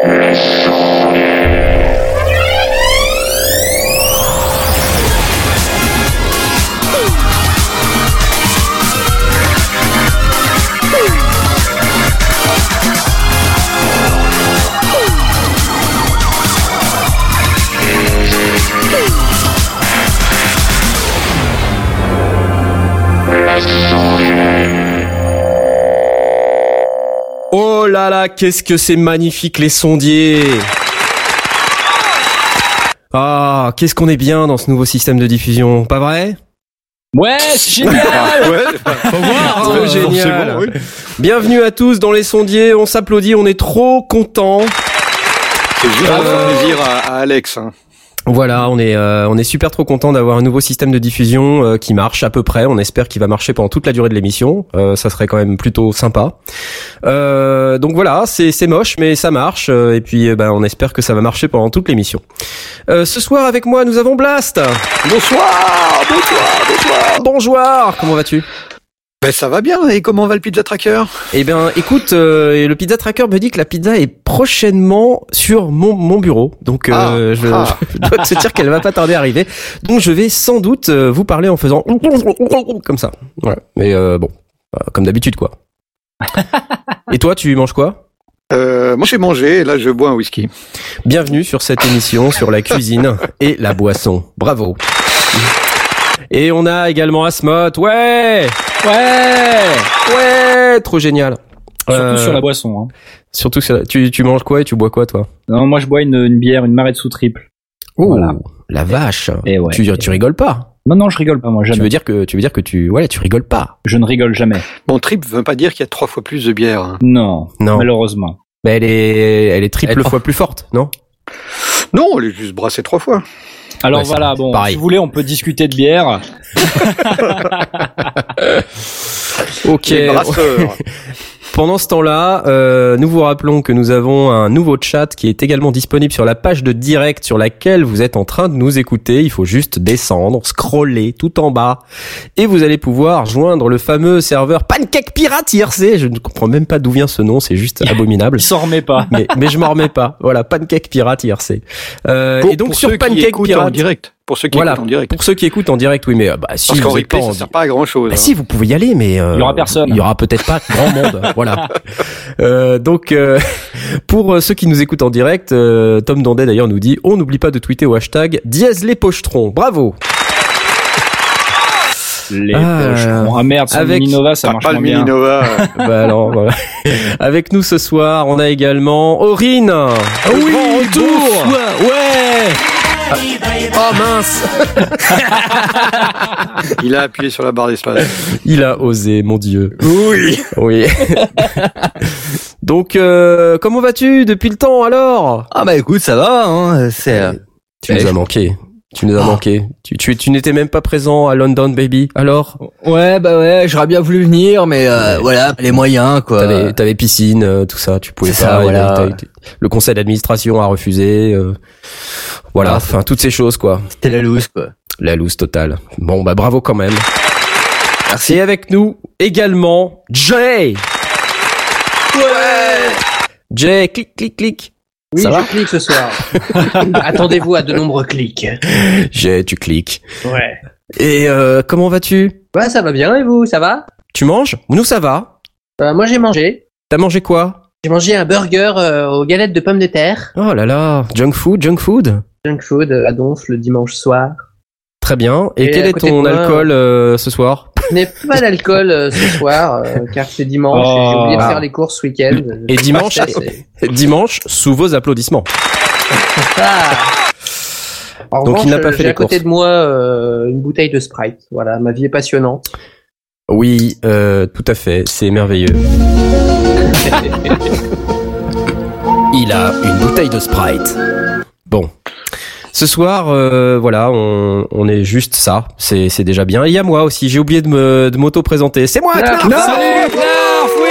Oh là là, qu'est-ce que c'est magnifique les sondiers Ah, qu'est-ce qu'on est bien dans ce nouveau système de diffusion, pas vrai? Ouais, c'est génial ouais, Faut voir, trop génial. oui. Bienvenue à tous dans les sondiers, on s'applaudit, on est trop contents. C'est juste pour faire plaisir à, à Alex. Hein. Voilà, on est euh, on est super trop content d'avoir un nouveau système de diffusion euh, qui marche à peu près. On espère qu'il va marcher pendant toute la durée de l'émission. Euh, ça serait quand même plutôt sympa. Euh, donc voilà, c'est c'est moche mais ça marche. euh, et puis ben on espère que ça va marcher pendant toute l'émission. Euh, ce soir avec moi nous avons Blast. Bonsoir, bonsoir, bonsoir. Bonjour. Comment vas-tu? Ben ça va bien. Et comment va le pizza tracker? Eh bien, écoute, euh, le pizza tracker me dit que la pizza est prochainement sur mon, mon bureau. Donc, euh, Ah, je, ah. je dois te dire qu'elle va pas tarder à arriver. Donc, je vais sans doute euh, vous parler en faisant comme ça. Voilà. Mais euh, bon, comme d'habitude, quoi. Et toi, tu manges quoi? Euh, Moi j'ai mangé. Et là je bois un whisky. Bienvenue sur cette émission sur la cuisine et la boisson. Bravo. Et on a également Asmot. Ouais, Ouais ouais, trop génial. Surtout Euh, sur la boisson. Hein. Surtout sur la- tu, tu manges quoi et tu bois quoi, toi? Non, moi je bois une, une bière, une marette sous triple. Oh, Voilà. la vache. Et ouais. tu, tu rigoles pas? Non, non, je rigole pas, moi, Tu jamais. veux dire que tu veux dire que tu voilà, tu rigoles pas. Je ne rigole jamais. Bon, trip veut pas dire qu'il y a trois fois plus de bière. hein. Non, Non. malheureusement. Mais elle est elle est triple Elle fois plus forte, non? Non, elle est juste brassée trois fois. Alors Ouais, voilà, bon, pareil. si vous voulez, on peut discuter de bière. OK. Pendant ce temps-là, euh, nous vous rappelons que nous avons un nouveau chat qui est également disponible sur la page de direct sur laquelle vous êtes en train de nous écouter. Il faut juste descendre, scroller tout en bas et vous allez pouvoir joindre le fameux serveur Pancake Pirate IRC. Je ne comprends même pas d'où vient ce nom, c'est juste abominable. S'en remet pas. mais, mais je m'en remets pas. Voilà, Pancake Pirate IRC. Euh, Pour, et donc sur Pancake écoutent en Pirate, direct. Pour ceux qui voilà, écoutent en direct. pour ceux qui écoutent en direct, oui, mais euh, bah si Parce qu'en vous êtes pas replay, en ça sert pas à grand chose. bah si, vous pouvez y aller, mais euh, Il y aura personne. Il y aura peut-être pas grand monde. voilà. Euh, donc, euh, pour euh, ceux qui nous écoutent en direct, euh, Tom Dandet d'ailleurs nous dit on n'oublie pas de tweeter au hashtag dièse les pochetrons. Bravo. Les Ah, pochetrons. Ah merde, avec- Minova, ça marche pas le moins bien. Mini-Nova. bah alors, voilà. Avec nous ce soir, on a également Aurine. Ah oui, retour Ouais. Oh mince. Il a appuyé sur la barre d'espace. Il a osé, mon dieu. Oui. Oui. Donc, euh, comment vas-tu depuis le temps alors? Ah bah écoute, ça va, hein, c'est... euh, Tu nous Eh, as manqué. Tu nous as Oh. manqué. Tu, tu, tu n'étais même pas présent à London, baby. Alors? Ouais, bah ouais, j'aurais bien voulu venir, mais euh, Ouais. voilà, les moyens, quoi. T'avais, t'avais piscine, euh, tout ça. Tu pouvais pas. ça, voilà. Le conseil d'administration a refusé. euh, voilà. Ah, Enfin, toutes ces choses, quoi. C'était la loose, quoi. La loose totale. Bon, bah bravo quand même. Merci. Et avec nous également Jay. Ouais Jay, clic, clic, clic. Oui, Ça je va clique ce soir. Attendez-vous à de nombreux clics. Jay, tu cliques. Ouais. Et euh, comment vas-tu? Ouais, ça va bien et vous, ça va? Tu manges? Nous, ça va. Euh, Moi, j'ai mangé. T'as mangé quoi? J'ai mangé un burger euh, aux galettes de pommes de terre. Oh là là, junk food, junk food. Junk food euh, à Donf le dimanche soir. Très bien. Et, Et quel est ton moi, alcool euh, ce soir? Je n'ai pas d'alcool euh, ce soir euh, car c'est dimanche et j'ai Oh. oublié de Ah. faire les courses ce week-end. Et dimanche, dimanche, sous vos applaudissements. Ah. En Donc, il n'a pas fait les à côté de moi euh, une bouteille de Sprite. Voilà, ma vie est passionnante. Oui, euh, tout à fait, c'est merveilleux. Il a une bouteille de Sprite. Bon. Ce soir, euh, voilà, on, on est juste ça. C'est, c'est déjà bien. Et il y a moi aussi. J'ai oublié de me, de m'auto-présenter. C'est moi, Knarf Salut, Knarf, oui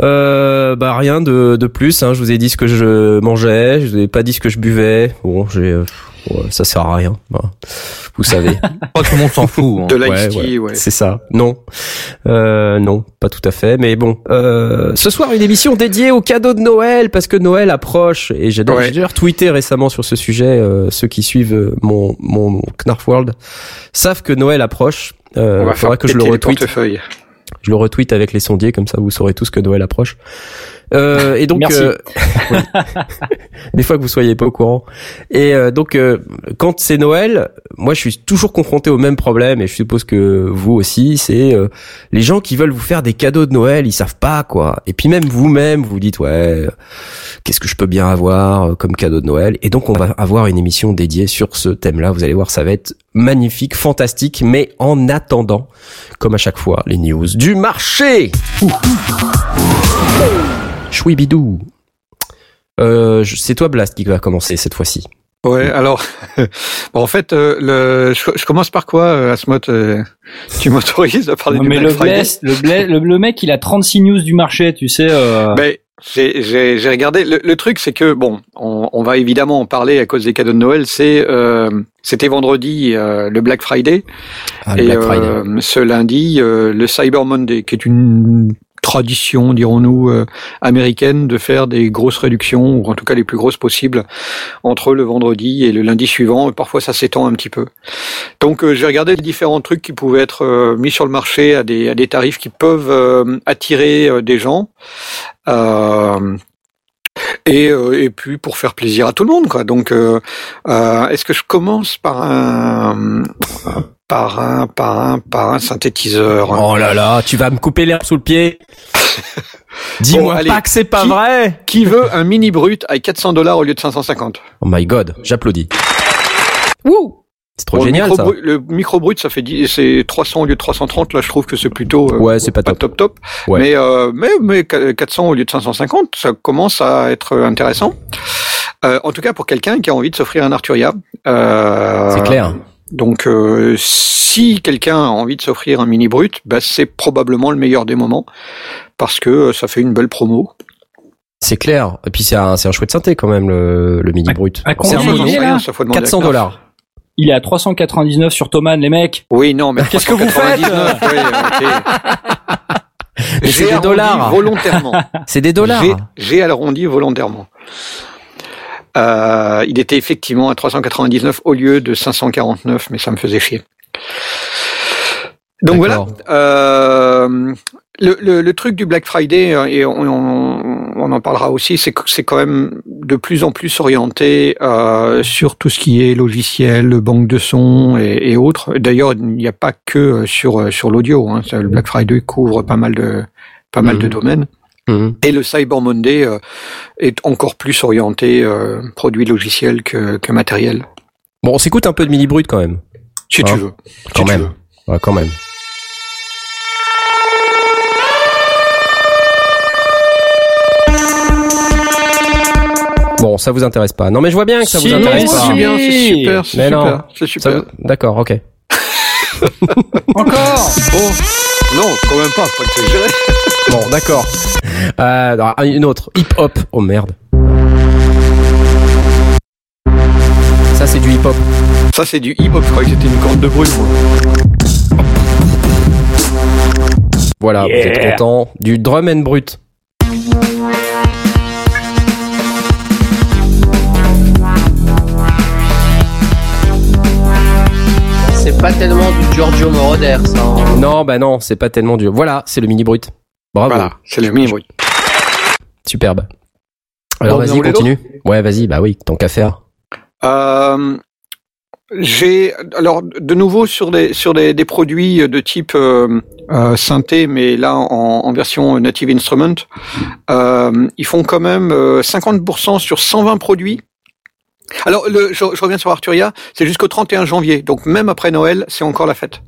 Euh, bah rien de, de plus. Hein. Je vous ai dit ce que je mangeais. Je vous ai pas dit ce que je buvais. Bon, j'ai euh, ouais, ça sert à rien. Bah, vous savez. Oh, tout le monde s'en fout. hein. De l'ice Ouais, ouais. C'est ça. Non, euh, non, pas tout à fait. Mais bon, euh, ce soir une émission dédiée aux cadeaux de Noël parce que Noël approche et j'ai d'ailleurs tweeté récemment sur ce sujet. euh, ceux qui suivent euh, mon mon Knarf World savent que Noël approche. Euh, On va faudra faire que je le retweete. Je le retweet avec les sondiers, comme ça vous saurez tous que Noël approche. Euh, et donc, Merci. euh, oui. des fois que vous soyez pas au courant. Et euh, donc, euh, quand c'est Noël, moi je suis toujours confronté au même problème, et je suppose que vous aussi, c'est euh, les gens qui veulent vous faire des cadeaux de Noël, ils savent pas quoi. Et puis même vous-même, vous dites ouais, qu'est-ce que je peux bien avoir comme cadeau de Noël Et donc on va avoir une émission dédiée sur ce thème-là. Vous allez voir, ça va être magnifique, fantastique. Mais en attendant, comme à chaque fois, les news du marché. Chouibidou. Euh, c'est toi Blast qui va commencer cette fois-ci. Ouais, alors, bon, en fait, euh, le, je, je commence par quoi, euh, Asmot euh, Tu m'autorises de parler Non, du mais Black le, bless, le, bless- le, le mec, il a 36 news du marché, tu sais. Euh... Ben, j'ai- regardé. Le, le truc, c'est que bon, on, on va évidemment en parler à cause des cadeaux de Noël. C'est euh, c'était vendredi euh, le Black Friday Ah, le et Black Friday. euh, ce lundi euh, le Cyber Monday, qui est une tradition, dirons-nous, euh, américaine de faire des grosses réductions ou en tout cas les plus grosses possibles entre le vendredi et le lundi suivant. Et parfois, ça s'étend un petit peu. Donc, euh, j'ai regardé les différents trucs qui pouvaient être euh, mis sur le marché à des, à des tarifs qui peuvent attirer des gens. Euh, et, euh, et puis pour faire plaisir à tout le monde, quoi. Donc, euh, euh, est-ce que je commence par un, par un, par un, par un synthétiseur? Oh là là, tu vas me couper l'herbe sous le pied. Dis-moi Bon, allez. pas que c'est pas Qui- vrai. Qui veut un mini brut à 400 dollars au lieu de 550 Oh my god, j'applaudis. Wouh C'est trop Bon, génial le ça. micro, brut- Le micro brut, ça fait 10, c'est 300 au lieu de 330. Là, je trouve que c'est plutôt euh, Ouais, c'est pas top. top top. Ouais. Mais, euh, mais mais 400 au lieu de 550, ça commence à être intéressant. Euh, en tout cas, pour quelqu'un qui a envie de s'offrir un Arturia. Euh, C'est clair. Donc, euh, si quelqu'un a envie de s'offrir un mini brut, bah, c'est probablement le meilleur des moments parce que euh, ça fait une belle promo. C'est clair. Et puis c'est un, c'est un chouette synthé quand même le, le mini brut. à C'est un combien mono. il est, là ça faut demander à 400 Knarf. dollars. Il est à 399 sur Thomann, les mecs. Oui, non, mais Qu'est-ce que vous 399, oui, ok. Mais c'est J'ai des arrondi dollars. volontairement. C'est des dollars. J'ai- arrondi volontairement. Euh, il était effectivement à 399 au lieu de 549, mais ça me faisait chier. Donc voilà. Euh, le, le, le truc du Black Friday, euh, et on, on, on en parlera aussi, c'est que c'est quand même de plus en plus orienté euh, sur tout ce qui est logiciel, banque de son et, et autres. D'ailleurs, il n'y a pas que sur sur l'audio. Hein. Le Black Friday couvre pas mal de pas mal de Mhm. domaines. Mhm. Et le Cyber Monday euh, est encore plus orienté euh, produit logiciel que, que matériel, Bon, on s'écoute un peu de mini brut quand même. si Hein, tu veux. Si Quand tu même. veux. Ouais, quand même. Bon, ça vous intéresse pas. Non, mais je vois bien que ça Si, vous intéresse mais pas. C'est bien, c'est super, c'est Mais super, non. c'est Ça super. vous- D'accord, ok. Encore Bon, non, quand même pas, faut exagérer. Bon, d'accord. Euh, une autre. Hip hop. Oh merde. Ça, c'est du hip hop. Ça, c'est du hip-hop, je crois que c'était une corne de moi. Voilà, vous êtes content. Du drum and brut. C'est pas tellement du Giorgio Moroder, ça. hein. Non, bah non, c'est pas tellement dur. Voilà, c'est le mini brut. Bravo. Voilà, c'est le mini-brut. Superbe. Alors Bon, vas-y, continue. Ouais, vas-y, bah oui, tant qu'à faire. Euh, j'ai alors de nouveau sur des sur des, des produits de type euh, euh, synthé, mais là en, en version native instrument, euh, ils font quand même euh, 50% sur 120 produits. Alors le, je, je reviens sur Arturia, c'est jusqu'au 31 janvier, donc même après Noël, c'est encore la fête.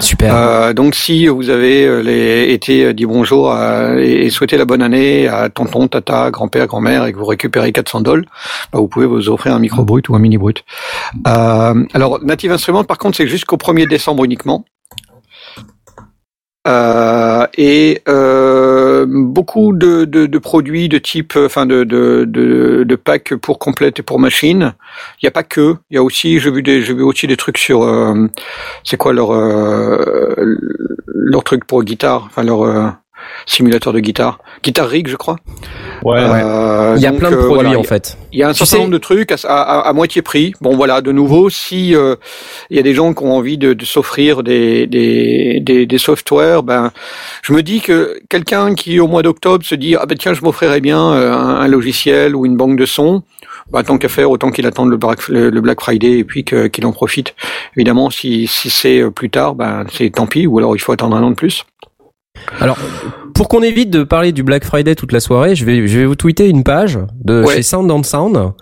Super. Euh, donc si vous avez euh, les, été euh, dit bonjour à- et, et souhaité la bonne année à tonton, tata, grand-père, grand-mère et que vous récupérez 400 dollars, bah, vous pouvez vous offrir un micro brut ou un mini brut. Euh, alors Native Instruments par contre c'est jusqu'au 1er décembre uniquement. Euh, et euh, beaucoup de, de, de produits de type, euh, enfin de, de, de, de packs pour complète et pour machine. Il n'y a pas que. Il y a aussi, j'ai vu des, j'ai vu aussi des trucs sur, euh, c'est quoi leur euh, leur truc pour guitare, enfin leur euh, simulateur de guitare, Guitar Rig, je crois. Ouais. Euh, Il y a donc, plein de euh, produits voilà, en fait. il y a un Tu certain sais- nombre de trucs à, à, à moitié prix. Bon voilà, de nouveau, si euh, il y a des gens qui ont envie de, de s'offrir des, des, des, des softwares, ben je me dis que quelqu'un qui au mois d'octobre se dit ah ben tiens je m'offrirais bien euh, un, un logiciel ou une banque de sons, bah, tant qu'à faire autant qu'il attende le Black, le, le Black Friday et puis qu'il en profite. Évidemment si, si c'est euh, plus tard, ben c'est tant pis ou alors il faut attendre un an de plus. Alors, pour qu'on évite de parler du Black Friday toute la soirée, je vais, je vais vous tweeter une page de Ouais. chez Sound on Sound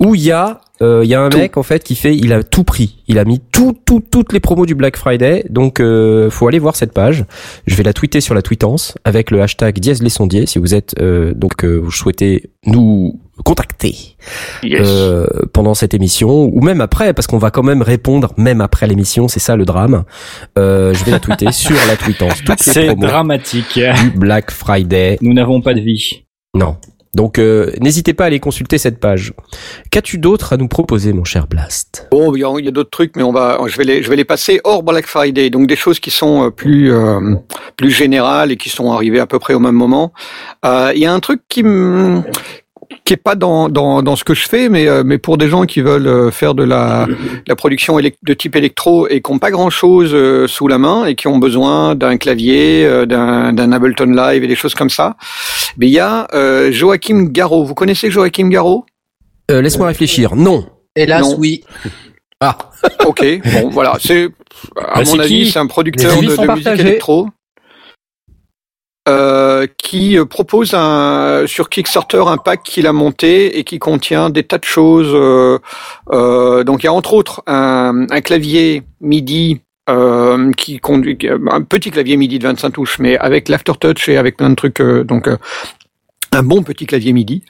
où il y a, euh, il y a un Tout. mec en fait qui fait, il a tout pris, il a mis tout, tout, toutes les promos du Black Friday. Donc, euh, faut aller voir cette page. Je vais la tweeter sur la tweetance avec le hashtag dièse les sondiers si vous êtes euh, donc euh, vous souhaitez nous contacter euh, pendant cette émission ou même après parce qu'on va quand même répondre même après l'émission c'est ça le drame euh, je vais la tweeter sur la tweetance toutes les C'est dramatique. du Black Friday Nous n'avons pas de vie. non donc euh, n'hésitez pas à aller consulter cette page qu'as-tu d'autre à nous proposer mon cher Blast? Bon, il y a, il y a d'autres trucs, mais on va, je vais les, je vais les passer hors Black Friday. Donc des choses qui sont euh, plus, euh, plus générales et qui sont arrivées à peu près au même moment. Euh, Il y a un truc qui me qui est pas dans, dans, dans ce que je fais, mais, euh, mais pour des gens qui veulent euh, faire de la, de la production de type électro et qui n'ont pas grand-chose euh, sous la main et qui ont besoin d'un clavier, euh, d'un d'un Ableton Live et des choses comme ça, mais il y a euh, Joachim Garraud. Vous connaissez Joachim Garraud? Euh, laisse-moi réfléchir. Non. Hélas, Non. oui. ah. Ok, bon voilà, c'est à Bah, mon c'est avis c'est un producteur de, de musique électro euh, qui euh, propose un sur Kickstarter un pack qu'il a monté et qui contient des tas de choses. euh, euh, donc il y a entre autres un, un clavier MIDI. euh, qui conduit un petit clavier MIDI de 25 touches, mais avec l'aftertouch et avec plein de trucs, euh, donc euh, un bon petit clavier MIDI,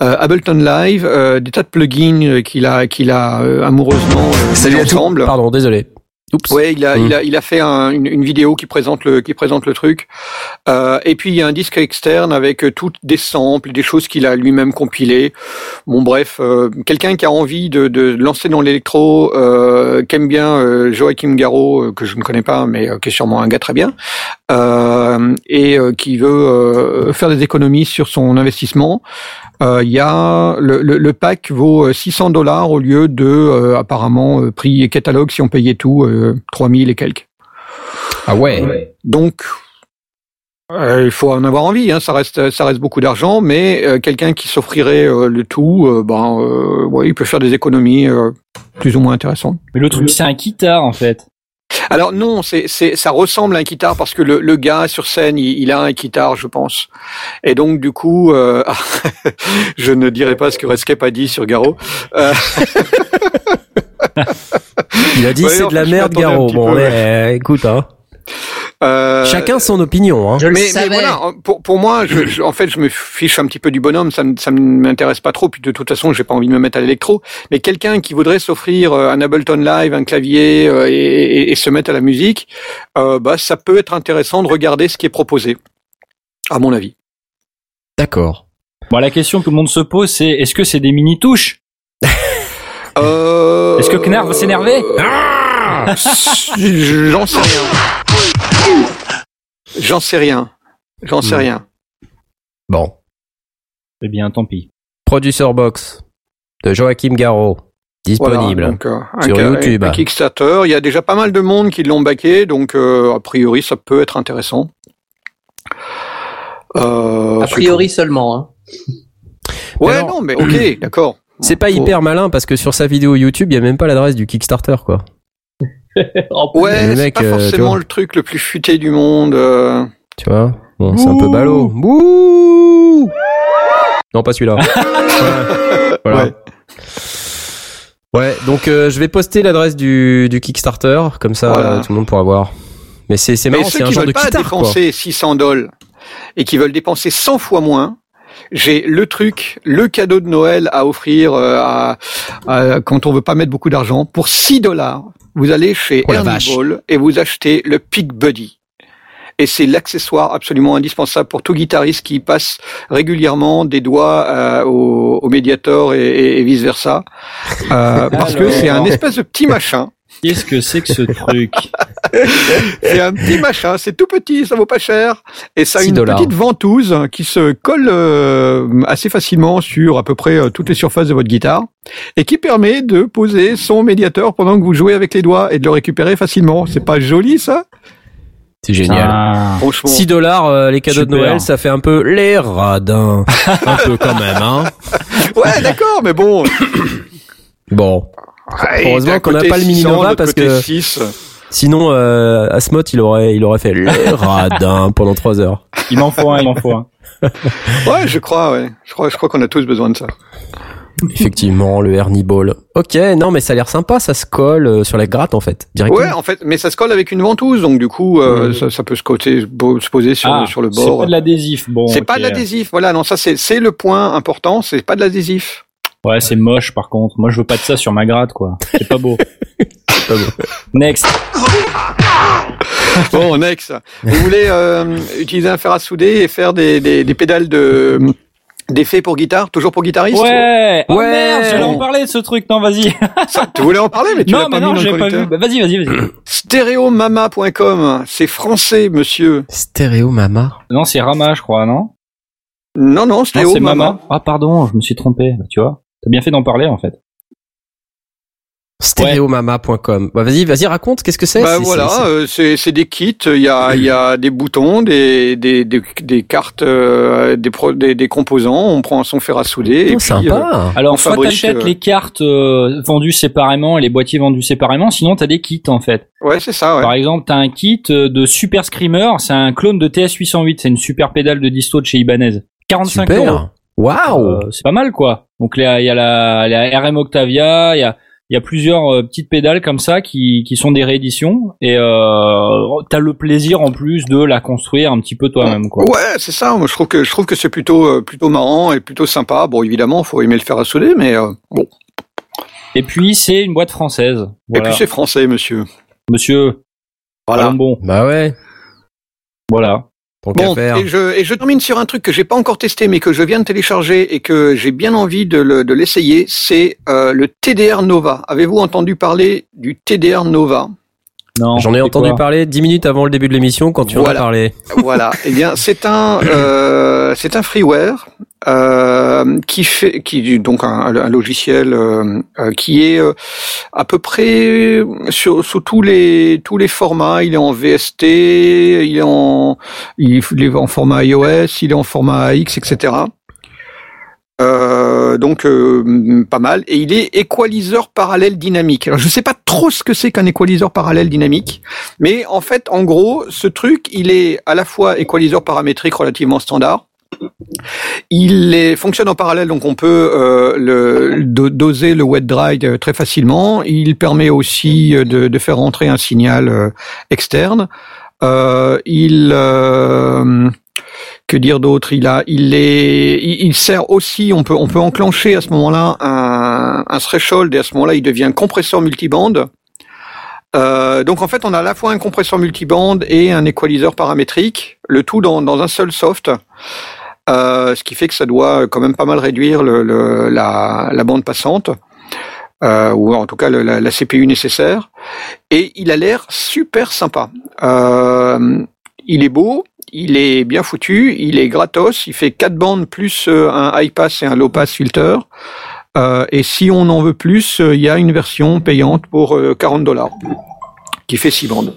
euh, Ableton Live, euh, des tas de plugins qu'il a qu'il a euh, amoureusement euh, Salut mis à tous. ensemble. pardon désolé oups Ouais, il a, il a, il a fait un- une, une vidéo qui présente le, qui présente le truc. Euh, et puis il y a un disque externe avec euh, toutes des samples, des choses qu'il a lui-même compilées. Bon, bref, euh, quelqu'un qui a envie de, de lancer dans l'électro, euh, qui aime bien euh, Joachim Garraud, euh, que je ne connais pas, mais qui est sûrement un gars très bien, euh, et qui veut euh, faire des économies sur son investissement. Euh, Il y a le, le, le pack vaut euh, 600 dollars au lieu de euh, apparemment euh, prix et catalogue si on payait tout euh, 3000 et quelques. ah ouais Donc euh, il faut en avoir envie, hein, ça reste ça reste beaucoup d'argent, mais euh, quelqu'un qui s'offrirait euh, le tout, euh, ben euh, ouais, il peut faire des économies euh, plus ou moins intéressantes. Mais le truc, c'est un guitare, en fait. Alors non, c'est c'est ça ressemble à un guitare parce que le, le gars sur scène, il, il a un guitare, je pense. Et donc du coup, euh, je ne dirai pas ce que Rescape a dit sur Garo. Euh, il a dit Ouais, c'est de la merde Garo bon peu, euh, écoute hein euh, chacun son opinion hein. Je le mais, mais voilà, pour, pour moi, je, je- en fait, je me fiche un petit peu du bonhomme, ça ne ça m'intéresse pas trop, puis de toute façon, j'ai pas envie de me mettre à l'électro. Mais quelqu'un qui voudrait s'offrir euh, un Ableton Live, un clavier euh, et, et- et se mettre à la musique, euh, bah, ça peut être intéressant de regarder ce qui est proposé, à mon avis. d'accord. Bon, la question que tout le monde se pose, c'est est-ce que c'est des mini-touches? Euh, Est-ce que Knarr va s'énerver? Ah J'en sais rien. J'en sais rien. J'en sais Hmm. rien. bon Eh bien, tant pis. Producer Box de Joachim Garraud disponible Voilà, donc, euh, sur YouTube. un Kickstarter. Il y a déjà pas mal de monde qui l'ont baqué, donc euh, a priori ça peut être intéressant. Euh, A priori seulement. Hein. Ouais, Alors- non, mais ok, d'accord. c'est pas hyper malin parce que sur sa vidéo YouTube il y a même pas l'adresse du Kickstarter quoi Ouais, c'est mec, pas euh, forcément le truc le plus futé du monde. euh. tu vois bon c'est un peu ballot Bouh non pas celui-là Ouais. voilà Ouais. Ouais, donc euh, je vais poster l'adresse du, du Kickstarter, comme ça Voilà. euh, tout le monde pourra voir. Mais c'est c'est marrant, ceux c'est un qui genre veulent de pas guitare quoi. dépenser 600 dollars et qui veulent dépenser 100 fois moins, j'ai le truc, le cadeau de Noël à offrir euh, à, à- quand on veut pas mettre beaucoup d'argent. Pour 6 dollars, vous allez chez Oh Ernie. Ball et vous achetez le Pig Buddy. et c'est l'accessoire absolument indispensable pour tout guitariste qui passe régulièrement des doigts euh, au, au Mediator et, et vice versa, euh, parce que c'est un espèce de petit machin. Qu'est-ce que c'est que ce truc C'est un petit machin, c'est tout petit, ça vaut pas cher, et ça a 6 une dollars. petite ventouse qui se colle euh, assez facilement sur à peu près euh, toutes les surfaces de votre guitare, et qui permet de poser son médiateur pendant que vous jouez avec les doigts et de le récupérer facilement. C'est pas joli ça? C'est génial. Ah. Franchement. 6 dollars euh, les cadeaux de. Noël, ça fait un peu les radins. un peu quand même, hein. Ouais, d'accord, mais bon. Bon. Ouais, Heureusement d'un qu'on n'a pas le 600, Mini-Nova parce que- 6. Sinon, euh, Asmod, il aurait, il aurait fait les radins pendant 3 heures. Il m'en faut un, il m'en faut un. Ouais, je crois, ouais. Je crois, je crois qu'on a tous besoin de ça. Effectivement, le Ernie Ball. Ok, non, mais ça a l'air sympa, ça se colle euh, sur la gratte en fait, directement. Ouais, en fait, mais ça se colle avec une ventouse, donc du coup, euh, ça, ça peut se, côté, se poser sur, Ah, sur le C'est bord. pas de l'adhésif. Bon. C'est pas de l'adhésif, voilà, non, ça c'est c'est le point important, c'est pas de l'adhésif. Ouais, c'est moche par contre. Moi, je veux pas de ça sur ma gratte, quoi. C'est pas beau. pas beau. Next. Bon, next. Vous voulez euh, utiliser un fer à souder et faire des, des, des pédales de d'effets pour guitare, toujours pour guitariste Ouais. Oh Ouais. merde, j'allais en parler de ce truc. Non, vas-y. Tu voulais en parler, mais tu non, l'as pas non, mis dans j'ai le pas vu. Bah, vas-y, vas-y, vas-y. Stéréomama.com, c'est français, monsieur. Stéréo Mama. Non, c'est Rama, je crois, non? Non, non, Non, c'est Stéréomama. Mama. Ah, pardon, je me suis trompé. Tu vois. T'as bien fait d'en parler, en fait. Stéréomama.com. Bah vas-y, vas-y, raconte, qu'est-ce que c'est Bah voilà, c'est- euh, c'est c'est des kits. Il y a il y a des boutons, des des des, des cartes, euh, des, pro, des des composants. On prend son fer à souder. et Oh, puis, euh, sympa. Alors, On soit t'achètes euh, les cartes euh, vendues séparément et les boîtiers vendus séparément, sinon t'as des kits, en fait. ouais, c'est ça. Ouais. Par exemple, t'as un kit de Super Screamer, c'est un clone de TS-808, c'est une super pédale de disto de chez Ibanez. 45 euros. Super. Waouh. Euh, c'est pas mal quoi. Donc là, il y a la, la RM Octavia, il y a, il y a plusieurs euh, petites pédales comme ça qui, qui sont des rééditions et euh, t'as le plaisir en plus de la construire un petit peu toi-même quoi. Ouais, c'est ça. Moi, je trouve que je trouve que c'est plutôt euh, plutôt marrant et plutôt sympa. Bon, évidemment, faut aimer le fer à souder, mais euh, bon. Et puis c'est une boîte française. Et puis c'est français, monsieur. Monsieur, Voilà. bon, Bah ouais. voilà. Tant Bon, faire. et je, et je termine sur un truc que j'ai pas encore testé, mais que je viens de télécharger et que j'ai bien envie de le- de l'essayer. C'est euh, le TDR Nova. Avez-vous entendu parler du TDR Nova? Non. J'en ai entendu parler dix minutes avant le début de l'émission quand tu en as parlé. Voilà. eh bien, c'est un euh, c'est un freeware euh, qui fait qui donc un, un logiciel euh, euh, qui est euh, à peu près sur sous tous les tous les formats. Il est en VST, il est en il est en format iOS, il est en format AX, etc. Euh, donc euh, pas mal et il est équaliseur parallèle dynamique. Alors je sais pas trop ce que c'est qu'un équaliseur parallèle dynamique, mais en fait en gros ce truc il est à la fois équaliseur paramétrique relativement standard. Il fonctionne en parallèle, donc on peut euh, doser le wet dry euh, très facilement. Il permet aussi euh, de, faire rentrer un signal externe. Il que dire d'autre? Il a, il est, il, sert aussi. On peut, on peut enclencher à ce moment-là un, threshold et à ce moment-là, il devient compresseur multiband. Donc en fait, on a à la fois un compresseur multiband et un équaliseur paramétrique, le tout dans un seul soft. Euh, ce qui fait que ça doit quand même pas mal réduire la, bande passante, euh, ou en tout cas la, CPU nécessaire. Et il a l'air super sympa. Euh, il est beau, il est bien foutu, il est gratos, il fait quatre bandes plus un high pass et un low pass filter. Et si on en veut plus, il y a une version payante pour euh, 40 dollars qui fait six bandes.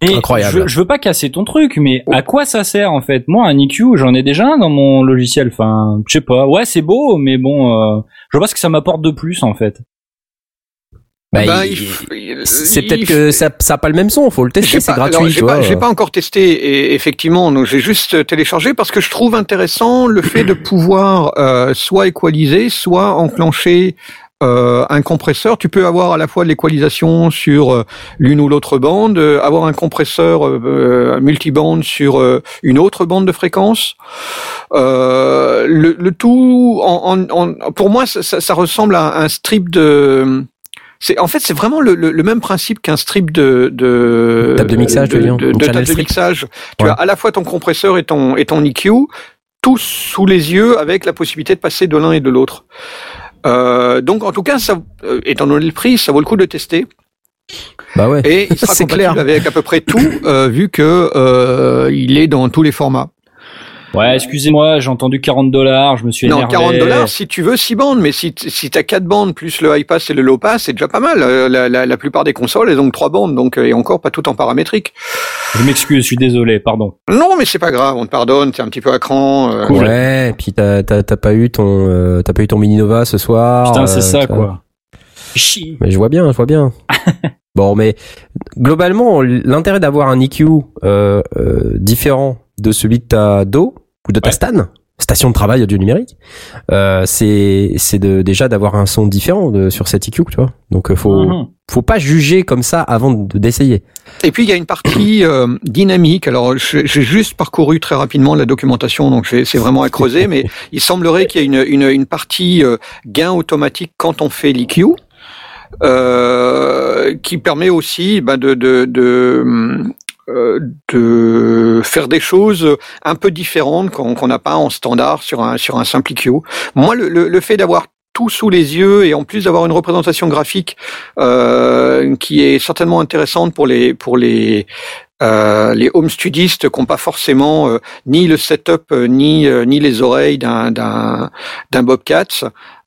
Et Incroyable. Je, je veux pas casser ton truc, mais à quoi ça sert en fait? Moi, un EQ, j'en ai déjà un dans mon logiciel. Enfin, je sais pas. Ouais, c'est beau, mais bon, euh, je vois pas ce que ça m'apporte de plus en fait. Bah, Ben, il- C'est peut-être que ça, ça a pas le même son, faut le tester, c'est gratuit, j'ai tu pas, pas encore testé et effectivement, donc j'ai juste téléchargé parce que je trouve intéressant le fait de pouvoir euh, soit équaliser, soit enclencher euh, un compresseur. Tu peux avoir à la fois de l'équalisation sur euh, l'une ou l'autre bande, euh, avoir un compresseur euh, euh, multibande sur une autre bande de fréquence. Euh, le, le tout, en, en- en- pour moi, ça, ça- ça ressemble à un strip de C'est en fait c'est vraiment le, le, le même principe qu'un strip de de Table de mixage, de, de, de table de strip mixage. Tu Ouais. as à la fois ton compresseur et ton et ton EQ, tous sous les yeux avec la possibilité de passer de l'un et de l'autre. Euh, donc en tout cas, ça, euh, étant donné le prix, ça vaut le coup de tester. Bah ouais. Et il sera compatible clair. avec à peu près tout, euh, vu que euh, il est dans tous les formats. Ouais, excusez-moi, j'ai entendu 40 dollars, je me suis Non, énervé. 40 dollars si tu veux 6 bandes, mais si, si t'as 4 bandes plus le high pass et le low pass, c'est déjà pas mal. Euh, La, la, la plupart des consoles, elles ont 3 bandes, donc euh, et encore pas tout en paramétrique. Je m'excuse, je suis désolé, pardon. Non, mais c'est pas grave, on te pardonne, t'es un petit peu à cran. euh, Ouais, et puis t'as t'as t'as pas eu ton euh, t'as pas eu ton mini Nova ce soir. Putain, euh, c'est ça, quoi. Chier. Mais je vois bien, je vois bien. bon, mais globalement, l'intérêt d'avoir un EQ euh, euh, différent de celui de ta DO ou de ta Ouais. STAN, station de travail audio numérique, euh, c'est c'est de déjà d'avoir un son différent de, sur cet EQ, tu vois. Donc euh, faut Mhm. faut pas juger comme ça avant de d'essayer. Et puis il y a une partie euh, dynamique. Alors j'ai juste parcouru très rapidement la documentation, donc j'ai- c'est vraiment à creuser, mais il semblerait qu'il y ait une, une, une partie euh, gain automatique quand on fait l'EQ. Euh, qui permet aussi bah, de, de, de, de faire des choses un peu différentes qu'on qu'on n'a pas en standard sur un, sur un simple EQ. Moi, le, le, le fait d'avoir tout sous les yeux et en plus d'avoir une représentation graphique euh, qui est certainement intéressante pour les pour les euh, les home studistes qui n'ont pas forcément euh, ni le setup euh, ni euh, ni les oreilles d'un d'un d'un Bobcat.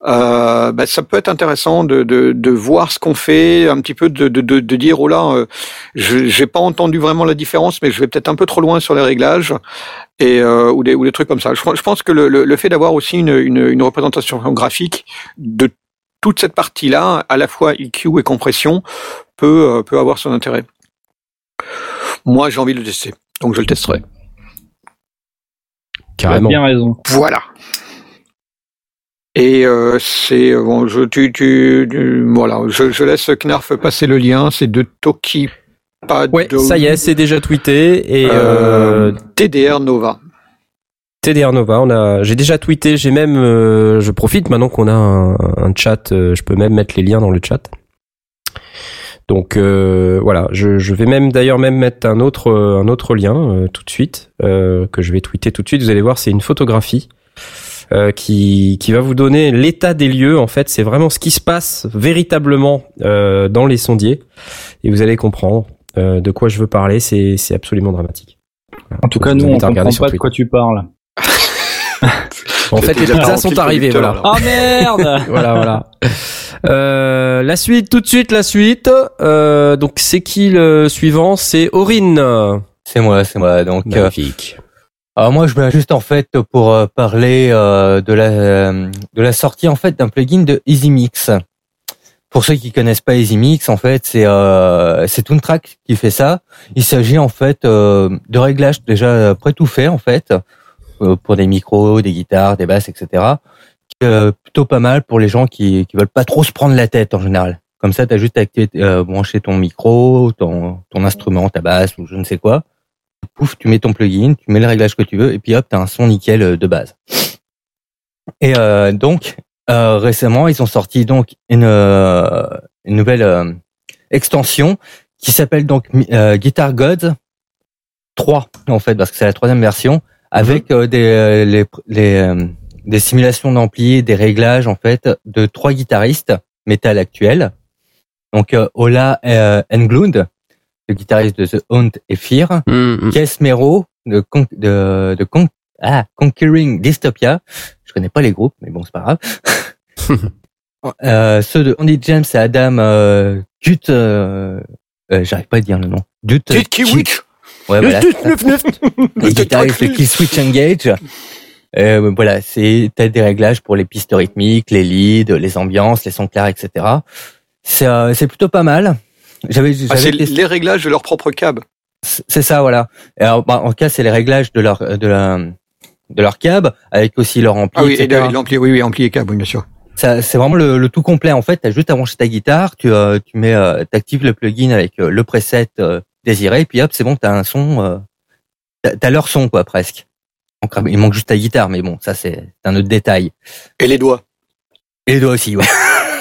Euh, bah, ça peut être intéressant de, de, de voir ce qu'on fait, un petit peu de, de, de, de dire oh là, euh, je j'ai pas entendu vraiment la différence, mais je vais peut-être un peu trop loin sur les réglages et euh, ou des ou des trucs comme ça. Je, je pense que le, le, le fait d'avoir aussi une, une, une représentation graphique de toute cette partie-là, à la fois EQ et compression, peut euh, peut avoir son intérêt. Moi, j'ai envie de le tester, donc je le testerai. Carrément. bien raison. Voilà. Et euh, c'est bon, je tu, tu, tu- voilà, je, je laisse Knarf passer le lien. C'est de Toki Pad Ouais, ça y est, c'est déjà tweeté et euh, euh, TDR Nova. TDR Nova, on a, j'ai déjà tweeté, j'ai même, euh, je profite maintenant qu'on a un, un chat, euh, je peux même mettre les liens dans le chat. Donc euh, voilà, je, je vais même d'ailleurs même mettre un autre euh, un autre lien euh, tout de suite euh, que je vais tweeter tout de suite. Vous allez voir, c'est une photographie euh, qui qui va vous donner l'état des lieux. En fait, c'est vraiment ce qui se passe véritablement euh, dans les sondiers et vous allez comprendre euh, de quoi je veux parler. C'est c'est absolument dramatique. Voilà. En tout Donc, cas, nous, on comprend pas de Twitter. quoi tu parles. En fait, les pizzas 40 sont arrivées, voilà. alors. Oh merde voilà, voilà. Euh, la suite, tout de suite, la suite. Euh, donc, c'est qui le suivant? C'est Aurine. C'est moi, c'est moi. Donc, euh, Magnifique. Alors moi, je viens juste en fait pour euh, parler euh, de la euh, de la sortie en fait d'un plugin de EasyMix. Pour ceux qui connaissent pas EasyMix, en fait, c'est euh, c'est Toontrack qui fait ça. Il s'agit en fait de réglages déjà prêt tout fait en fait pour des micros, des guitares, des basses, etc. Plutôt pas mal pour les gens qui qui veulent pas trop se prendre la tête en général. Comme ça, tu as juste à activer, brancher ton micro, ton, ton instrument, ta basse ou je ne sais quoi. Pouf, tu mets ton plugin, tu mets le réglage que tu veux, et puis hop, tu as un son nickel euh, de base. Et euh, donc, euh, récemment, ils ont sorti donc une, euh, une nouvelle euh, extension qui s'appelle donc euh, Guitar Gods 3, en fait, parce que c'est la troisième version, avec euh, des, euh, les, les, euh, des simulations d'ampli, des réglages, en fait, de trois guitaristes métal actuels. Donc, euh, Ola euh, Englund, le guitariste de The Haunt et Fear, Mm, Kes Mero de, Con- de, de Con- ah, Conquering Dystopia. Je connais pas les groupes, mais bon, c'est pas grave. euh, ceux de Andy James et Adam euh, Gut, euh, euh, j'arrive pas à dire le nom. Gut, Kid Kiwich. Ouais, voilà. Les Le guitaristes. Kill Switch Engage. Euh, voilà, c'est t'as des réglages pour les pistes rythmiques, les leads, les ambiances, les sons clairs, etc. C'est euh, c'est plutôt pas mal. J'avais Ah, c'est les réglages de leur propre cab. c'est ça, voilà. Et Alors, bah, en cas, c'est les réglages de leur de la de leur cab avec aussi leur ampli, Ah oui, et etc. de- l'ampli, oui, oui, ampli et cab, oui, bien sûr. Ça, c'est vraiment le, le tout complet. En fait, t'as juste à brancher ta guitare, tu euh, tu mets, euh, t'actives le plugin avec euh, le preset euh, désiré, et puis hop, c'est bon, t'as un son, euh, t'as, t'as leur son quoi, presque. Il manque juste ta guitare, mais bon, ça c'est un autre détail. Et les doigts. Et les doigts aussi, ouais.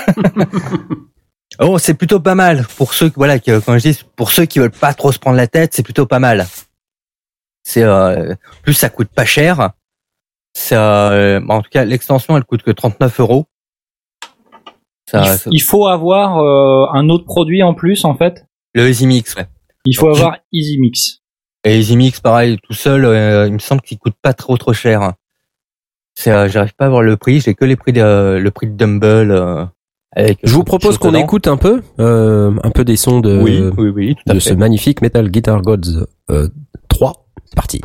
Oh, c'est plutôt pas mal pour ceux, voilà, qui, quand je dis pour ceux qui veulent pas trop se prendre la tête, c'est plutôt pas mal. C'est euh, plus ça coûte pas cher. Ça, euh, en tout cas, l'extension elle coûte que 39 euros. Ça, il, ça- il faut avoir euh, un autre produit en plus en fait? le EasyMix, ouais. Il faut avoir EasyMix. Et EasyMix, pareil, tout seul, euh, il me semble qu'il coûte pas trop trop cher. C'est, euh, j'arrive pas à voir le prix, j'ai que les prix de, le prix de Dumble. Euh, avec Je vous de propose qu'on écoute un peu, euh, un peu des sons de, Oui, oui, de ce magnifique Metal Guitar Gods euh, 3. C'est parti.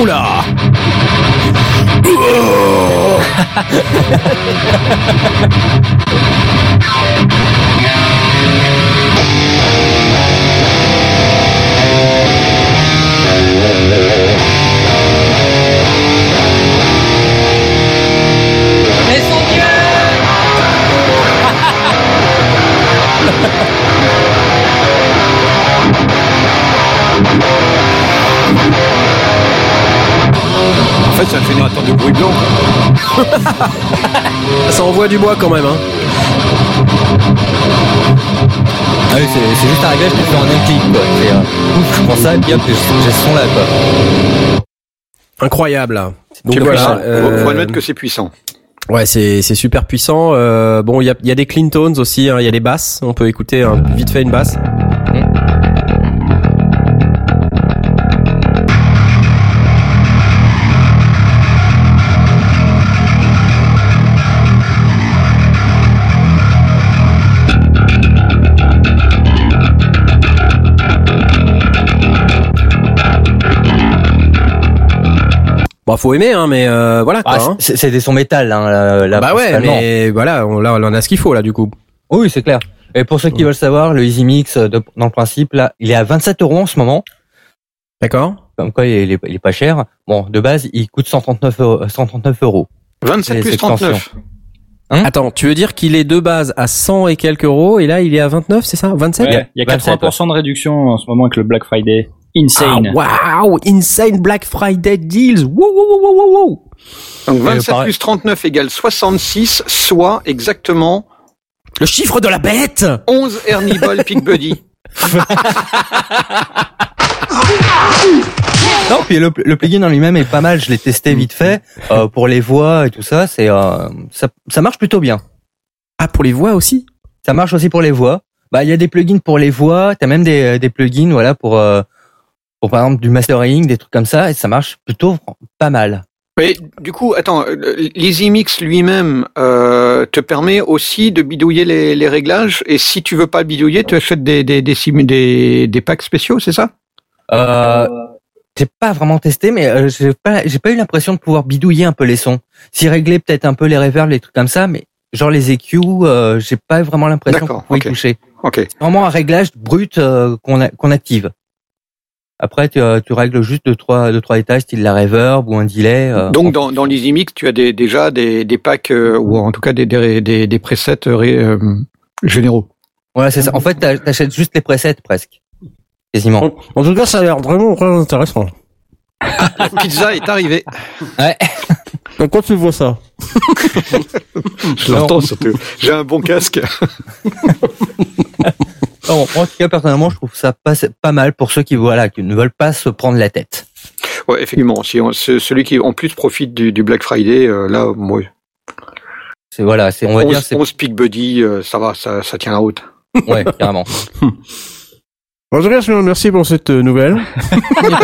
Oula En fait, c'est un générateur de bruit blanc. Ça envoie du bois quand même. Hein. Ah oui, c'est, c'est juste un réglage que tu fais en un clic, quoi. C'est, euh, ouf, je prends ça et puis hop, j'ai ce son là, quoi. Incroyable. Donc voilà. euh, Faut- Faut admettre que c'est puissant. Ouais, c'est super puissant. Euh, bon, il y a, y a des clean tones aussi. hein, Il y a des basses. On peut écouter hein, vite fait une basse. Bon, faut aimer, hein, mais euh, voilà. Quoi, Ah, hein. des sons métal, hein, là, là, Bah ouais, mais voilà, on, là, on en a ce qu'il faut là du coup. Oui, c'est clair. Et pour ceux qui veulent savoir, le EasyMix, euh, de- dans le principe, là, il est à 27 euros en ce moment. D'accord. Comme quoi, il est, il est pas cher. Bon, de base, il coûte 139 euros. 139 euros. 27 Les plus 39. Hein Attends, tu veux dire qu'il est de base à 100 et quelques euros et là il est à 29, c'est ça? 27 Ouais, il y a 27, 80% de réduction en ce moment avec le Black Friday. Insane. Ah, Waouh, insane Black Friday deals. Wow, wow, wow, wow, wow, wow. Donc le 27 pareil. plus 39 égale 66, soit exactement Le chiffre de la bête 11 Ernie Ball Pig Buddy. Non, puis le, le plugin en lui-même est pas mal. Je l'ai testé vite fait euh, pour les voix et tout ça. C'est euh, ça, ça marche plutôt bien. Ah, pour les voix aussi? Ça marche aussi pour les voix. Bah, il y a des plugins pour les voix. T'as même des, des plugins, voilà, pour euh, pour par exemple du mastering, des trucs comme ça, et ça marche plutôt pas mal. Mais du coup, attends, euh, l'EasyMix lui-même euh, te permet aussi de bidouiller les, les réglages, et si tu veux pas bidouiller, tu achètes des des des, des, des packs spéciaux, c'est ça? Euh, j'ai pas vraiment testé, mais euh, j'ai pas j'ai pas eu l'impression de pouvoir bidouiller un peu les sons. Si régler peut-être un peu les reverbs, les trucs comme ça, mais genre les EQ, euh, j'ai pas vraiment l'impression qu'on pouvait ok. y toucher. C'est vraiment un réglage brut euh, qu'on a- qu'on active. Après, tu, euh, tu règles juste deux trois deux trois étages, style la reverb ou un delay. euh, Donc dans, dans l'EasyMix, tu as des, déjà des, des packs, euh, ou en tout cas des, des, des, des presets euh, généraux. Voilà, c'est ça. En fait, t'a- t'achètes juste les presets presque, quasiment. En tout cas, ça a l'air vraiment très intéressant. La pizza est arrivée. Quand tu vois ça? Je l'entends surtout. J'ai un bon casque. Bon, moi, en tout cas, personnellement, je trouve ça pas, pas mal pour ceux qui voilà qui ne veulent pas se prendre la tête. Ouais, effectivement. Si on- celui qui en plus profite du, du Black Friday, euh, là, moi, C'est voilà, c'est on va dire 11, c'est 11 Peak Buddy, euh, ça va, ça, ça tient la route. ouais, carrément. En tout cas, merci pour cette euh, nouvelle. Bon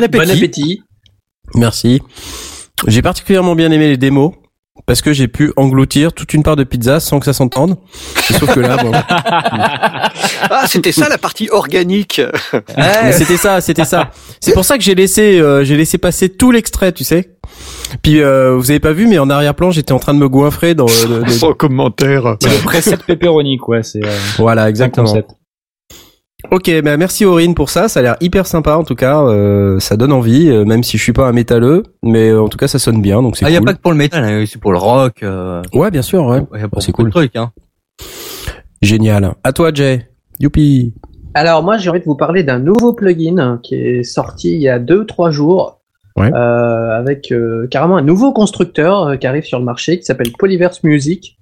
appétit. Bon appétit. Merci. J'ai particulièrement bien aimé les démos parce que j'ai pu engloutir toute une part de pizza sans que ça s'entende. Sauf que là, bon. Ah, c'était ça la partie organique. Mais c'était ça, c'était ça. C'est pour ça que j'ai laissé, euh, j'ai laissé passer tout l'extrait, tu sais. Puis euh, vous avez pas vu, mais en arrière-plan, j'étais en train de me goinfrer dans. euh, le- le- Sans commentaire. C'est le preset pepperoni, quoi. C'est euh, Voilà, exactement. concept. Ok, bah merci Aurine pour ça. Ça a l'air hyper sympa en tout cas. Euh, ça donne envie, euh, même si je suis pas un métalleux, mais euh, en tout cas ça sonne bien, donc c'est Ah, il y a cool. pas que pour le métal, hein, aussi pour le rock. Euh, Ouais, bien sûr, ouais. il y a pour c'est cool. trucs. Hein. Génial. À toi, Jay. Youpi. Alors moi j'ai envie de vous parler d'un nouveau plugin qui est sorti il y a deux trois jours. Ouais. euh, avec euh, carrément un nouveau constructeur euh, qui arrive sur le marché qui s'appelle Polyverse Music.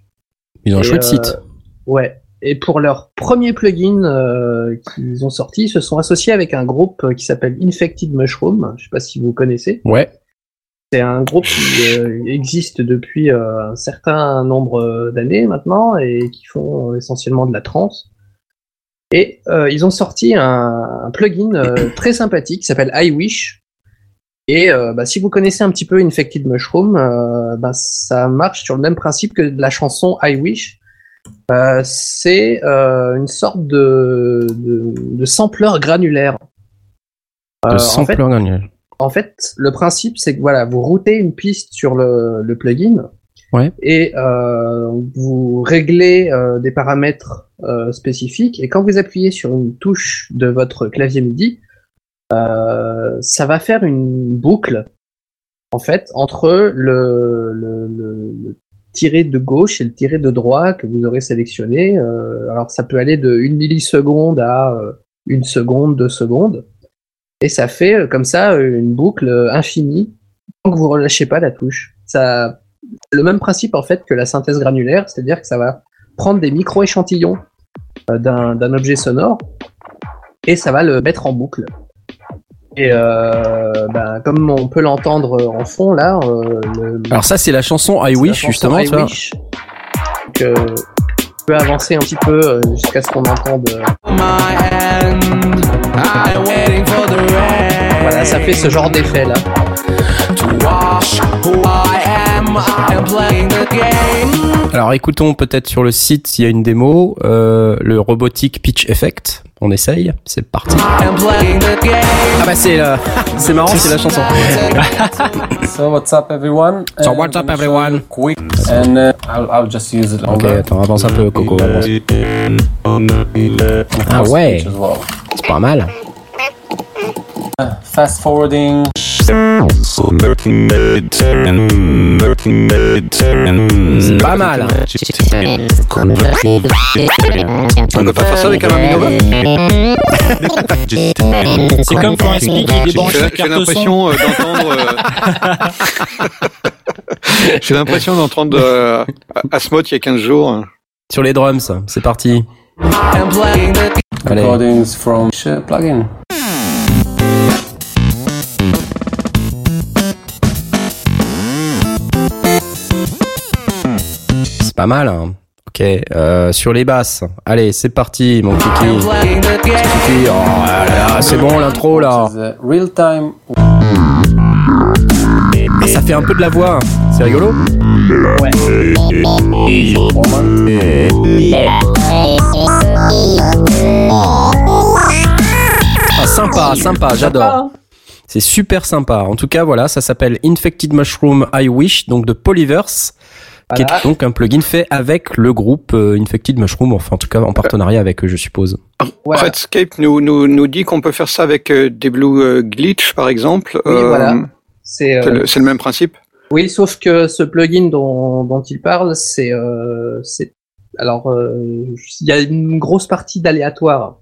Ils ont un Et, chouette euh, site. Ouais. Et pour leur premier plugin euh, qu'ils ont sorti, ils se sont associés avec un groupe euh, qui s'appelle Infected Mushroom. Je sais pas si vous connaissez. Ouais. C'est un groupe qui euh, existe depuis euh, un certain nombre d'années maintenant et qui font essentiellement de la trance. Et ils ont sorti un, un plugin très sympathique qui s'appelle I Wish. Et bah, si vous connaissez un petit peu Infected Mushroom, bah, ça marche sur le même principe que la chanson I Wish. Euh, c'est euh, une sorte de, de, de sampler granulaire. Euh, De en fait, sampleur granulaire. en fait, le principe, c'est que voilà, vous routez une piste sur le, le plugin Ouais. et euh, vous réglez euh, des paramètres euh, spécifiques. Et quand vous appuyez sur une touche de votre clavier MIDI, euh, ça va faire une boucle en fait entre le, le, le- le tiré de gauche et le tiré de droite que vous aurez sélectionné. Euh, alors ça peut aller de 1 milliseconde à euh, une seconde, deux secondes. Et ça fait euh, comme ça une boucle infinie tant que vous relâchez pas la touche. Ça, le même principe en fait que la synthèse granulaire, c'est-à-dire que ça va prendre des micro-échantillons d'un objet sonore et ça va le mettre en boucle. Et euh, ben, comme on peut l'entendre en fond là, euh, le, Alors ça, c'est la chanson I Wish, justement, I vois. Wish. Donc, euh, on peut avancer un petit peu euh, jusqu'à ce qu'on entende. euh, voilà, ça fait ce genre d'effet là. Alors écoutons peut-être sur le site, il y a une démo, euh, le Robotic Pitch Effect. On essaye, c'est parti. Ah bah c'est la... c'est marrant, c'est la chanson. So what's up everyone? So what's up, show everyone? Quick and uh, I'll, I'll just use it Ok, attends, avance un peu, Coco. avance. Ah ouais, c'est pas mal. Fast forwarding. C'est pas mal. hein. On peut pas faire ça avec un Maminova C'est comme quand SPI qui débranche J'ai j'ai carte son. l'impression euh, d'entendre. euh, J'ai l'impression d'entendre euh, Asmoth il y a 15 jours. Sur les drums, c'est parti. Allez. Recordings from plugin. C'est pas mal. hein. Ok, euh, sur les basses. Allez, c'est parti, mon kiki. Kiki, oh là là, c'est bon l'intro là. Real time. Ah, ça fait un peu de la voix. C'est rigolo. Ah, sympa, sympa, j'adore. C'est super sympa. En tout cas, voilà, ça s'appelle Infected Mushroom I Wish, donc de Polyverse, qui est donc un plugin fait avec le groupe euh, Infected Mushroom, enfin en tout cas en partenariat avec eux, je suppose. Voilà. Redscape nous, nous, nous dit qu'on peut faire ça avec euh, des Blue euh, Glitch, par exemple. Oui, Euh, voilà. C'est euh, le, même principe. Oui, sauf que ce plugin dont, dont il parle, c'est euh, c'est alors euh, il y a une grosse partie d'aléatoire.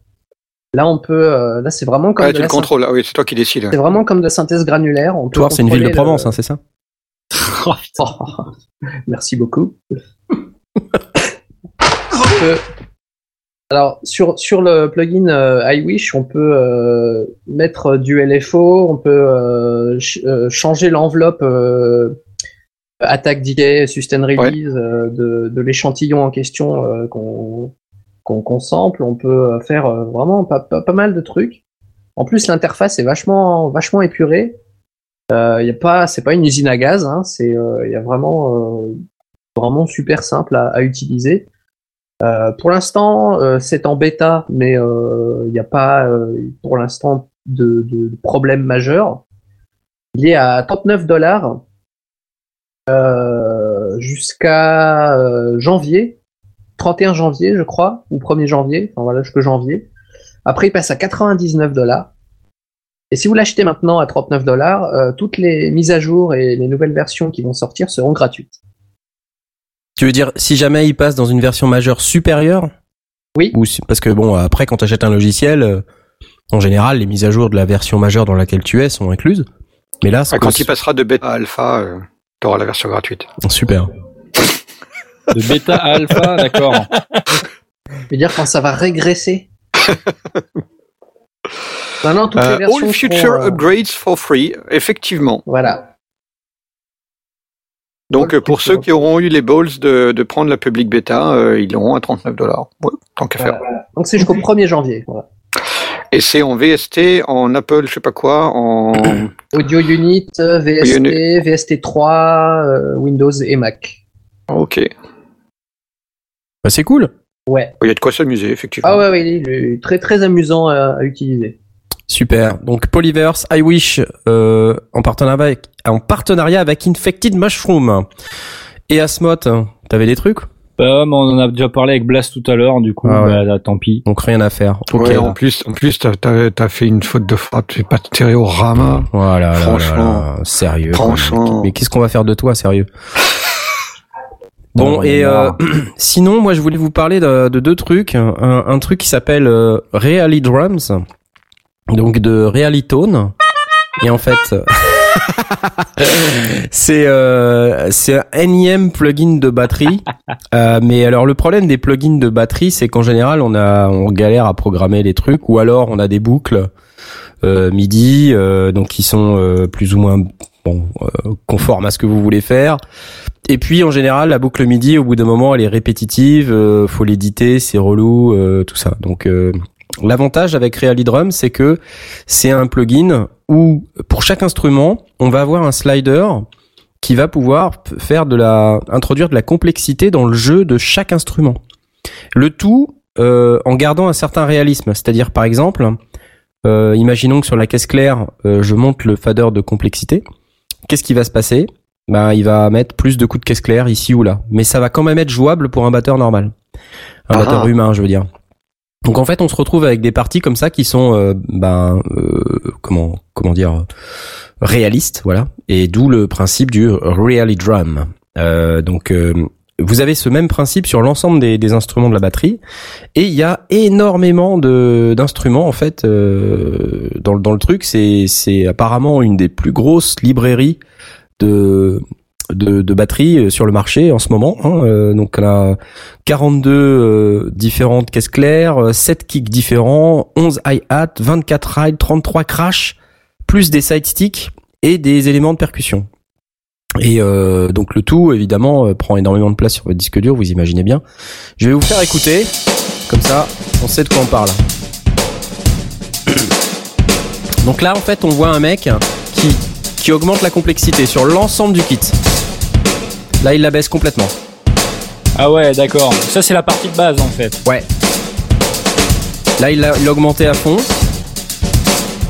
Là, on peut euh, là c'est vraiment comme Ah, de tu la le syn- contrôles. Ah oui, c'est toi qui décides. c'est vraiment comme de la synthèse granulaire. On peut Toi, c'est une ville de Provence, le- hein, c'est ça? Merci beaucoup. Alors sur sur le plugin euh, iWish, on peut euh, mettre du LFO, on peut euh, ch- changer l'enveloppe attaque decay, sustain release de, de l'échantillon en question qu'on qu'on sample. On peut faire vraiment pas, pas, pas mal de trucs. En plus, l'interface est vachement vachement épurée. Euh, y a pas, c'est pas une usine à gaz, hein, c'est, euh, y a vraiment, euh, vraiment super simple à, utiliser. Euh, pour l'instant, c'est en bêta, mais il n'y a pas, pour l'instant, de, problème majeur. Il est à 39 dollars jusqu'à janvier, 31 janvier, je crois, ou 1er janvier, enfin voilà, jusqu'à janvier. Après, il passe à 99 dollars. Et si vous l'achetez maintenant à 39 dollars, euh, toutes les mises à jour et les nouvelles versions qui vont sortir seront gratuites. Tu veux dire, si jamais il passe dans une version majeure supérieure? Oui. Ou si- parce que bon, après, quand tu achètes un logiciel, euh, en général, les mises à jour de la version majeure dans laquelle tu es sont incluses. Mais là, Ah, Quand il passera de bêta à alpha, euh, t'auras la version gratuite. super. De bêta à alpha, d'accord. Je veux dire quand ça va régresser. non, non, toutes les Euh, versions all future euh, upgrades for free, effectivement. Voilà. Donc pour ceux qui auront eu les balls de, de prendre la public bêta, euh, ils l'auront à 39 dollars. Ouais, tant qu'à faire. Voilà. Donc c'est jusqu'au 1er janvier. Voilà. Et c'est en VST, en Apple, je sais pas quoi, en Audio Unit, VST, VST3, euh, Windows et Mac. ok. Il Bah, c'est cool. Ouais. y a de quoi s'amuser, effectivement. Ah ouais, ouais, il est très très amusant à, à utiliser. Super. Donc Polyverse, I Wish, euh, en partenariat avec, en partenariat avec Infected Mushroom. Et Asmoth, t'avais des trucs? Bah, mais on en a déjà parlé avec Blast tout à l'heure, du coup, Ah ouais. bah, là, tant pis. Donc rien à faire. Ok. Ouais, en plus, en plus, t'as, fait une faute de frappe, tu es pas de stéréorama. Voilà, là, Franchement. là, là, sérieux. Franchement. Mais qu'est-ce qu'on va faire de toi, sérieux? Bon, et euh, non. sinon, moi, je voulais vous parler de, de deux trucs. Un, un truc qui s'appelle euh, Really Drums, donc de Realitone. Et en fait, c'est euh, c'est un énième plugin de batterie. Euh, mais alors, le problème des plugins de batterie, c'est qu'en général, on a on galère à programmer les trucs, ou alors on a des boucles euh, MIDI, euh, donc qui sont euh, plus ou moins bon euh, conformes à ce que vous voulez faire. Et puis en général, la boucle MIDI, au bout d'un moment, elle est répétitive, euh, faut l'éditer, c'est relou, euh, tout ça. Donc euh, l'avantage avec Realidrum, c'est que c'est un plugin où pour chaque instrument, on va avoir un slider qui va pouvoir faire de la introduire de la complexité dans le jeu de chaque instrument. Le tout euh, en gardant un certain réalisme, c'est-à-dire par exemple, euh, imaginons que sur la caisse claire, euh, je monte le fader de complexité. Qu'est-ce qui va se passer? Ben, il va mettre plus de coups de caisse claire ici ou là. Mais ça va quand même être jouable pour un batteur normal. Un Ah. batteur humain, je veux dire. Donc en fait, on se retrouve avec des parties comme ça qui sont, euh, ben, euh, comment, comment dire, réalistes, voilà. Et d'où le principe du really drum. Euh, donc euh, vous avez ce même principe sur l'ensemble des, des instruments de la batterie, et il y a énormément de d'instruments en fait euh, dans, le- dans le truc. C'est c'est apparemment une des plus grosses librairies de de, de batteries sur le marché en ce moment. hein. Euh, donc on a 42 euh, différentes caisses claires, euh, 7 kicks différents, 11 hi-hat, 24 ride, 33 crash, plus des side sticks et des éléments de percussion. Et euh, donc le tout évidemment euh, prend énormément de place sur votre disque dur, vous imaginez bien. Je vais vous faire écouter, comme ça on sait de quoi on parle. Donc là en fait on voit un mec qui, qui augmente la complexité sur l'ensemble du kit. Là il la baisse complètement. Ah ouais, d'accord. Ça, c'est la partie de base, en fait. Ouais. Là il l'a il l'a augmenté à fond.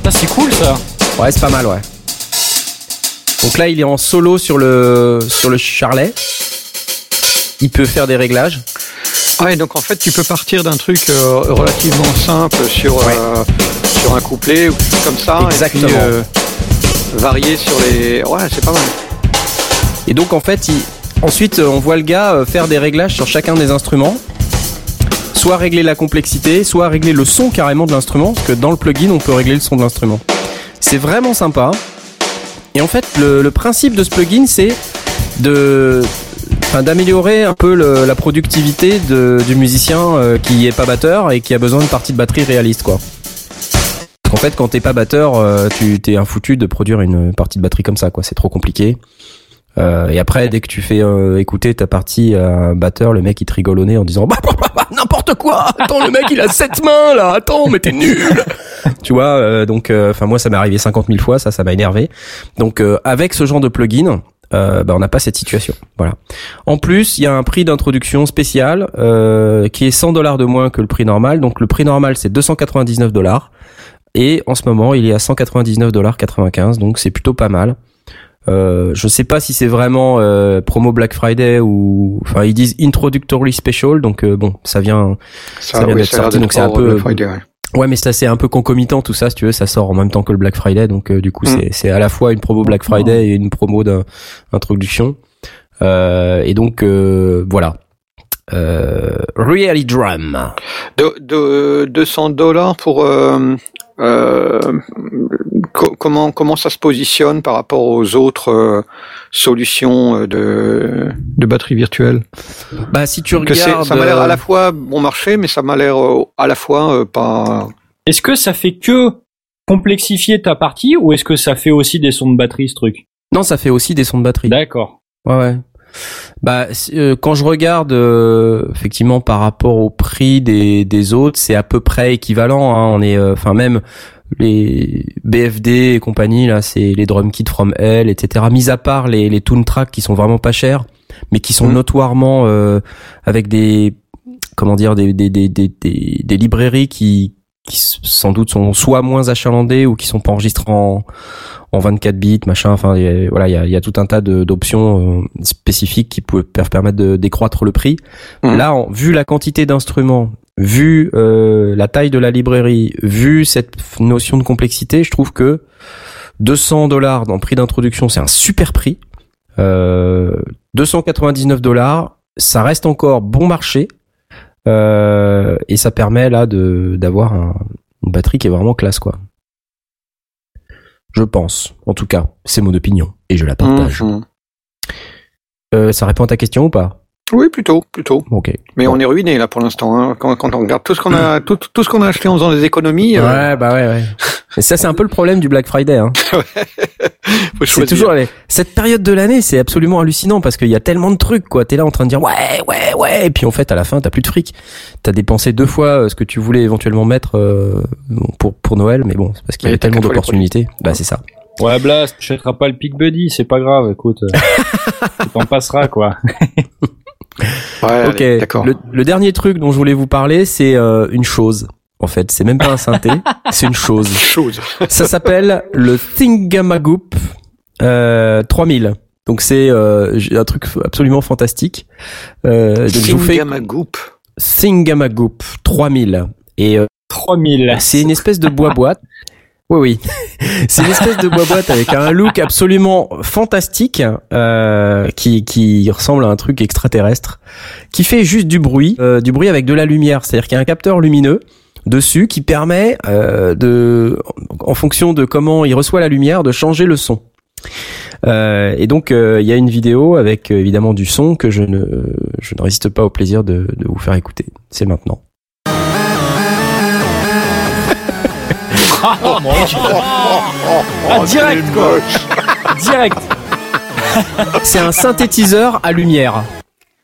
Ça, c'est cool, ça. Ouais c'est pas mal ouais. Donc là il est en solo sur le sur le charlet. Il peut faire des réglages. Ouais, donc en fait, tu peux partir d'un truc euh, relativement simple sur, euh, sur un couplet ou quelque chose comme ça. Exactement. Et puis, euh, varier sur les. Ouais, c'est pas mal. Et donc en fait, ensuite euh, on voit le gars euh, faire des réglages sur chacun des instruments. Soit régler la complexité, soit régler le son carrément de l'instrument, parce que dans le plugin on peut régler le son de l'instrument. C'est vraiment sympa. Et en fait, le, principe de ce plugin, c'est de, enfin, d'améliorer un peu la productivité du musicien euh, qui est pas batteur et qui a besoin de parties de batterie réalistes, quoi. Qu'en fait, quand t'es pas batteur, euh, tu t'es un foutu de produire une partie de batterie comme ça, quoi. C'est trop compliqué. Euh, et après, dès que tu fais euh, écouter ta partie à un batteur, le mec il te rigole au nez en disant bah, bah, bah, bah, n'importe quoi. Attends, le mec il a sept mains là. Attends, mais t'es nul. tu vois. euh, donc, enfin moi ça m'est arrivé 50 000 fois, ça, ça m'a énervé. Donc euh, avec ce genre de plugin, euh, bah, on n'a pas cette situation. Voilà. En plus, il y a un prix d'introduction spécial euh, qui est 100 dollars de moins que le prix normal. Donc le prix normal c'est 299 dollars. Et en ce moment, il est à 199 dollars 95. Donc c'est plutôt pas mal. Euh, je sais pas si c'est vraiment euh, promo Black Friday ou enfin ils disent introductory special donc euh, bon ça vient Ça vient oui, d'être sorti, donc c'est un peu- Friday, ouais. ouais mais ça c'est un peu concomitant tout ça si tu veux ça sort en même temps que le Black Friday donc euh, du coup Mm. c'est c'est à la fois une promo Black Friday et une promo d'introduction euh, et donc euh, voilà euh, Really Drum De, de, 200 dollars pour euh, euh, Co- comment comment ça se positionne par rapport aux autres euh, solutions euh, de de batterie virtuelle? Bah si tu Que regardes, ça m'a l'air à la fois bon marché, mais ça m'a l'air à la fois euh, pas. Est-ce que ça fait que complexifier ta partie ou est-ce que ça fait aussi des sons de batterie ce truc? Non, ça fait aussi des sons de batterie. D'accord. Ouais, ouais. Bah, euh, quand je regarde euh, effectivement par rapport au prix des, des autres, c'est à peu près équivalent. Hein. On est, euh, enfin même les BFD et compagnie là, c'est les drum kits from Hell, etc. Mis à part les les Toon Track qui sont vraiment pas chers, mais qui sont Mhm. notoirement euh, avec des comment dire des des des des, des, des librairies qui qui sans doute sont soit moins achalandées ou qui sont pas enregistrées en en 24 bits, machin. Enfin, il y a- voilà, il y a, il y a tout un tas d'options euh, spécifiques qui peuvent permettre de décroître le prix. Mhm. Là, en- vu la quantité d'instruments, vu euh, la taille de la librairie, vu cette notion de complexité, je trouve que 200 dollars dans le prix d'introduction, c'est un super prix. Euh, 299 dollars, ça reste encore bon marché. Euh, et ça permet là de d'avoir un- une batterie qui est vraiment classe quoi. Je pense, en tout cas, c'est mon opinion et je la partage. Mhm. Euh, ça répond à ta question ou pas? Oui, plutôt, plutôt. Ok. Mais Bon. on est ruiné là pour l'instant. Hein. Quand, quand on regarde tout ce qu'on a, tout, tout ce qu'on a acheté en faisant des économies, euh, Ouais, bah ouais, ouais. Et ça, c'est un peu le problème du Black Friday. Hein. faut C'est toujours cette période de l'année, c'est absolument hallucinant parce qu'il y a tellement de trucs, quoi. T'es là en train de dire ouais, ouais, ouais, et puis en fait, à la fin, t'as plus de fric. T'as dépensé deux fois euh, ce que tu voulais éventuellement mettre euh, pour pour Noël, mais bon, c'est parce qu'il y t'as tellement d'opportunités. Bah c'est ça. Ouais, Blast, tu achèteras pas le Peak Buddy, c'est pas grave, écoute. tu t'en passeras, quoi. Ouais, ok. allez, d'accord. Le, le dernier truc dont je voulais vous parler, c'est euh, une chose. En fait, c'est même pas un synthé, c'est une chose. Chose. Ça s'appelle le Thingamagoop euh, 3000. Donc c'est euh, j'ai un truc absolument fantastique. Euh, donc je vous fais Singamagoop. Thingamagoop 3000 et euh, 3000. c'est une espèce de bois boîte. Oui oui, c'est une espèce de boîte avec un look absolument fantastique euh, qui qui ressemble à un truc extraterrestre, qui fait juste du bruit, euh, du bruit avec de la lumière. C'est-à-dire qu'il y a un capteur lumineux dessus qui permet euh, de, en fonction de comment il reçoit la lumière, de changer le son. Euh, et donc euh, il y a une vidéo avec euh, évidemment du son que je ne je ne résiste pas au plaisir de, de vous faire écouter. C'est maintenant. Ah, direct, quoi. Direct. C'est un synthétiseur à lumière,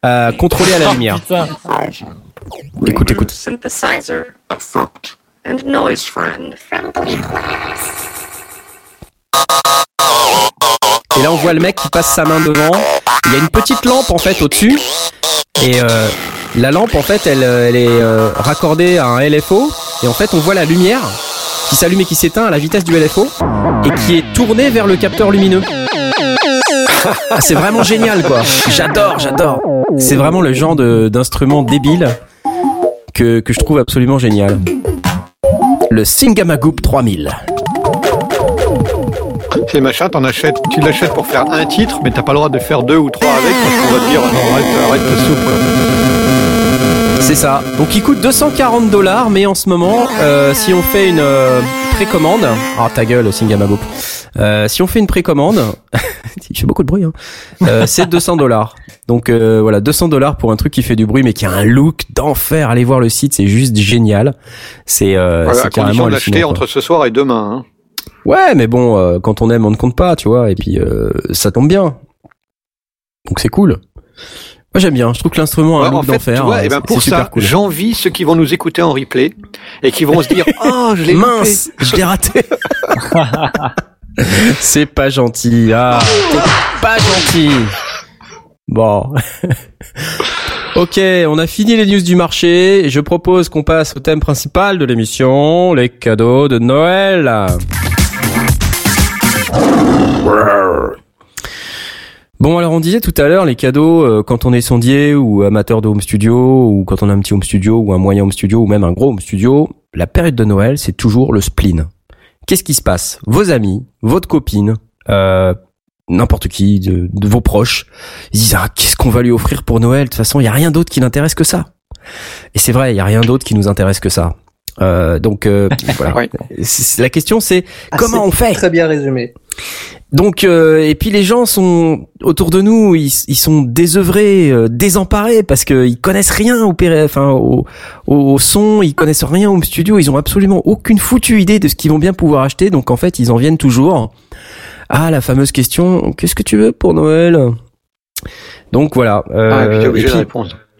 euh, contrôlé à la lumière. Putain. Écoute, écoute. Synthesizer, a thought, and noise friend. Friendly class. Et là, on voit le mec qui passe sa main devant. Il y a une petite lampe en fait au-dessus. Et euh, la lampe, en fait, elle, euh, elle est euh, raccordée à un LFO. Et en fait, on voit la lumière qui s'allume et qui s'éteint à la vitesse du LFO et qui est tournée vers le capteur lumineux. Ah, c'est vraiment génial, quoi. J'adore, j'adore. C'est vraiment le genre de- d'instrument débile que, que je trouve absolument génial. Le Singamagoop 3000. C'est machin, t'en achètes, tu l'achètes pour faire un titre, mais t'as pas le droit de faire deux ou trois avec parce qu'on va te dire non, arrête, arrête ta soupe. C'est ça. Donc il coûte 240 dollars, mais en ce moment, euh, si on fait une euh, précommande, ah ta gueule, Singamagoop. Euh, si on fait une précommande, il fait beaucoup de bruit, hein, euh, c'est 200 dollars. Donc euh, voilà, 200 dollars pour un truc qui fait du bruit, mais qui a un look d'enfer. Allez voir le site, c'est juste génial. C'est euh, Voilà, c'est à carrément quoi. entre ce soir et demain. Hein. Ouais, mais bon, euh, quand on aime, on ne compte pas, tu vois. Et puis euh, ça tombe bien. Donc c'est cool. Moi j'aime bien. Je trouve que l'instrument a un Ouais, look d'enfer. vois, euh, et ben pour ça, cool. j'envie ceux qui vont nous écouter en replay et qui vont se dire oh je l'ai loupé. Mince, je l'ai raté. C'est pas gentil. Ah, pas gentil. Bon. ok, on a fini les news du marché. Je propose qu'on passe au thème principal de l'émission, les cadeaux de Noël. Bon, alors on disait tout à l'heure, les cadeaux, euh, quand on est sondier ou amateur de home studio, ou quand on a un petit home studio, ou un moyen home studio, ou même un gros home studio, la période de Noël, c'est toujours le spleen. Qu'est-ce qui se passe? Vos amis, votre copine, euh, n'importe qui, vos proches, ils disent ah qu'est-ce qu'on va lui offrir pour Noël? De toute façon, il y a rien d'autre qui l'intéresse que ça. Et c'est vrai, il y a rien d'autre qui nous intéresse que ça. Euh, donc euh, voilà. Ouais. La question c'est Ah, comment on fait Très bien résumé. Donc euh, et puis les gens sont autour de nous, ils, ils sont désœuvrés, euh, désemparés parce que ils connaissent rien au péré- enfin au, au, son, ils connaissent rien au studio, ils ont absolument aucune foutue idée de ce qu'ils vont bien pouvoir acheter. Donc en fait, ils en viennent toujours à la fameuse question qu'est-ce que tu veux pour Noël? Donc voilà. euh, Ah, et puis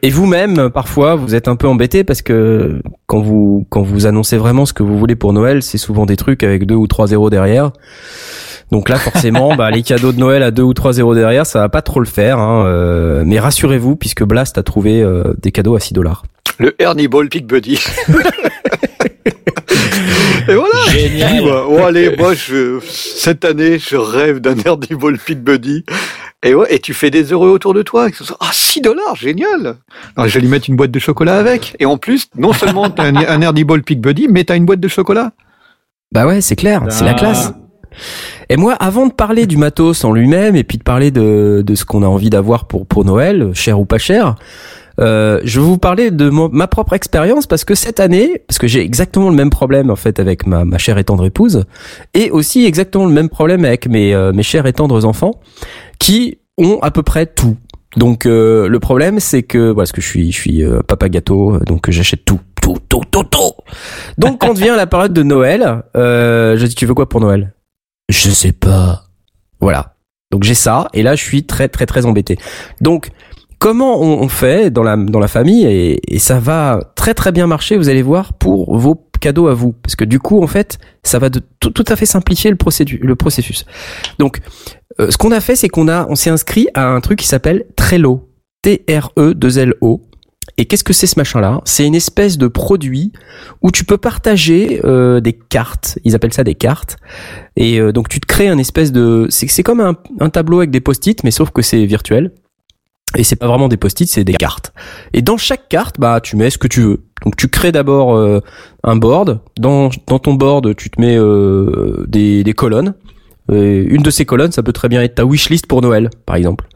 et vous-même, parfois, vous êtes un peu embêté parce que quand vous quand vous annoncez vraiment ce que vous voulez pour Noël, c'est souvent des trucs avec deux ou trois zéros derrière. Donc là, forcément, bah, les cadeaux de Noël à deux ou trois zéros derrière, ça va pas trop le faire. Hein, euh, mais rassurez-vous, puisque Blast a trouvé euh, des cadeaux à 6 dollars. Le Ernie Ball Pig Buddy. Et voilà. Génial. Oh allez, moi je cette année je rêve d'un Ernie Ball Pig Buddy. Et ouais, et tu fais des heureux autour de toi. Ah 6 dollars, génial. Alors, je vais lui mettre une boîte de chocolat avec. Et en plus, non seulement t'as un, un Ernie Ball Pig Buddy, mais t'as une boîte de chocolat. Bah ouais, c'est clair, c'est la Ah. classe. Et moi, avant de parler du matos en lui-même et puis de parler de, de ce qu'on a envie d'avoir pour, pour Noël, cher ou pas cher, euh, je vais vous parler de mon- ma propre expérience parce que cette année, parce que j'ai exactement le même problème en fait avec ma, ma chère et tendre épouse, et aussi exactement le même problème avec mes, euh, mes chers et tendres enfants, qui ont à peu près tout. Donc euh, le problème c'est que voilà, parce que je suis je suis euh, papa gâteau, euh, donc j'achète tout, tout, tout, tout, tout. Donc quand vient la période de Noël, euh, je dis tu veux quoi pour Noël? Je sais pas. Voilà. Donc j'ai ça et là je suis très très très embêté. Donc comment on, fait dans la dans la famille et, et ça va très très bien marcher, vous allez voir pour vos cadeaux à vous? Parce que du coup en fait ça va de tout, tout à fait simplifier le procédu le processus. Donc ce qu'on a fait c'est qu'on a on s'est inscrit à un truc qui s'appelle Trello. T R E 2 L O. Et qu'est-ce que c'est ce machin-là? C'est une espèce de produit où tu peux partager euh, des cartes. Ils appellent ça des cartes. Et euh, donc tu te crées un espèce de, c'est c'est comme un, un tableau avec des post-it, mais sauf que c'est virtuel. Et c'est pas vraiment des post-it, c'est des cartes. Et dans chaque carte, bah tu mets ce que tu veux. Donc tu crées d'abord euh, un board. Dans dans ton board, tu te mets euh, des, des colonnes. Euh, une de ces colonnes, ça peut très bien être ta wishlist pour Noël, par exemple.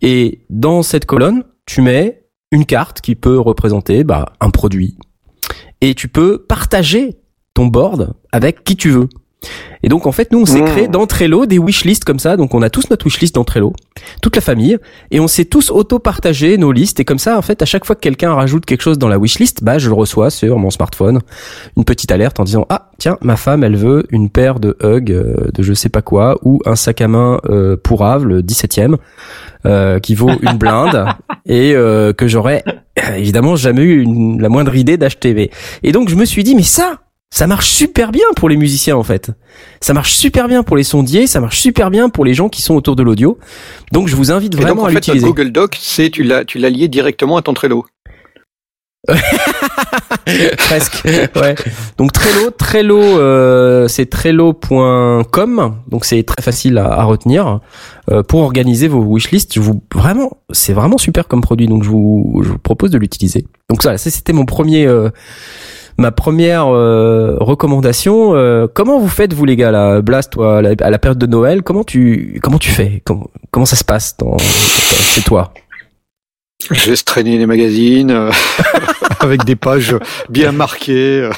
Et dans cette colonne, tu mets une carte qui peut représenter bah, un produit. Et tu peux partager ton board avec qui tu veux. Et donc en fait, nous on s'est Mmh. créé dans Trello des wishlists comme ça. Donc on a tous notre wishlist dans Trello, toute la famille, et on s'est tous auto-partagé nos listes. Et comme ça, en fait, à chaque fois que quelqu'un rajoute quelque chose dans la wishlist, bah je le reçois sur mon smartphone, une petite alerte en disant ah tiens ma femme elle veut une paire de Hug euh, de je sais pas quoi ou un sac à main euh, pour Ave le 17e euh, qui vaut une blinde et euh, que j'aurais euh, évidemment jamais eu une- la moindre idée d'acheter. Et donc je me suis dit mais ça ça marche super bien pour les musiciens en fait. Ça marche super bien pour les sondiers, ça marche super bien pour les gens qui sont autour de l'audio. Donc je vous invite Et donc vraiment en à l'utiliser. Google Doc, c'est tu l'as tu l'as lié directement à ton Trello. Presque. Ouais. Donc Trello, Trello, euh, c'est trello.com, donc c'est très facile à, à retenir euh, pour organiser vos wishlists. Je vous vraiment, c'est vraiment super comme produit, donc je vous, je vous propose de l'utiliser. Donc ça, c'était mon premier, euh, ma première euh, recommandation. Euh, comment vous faites vous les gars là, Blast, toi, à la, à la période de Noël, comment tu, comment tu fais, comment, comment ça se passe dans, chez toi? Je laisse traîner les magazines euh, avec des pages bien marquées.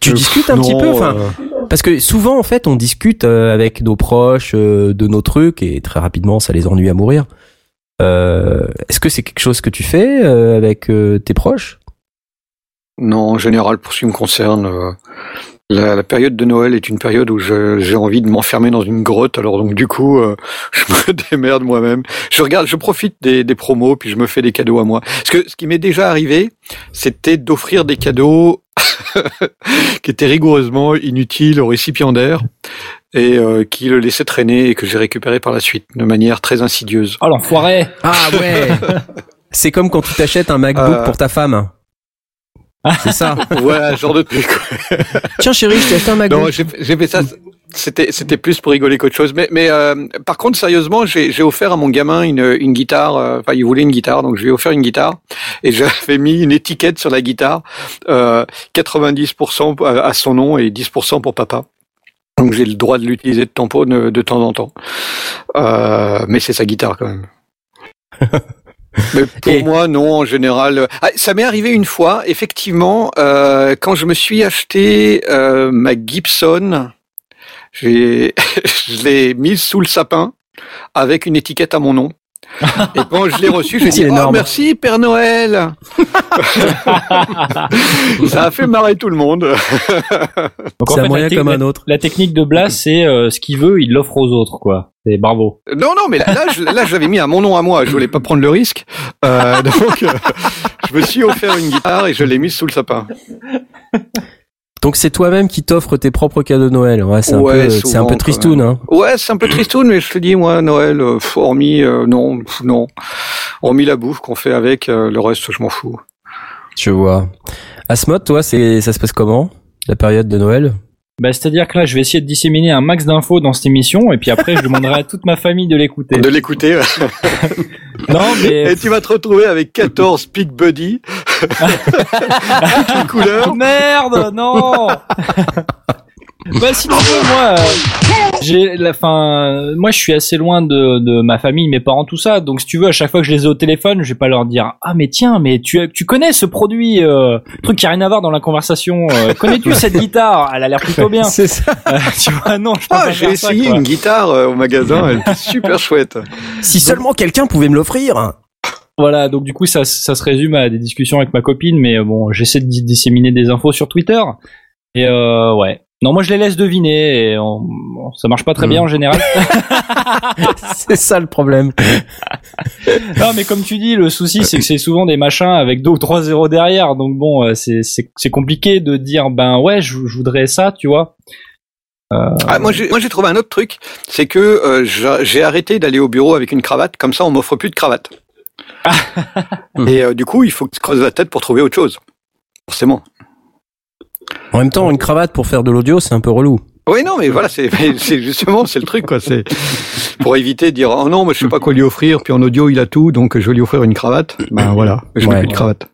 Tu Euh, discutes un petit peu, enfin. Parce que souvent, en fait, on discute euh, avec nos proches euh, de nos trucs et très rapidement, ça les ennuie à mourir. Euh, Est-ce que c'est quelque chose que tu fais euh, avec euh, tes proches? Non, en général, pour ce qui me concerne, euh, la, la période de Noël est une période où je- j'ai envie de m'enfermer dans une grotte. Alors donc du coup, euh, je me démerde moi-même. Je regarde, je profite des, des promos, puis je me fais des cadeaux à moi. Parce que ce qui m'est déjà arrivé, c'était d'offrir des cadeaux qui étaient rigoureusement inutiles au récipiendaire et euh, qui le laissaient traîner et que j'ai récupéré par la suite de manière très insidieuse. Oh l'enfoiré Ah ouais C'est comme quand tu t'achètes un MacBook Euh. pour ta femme. C'est ça. voilà, genre de truc. Tiens chérie, je t'ai acheté un MacBook. Non, j'ai j'ai fait ça. C'était c'était plus pour rigoler qu'autre chose. Mais mais euh, par contre, sérieusement, j'ai j'ai offert à mon gamin une une guitare. euh, Enfin, il voulait une guitare, donc je lui ai offert une guitare et j'avais mis une étiquette sur la guitare, euh, 90% à à son nom et 10% pour papa. Donc j'ai le droit de l'utiliser de tamponne de temps en temps. Euh, mais c'est sa guitare quand même. Mais pour Et- moi, non, en général. euh, ah, ça m'est arrivé une fois, effectivement, euh, quand je me suis acheté euh, ma Gibson, je l'ai mise sous le sapin avec une étiquette à mon nom. Et quand je l'ai reçue, j'ai dit oh, énorme. merci Père Noël. ça a fait marrer tout le monde. Donc, en un moyen comme un autre. la technique de Blas, c'est euh, ce qu'il veut, il l'offre aux autres, quoi. C'est bravo. Non, non, mais là, là, je, là, je l'avais mis à mon nom à moi. Je voulais pas prendre le risque. Euh, donc, euh, je me suis offert une guitare et je l'ai mise sous le sapin. Donc c'est toi-même qui t'offres tes propres cadeaux de Noël. Ouais, c'est Ouais, un peu, c'est un peu tristoun. Hein. Ouais, c'est un peu tristoun, mais je te dis, moi, Noël, euh, hormis, euh, non, non. Hormis la bouffe qu'on fait avec, euh, le reste, je m'en fous. Je vois. Asmod, toi, c'est, ça se passe comment la période de Noël? Bah, c'est-à-dire que là, je vais essayer de disséminer un max d'infos dans cette émission, et puis après, je dememanderai à toute ma famille de l'écouter. De l'écouter. ouais. Non, mais Et tu vas te retrouver avec 14 Peak Buddy. Toutes les couleurs. Merde, non Bah si tu veux, moi, euh, j'ai la fin. Moi, je suis assez loin de, de ma famille, mes parents, tout ça. Donc, si tu veux, à chaque fois que je les ai au téléphone, je vais pas leur dire ah mais tiens, mais tu tu connais ce produit, euh, truc qui a rien à voir dans la conversation. euh, Connais-tu cette guitare? Elle a l'air plutôt bien. C'est ça. Euh, tu vois, non, je peux Ah, j'ai ça, essayé une guitare euh, au magasin, elle était super chouette. Si seulement quelqu'un pouvait me l'offrir. Voilà, donc du coup, ça, ça se résume à des discussions avec ma copine, mais bon, j'essaie de dis- disséminer des infos sur Twitter. Et euh, ouais. Non, moi je les laisse deviner et on- bon, ça marche pas très Hmm. bien en général. c'est ça le problème. non, mais comme tu dis, le souci c'est que c'est souvent des machins avec deux ou trois zéros derrière, donc bon, euh, c'est c'est c'est compliqué de dire ben ouais, je, je voudrais ça, tu vois. Ah, moi, j'ai, moi, j'ai trouvé un autre truc, c'est que euh, j'a- j'ai arrêté d'aller au bureau avec une cravate, comme ça, on m'offre plus de cravate. Et euh, du coup, il faut que tu creuses la tête pour trouver autre chose. Forcément. En même temps, une cravate pour faire de l'audio, c'est un peu relou. Oui, non, mais voilà, c'est, mais c'est justement, c'est le truc, quoi. C'est pour éviter de dire, oh non, moi, je sais pas quoi lui offrir, puis en audio, il a tout, donc je vais lui offrir une cravate. Ben voilà, je mets Ouais. plus de cravate.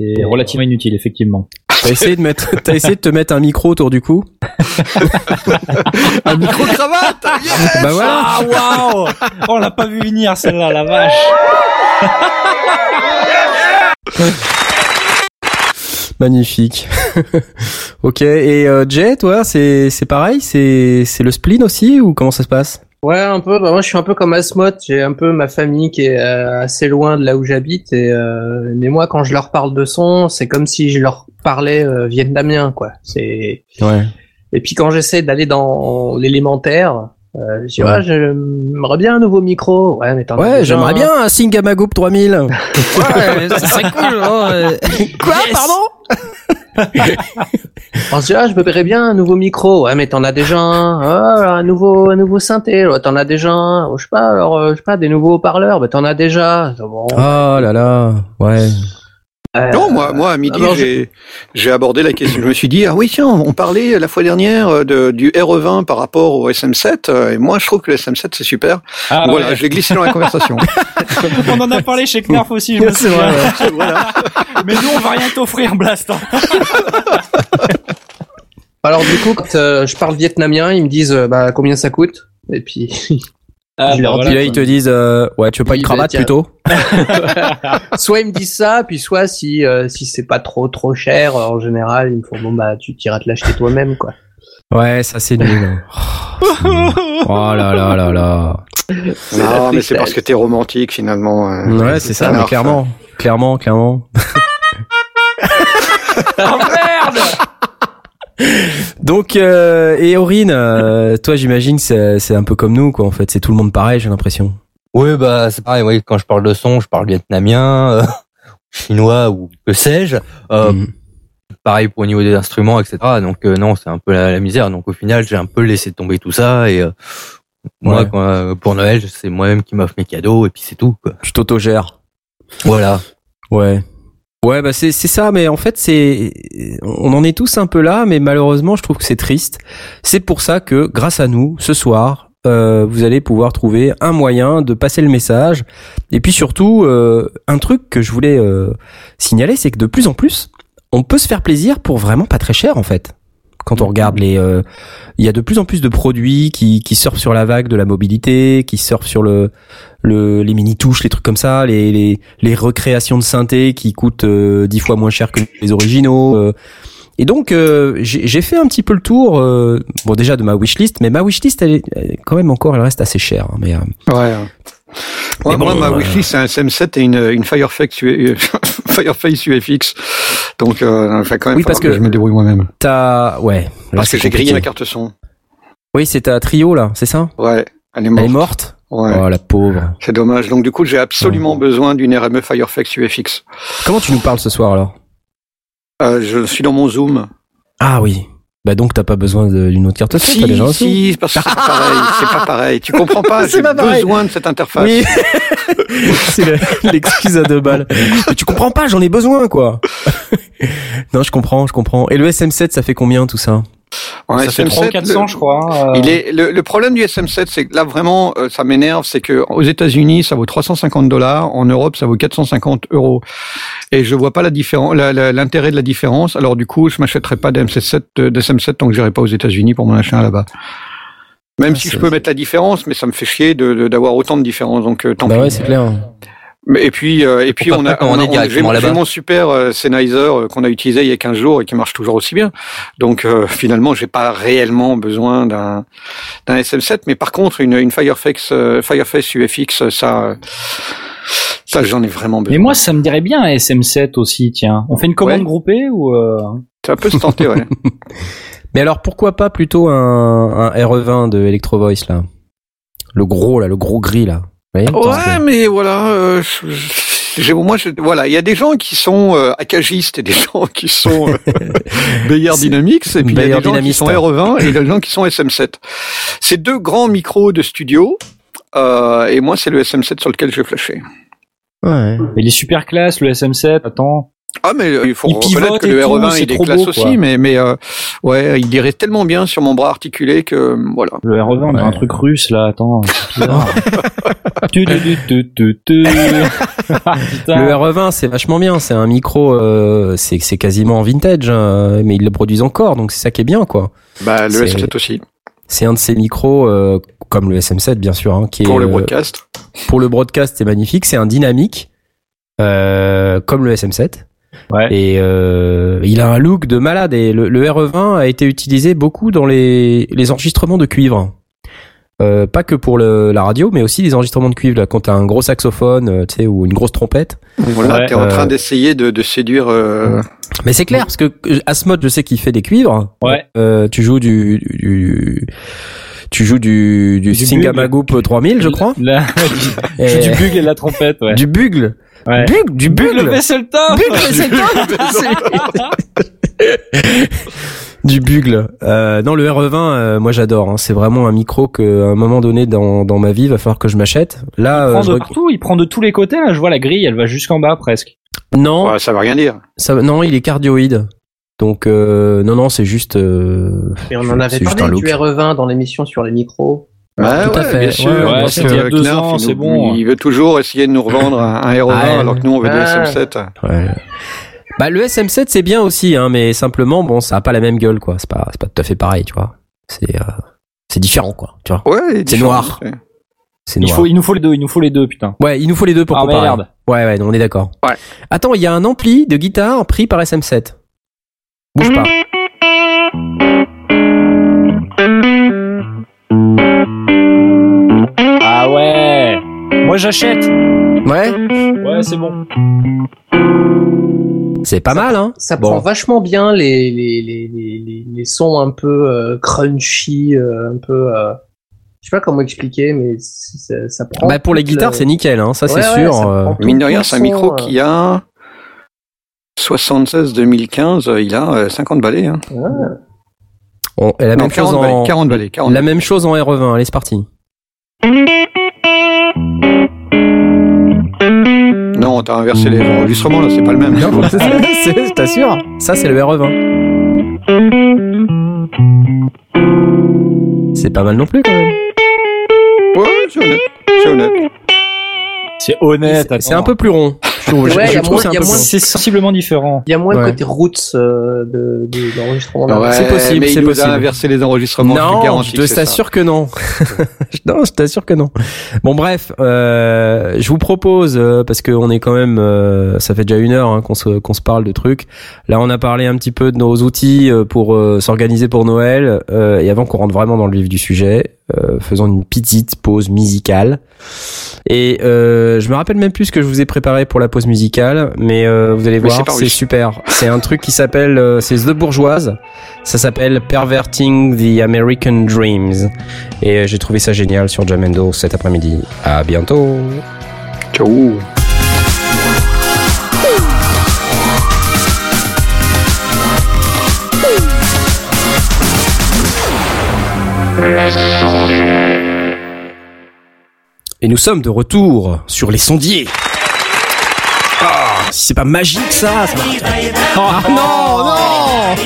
C'est relativement inutile, effectivement. T'as essayé de mettre, t'as essayé de te mettre un micro autour du cou? Un micro cravate? yes Bah voilà. Ah waouh Oh, On l'a pas vu venir celle-là, la vache. Magnifique. ok. Et euh, Jay, toi, c'est c'est pareil, c'est c'est le spleen aussi ou comment ça se passe? Ouais, un peu. Bah, moi, je suis un peu comme Asmod. J'ai un peu ma famille qui est euh, assez loin de là où j'habite. Et euh, mais moi, quand je leur parle de son, c'est comme si je leur parlais euh, vietnamien, quoi. C'est. Ouais. Et puis quand j'essaie d'aller dans l'élémentaire, euh, je Ouais. j'aimerais bien un nouveau micro. Ouais, mais t'en as Ouais, j'aimerais un. bien un Singamagoop 3000. ouais, ça serait cool. hein. Quoi, pardon? On se dit ah, je me verrais bien un nouveau micro. Ouais, mais t'en as déjà un. Ah, un nouveau, un nouveau synthé. Ouais, t'en as déjà un. Oh, je sais pas, alors, euh, je sais pas, des nouveaux haut-parleurs. Bah, t'en as déjà. Bon. Oh là là. Ouais. Euh, Non, moi, moi, à midi, alors, je- j'ai, j'ai abordé la question. Je me suis dit, ah oui, tiens, on parlait la fois dernière euh, de, du RE20 par rapport au SM7, euh, et moi, je trouve que le SM7, c'est super. Ah, voilà, ouais. je l'ai glissé dans la conversation. On en a parlé chez Knarf aussi, je me C'est souviens. vrai, voilà. Mais nous, on va rien t'offrir, Blast. hein. Alors du coup, quand euh, je parle vietnamien, ils me disent euh, bah combien ça coûte? Et puis Ah, bah voilà. Là, ils te disent, euh, ouais, tu veux pas Oui, une bah, cravate plutôt soit ils me disent ça, puis soit si euh, si c'est pas trop trop cher, euh, en général, ils me font bon bah tu t'iras te l'acheter toi-même quoi. Ouais, ça c'est nul. Oh là là là là. Non, mais c'est parce que t'es romantique, finalement. euh. Ouais, c'est ça, mais Alors, clairement. Clairement, clairement. Oh merde Donc, euh, et Aurine, euh, toi, j'imagine, c'est c'est un peu comme nous, quoi. En fait, c'est tout le monde pareil, j'ai l'impression. Oui, bah c'est pareil. Oui, quand je parle de son, je parle vietnamien, euh, chinois ou que sais-je. Euh, Mhm. Pareil pour au niveau des instruments, etc. Donc euh, non, c'est un peu la, la misère. Donc au final, j'ai un peu laissé tomber tout ça et euh, moi, Ouais. quand, euh, pour Noël, c'est moi-même qui m'offre mes cadeaux et puis c'est tout. Quoi. Tu t'autogères. Voilà. Ouais. Ouais, bah c'est c'est ça, mais en fait c'est on en est tous un peu là, mais malheureusement je trouve que c'est triste. C'est pour ça que grâce à nous, ce soir, euh, vous allez pouvoir trouver un moyen de passer le message. Et puis surtout, euh, un truc que je voulais euh, signaler, c'est que de plus en plus, on peut se faire plaisir pour vraiment pas très cher en fait. Quand on regarde les, euh, il y a de plus en plus de produits qui qui surfent sur la vague de la mobilité, qui surfent sur le le les mini touches, les trucs comme ça, les les les recréations de synthé qui coûtent euh, dix fois moins cher que les originaux. euh. et donc euh, j'ai fait un petit peu le tour, euh, bon déjà de ma wishlist, mais ma wishlist elle est quand même encore, elle reste assez chère. hein, mais euh, Ouais. Ouais, Mais moi, bon, ma euh, wishlist, c'est un SM7 et une, une Firefax, U- Fireface UFX. Donc, euh, quand même, Oui, parce que- je me débrouille moi-même. t'as ouais. là, Parce que j'ai grillé ma carte son. Oui, c'est ta trio là, c'est ça? Ouais. Elle est Elle est morte. morte? Ouais. Oh la pauvre. C'est dommage. Donc, du coup, j'ai absolument besoin d'une RME Firefax UFX. Comment tu nous parles ce soir alors? Euh, je suis dans mon Zoom. Ah oui. Bah donc t'as pas besoin de- d'une autre carte Si, déjà un si, parce que c'est pas pareil. C'est pas pareil. Tu comprends pas. J'ai pas pareil. besoin de cette interface. Oui. c'est le- l'excuse à deux balles. Mais tu comprends pas, j'en ai besoin quoi. non, je comprends, je comprends. Et le SM7, ça fait combien tout ça? Ouais, ça fait SM7, 300 400 le- je crois. euh. Il est le, le problème du SM7, c'est que là vraiment, euh, ça m'énerve, c'est que aux États-Unis, ça vaut 350 dollars, en Europe, ça vaut 450 euros, et je vois pas la différence, l'intérêt de la différence. Alors du coup, je m'achèterai pas d'MC7, euh, d'SM7 tant que j'irai pas aux États-Unis pour m'en acheter un là-bas. Même Ah, si je peux mettre la différence, mais ça me fait chier de- de- d'avoir autant de différence. Donc euh, tant Bah pis. ouais, c'est clair. Mais- Et puis, euh, et puis on a, on a- j'ai- mon super euh, Sennheiser euh, qu'on a utilisé il y a 15 jours et qui marche toujours aussi bien. Donc euh, finalement, j'ai pas réellement besoin d'un d'un SM7, mais par contre, une, une Firefax, euh, Fireface UFX, ça, euh, ça j'en ai vraiment besoin. Mais moi, ça me dirait bien un SM7 aussi, tiens. On fait une commande Ouais. groupée ou euh... ça peut se tenter, ouais. Mais alors pourquoi pas plutôt un, un RE20 de Electro Voice là? Le gros là, le gros gris là. Ouais, mais voilà. Euh, je- je- j'ai- moi, je- voilà, il y a des gens qui sont euh, accagistes et des gens qui sont euh, Bayer Dynamics et puis il y a des gens qui sont RE20 et des gens qui sont SM7. C'est deux grands micros de studio euh, et moi c'est le SM7 sur lequel je vais flasher. Ouais. il est super classe le SM7. Attends. Ah mais euh, il faut Il reconnaître pivote que le tout, RE20 c'est il est classe beau, aussi, mais mais euh, ouais, il irait tellement bien sur mon bras articulé que euh, voilà. Le RE20, on Ouais. un truc russe là. Attends. c'est bizarre. Tu, tu, tu, tu, tu, tu. Putain. Le RE20 c'est vachement bien, c'est un micro, euh, c'est c'est quasiment vintage, hein, mais ils le produisent encore, donc c'est ça qui est bien quoi. Bah le C'est- SM7 aussi C'est un de ces micros, euh, comme le SM7 bien sûr, hein, qui est pour le euh, broadcast. pour le broadcast c'est magnifique, c'est un dynamique euh, comme le SM7. Ouais. Et euh, il a un look de malade et le, le RE20 a été utilisé beaucoup dans les, les enregistrements de cuivre. Euh, pas que pour le, la radio, mais aussi les enregistrements de cuivre. Là, quand t'as un gros saxophone, euh, tu sais, ou une grosse trompette. Voilà, Ouais, t'es en euh, train d'essayer de, de séduire. euh, Mais c'est clair parce que euh, Asmod, je sais qu'il fait des cuivres. Ouais. Euh, tu joues du, du tu joues du, du, Du Singamagoop 3000, je crois. Et- du, du bugle et de la trompette, ouais. Du bugle. Ouais. Bugle, du bugle. Bugle Vesselta Bugle, toi Du bugle. Euh, non, le RE20, euh, moi j'adore. hein. C'est vraiment un micro que, à un moment donné dans, dans ma vie, va falloir que je m'achète. Là, Il euh, prend je de reg- partout, il prend de tous les côtés, là. Je vois la grille, elle va jusqu'en bas, presque. non, ouais, ça veut rien dire. ça, non, il est cardioïde. Donc euh, non, non, c'est juste. euh, Et on en avait c'est parlé du look. RE20 dans l'émission sur les micros. Ouais, tout à ouais, fait. bien sûr. Ouais, parce il y a deux Knarf, ans, c'est bon. Il veut toujours essayer de nous revendre un, un RE20 Ah, alors que nous on veut ah. du SM7. Ouais. Bah le SM7 c'est bien aussi, hein, mais simplement bon, ça a pas la même gueule, quoi. C'est pas, c'est pas tout à fait pareil, tu vois. C'est, euh, c'est différent, quoi. Tu vois. Ouais, il est différent. noir. C'est Il, noir. faut, il nous faut les deux, il nous faut les deux, putain. Ouais, il nous faut les deux pour Ah, comparer. merde. Ouais, ouais, on est d'accord. Ouais. Attends, il y a un ampli de guitare pris par SM7. Bouge pas. Ah ouais Moi j'achète Ouais, Ouais, c'est bon. c'est pas mal, hein. Ça Bon. prend vachement bien les, les, les, les, les, les sons un peu euh, crunchy, euh, un peu... euh, je sais pas comment expliquer, mais ça, ça prend... Bah pour les guitares, le- c'est nickel, hein. Ça Ouais, c'est ouais, sûr. ça euh, Mine de rien, c'est un micro euh, qui a 76-2015, il a euh, 50 balais. Hein. on- la Non, même chose 40 balais, en, 40 balais, 40 la même chose en RE20. Allez, c'est parti. Non, t'as inversé les enregistrements, là, c'est pas le même. Non, c'est- c'est- t'assures. Ça c'est le RE20. C'est pas mal non plus quand même. Ouais, c'est honnête. C'est honnête. C'est honnête, C'est- un peu plus rond. Je trouve, je- Ouais, je il y a trouve moins- c'est sensiblement différent. Il y a moins Ouais. le côté roots euh, de, de l'enregistrement. c'est possible, mais c'est il nous possible. a inversé les enregistrements. Non, je que t'assure que non. non, je t'assure que non. Bon, bref, euh, je vous propose euh, parce qu'on est quand même, euh, ça fait déjà une heure hein, qu'on se qu'on se parle de trucs. Là, on a parlé un petit peu de nos outils euh, pour euh, s'organiser pour Noël. euh, et avant qu'on rentre vraiment dans le vif du sujet, euh, faisons une petite pause musicale. Et euh, je me rappelle même plus ce que je vous ai préparé pour la pause musicale, mais euh, vous allez voir, c'est super. C'est un truc qui s'appelle, euh, c'est The Bourgeoise. Ça s'appelle Perverting the American Dreams. Et euh, j'ai trouvé ça génial sur Jamendo cet après-midi. À bientôt. Ciao. Et nous sommes de retour sur les sondiers. Ah, si c'est pas magique ça, ça Oh non, non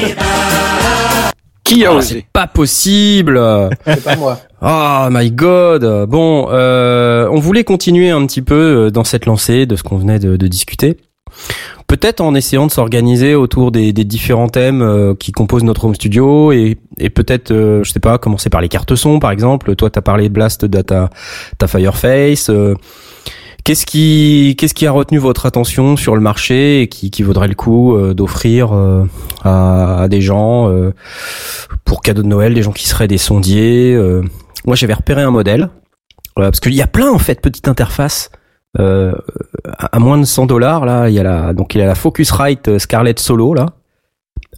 Qui a Ah, osé C'est pas possible C'est pas moi. Oh my god Bon, euh, on voulait continuer un petit peu euh, dans cette lancée de ce qu'on venait de, de discuter. Peut-être en essayant de s'organiser autour des, des différents thèmes euh, qui composent notre home studio et, et peut-être, euh, je sais pas, commencer par les cartes son par exemple. Toi, t'as parlé de Blast de ta, Fireface. euh, Qu'est-ce qui, qu'est-ce qui a retenu votre attention sur le marché et qui, qui vaudrait le coup euh, d'offrir euh, à, à des gens euh, pour cadeau de Noël, des gens qui seraient des sondiers Moi, j'avais repéré un modèle parce qu'il y a plein en fait petites interfaces à à moins de 100 dollars. Là, il y a la donc il y a la Focusrite euh, Scarlett Solo là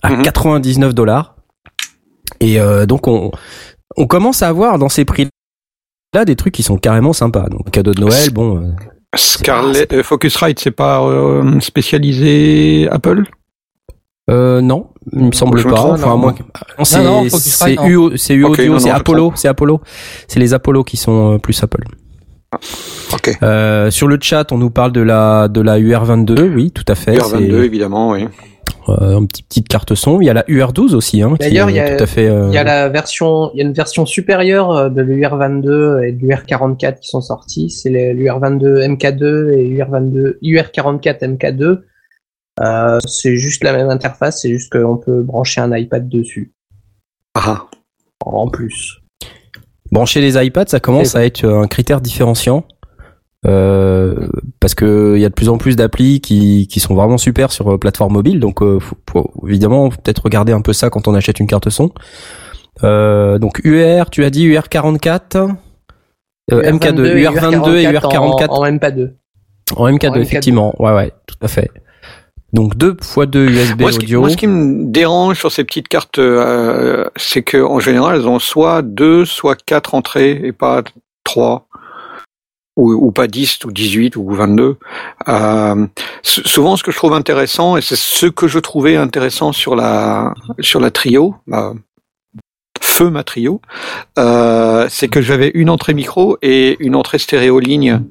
à Mhm. 99 dollars et euh, donc on on commence à avoir dans ces prix là des trucs qui sont carrément sympas. Donc cadeau de Noël, bon. euh, Scarlett, euh, Focusrite, c'est pas euh, spécialisé Apple? Euh, non, il me semble Je me pas. trompe, Enfin, non. moi, c'est non, c'est. U, c'est Apollo, c'est Apollo, c'est les Apollo qui sont euh, plus Apple. Euh, sur le chat, on nous parle de la de la UR22, oui, tout à fait. UR22, évidemment, oui. Euh, une petite petite carte son. Il y a la UR12 aussi, hein, D'ailleurs, est il y a- tout à fait. euh, Il y a la version, il y a une version supérieure de l'UR22 et de l'UR44 qui sont sortis. C'est les- l'UR22 MK2 et UR22, UR44 MK2. Euh, c'est juste la même interface, c'est juste qu'on peut brancher un iPad dessus. Ah, En plus. Brancher les iPads, ça commence à être un critère différenciant. Euh, parce que il y a de plus en plus d'applis qui, qui sont vraiment super sur euh, plateforme mobile, donc euh, faut, faut évidemment peut-être regarder un peu ça quand on achète une carte son. Euh, donc UR, tu as dit UR44, euh, MK2, UR22 et UR44 En, en MK2. en MK2, en MK2. effectivement, ouais ouais, tout à fait. Donc deux fois deux USB Moi ce, qui, audio. moi, ce qui me dérange sur ces petites cartes, euh, c'est que en général, elles ont soit deux, soit quatre entrées et pas trois, ou, ou pas 10 ou 18 ou 22. Euh, souvent, ce que je trouve intéressant, et c'est ce que je trouvais intéressant sur la sur la trio, feu ma trio, euh, c'est que j'avais une entrée micro et une entrée stéréo ligne.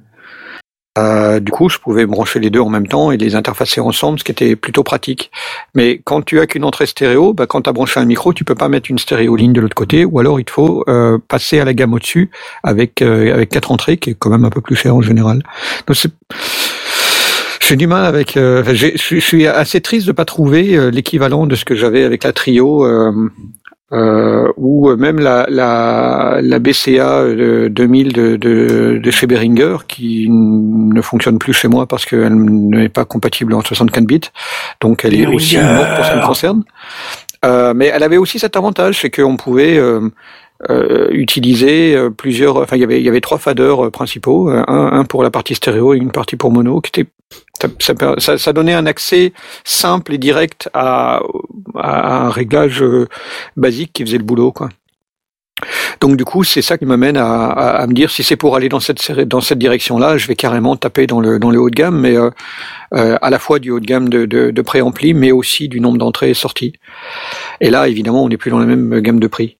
Euh, du coup, je pouvais brancher les deux en même temps et les interfacer ensemble, ce qui était plutôt pratique. Mais quand tu as qu'une entrée stéréo, bah, quand tu as branché un micro, tu peux pas mettre une stéréo ligne de l'autre côté, ou alors il te faut euh, passer à la gamme au-dessus avec euh, avec quatre entrées, qui est quand même un peu plus cher en général. Donc c'est du mal avec. euh, je suis- assez triste de pas trouver euh, l'équivalent de ce que j'avais avec la trio. Euh, ou même la, la, la BCA euh, 2000 de, de, de chez Behringer qui ne fonctionne plus chez moi parce qu'elle n'est pas compatible en 64 bits, donc elle est aussi morte pour ce qui me concerne. Euh, mais elle avait aussi cet avantage, c'est qu'on pouvait euh, euh, euh, plusieurs. Enfin, il y avait il y avait trois faders euh, principaux, euh, un, un pour la partie stéréo et une partie pour mono, qui était ça, ça, ça- donnait un accès simple et direct à, à un réglage basique qui faisait le boulot, quoi. Donc du coup, c'est ça qui m'amène à, à, à me dire si c'est pour aller dans cette dans cette direction-là, je vais carrément taper dans le dans le haut de gamme, mais euh, euh, à la fois du haut de gamme de, de, de préampli, mais aussi du nombre d'entrées et sorties. Et là, évidemment, on n'est plus dans la même gamme de prix.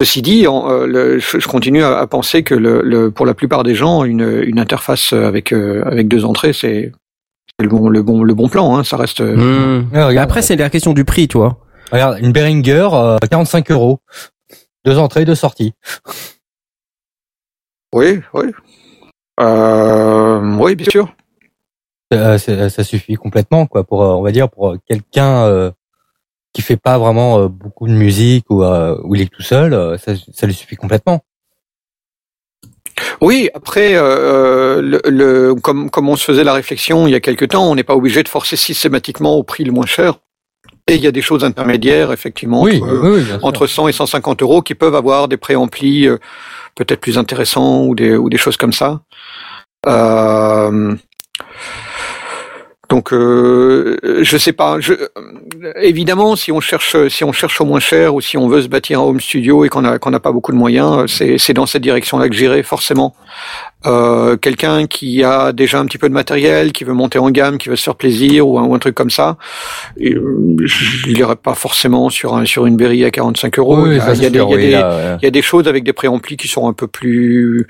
Ceci dit, euh, le- je, continue à, à penser que le, le, pour la plupart des gens, une, une interface avec euh, avec deux entrées, c'est le bon le bon le bon plan. Hein, ça reste. euh. Ouais, regarde, Après, c'est la question du prix, tu vois. regarde, une Behringer, euh, 45 euros. Deux entrées, deux sorties. Oui, oui. Euh, oui, bien sûr. Euh, ça suffit complètement, quoi, pour, euh, on va dire, pour euh, quelqu'un euh, qui fait pas vraiment euh, beaucoup de musique ou euh, où il est tout seul, euh, ça, ça lui suffit complètement. Oui, après, euh, le, le- comme, comme on se faisait la réflexion il y a quelque temps, on n'est pas obligé de forcer systématiquement au prix le moins cher. Et il y a des choses intermédiaires, effectivement, oui, entre, oui, oui, bien sûr. entre 100 et 150 euros qui peuvent avoir des préamplis euh, peut-être plus intéressants ou des, ou des choses comme ça. Euh, donc, euh, je sais pas. Je, évidemment, si on cherche, si on cherche au moins cher ou si on veut se bâtir un home studio et qu'on a qu'on n'a pas beaucoup de moyens, c'est c'est dans cette direction-là que j'irai forcément. Euh, Quelqu'un qui a déjà un petit peu de matériel, qui veut monter en gamme, qui veut se faire plaisir ou un, ou un truc comme ça, et, il irait pas forcément sur un sur une Berry à 45 euros. Oui, il y a, ça, il y a c'est des, sûr, il y a oui, des- là, il y a des choses avec des préamplis qui sont un peu plus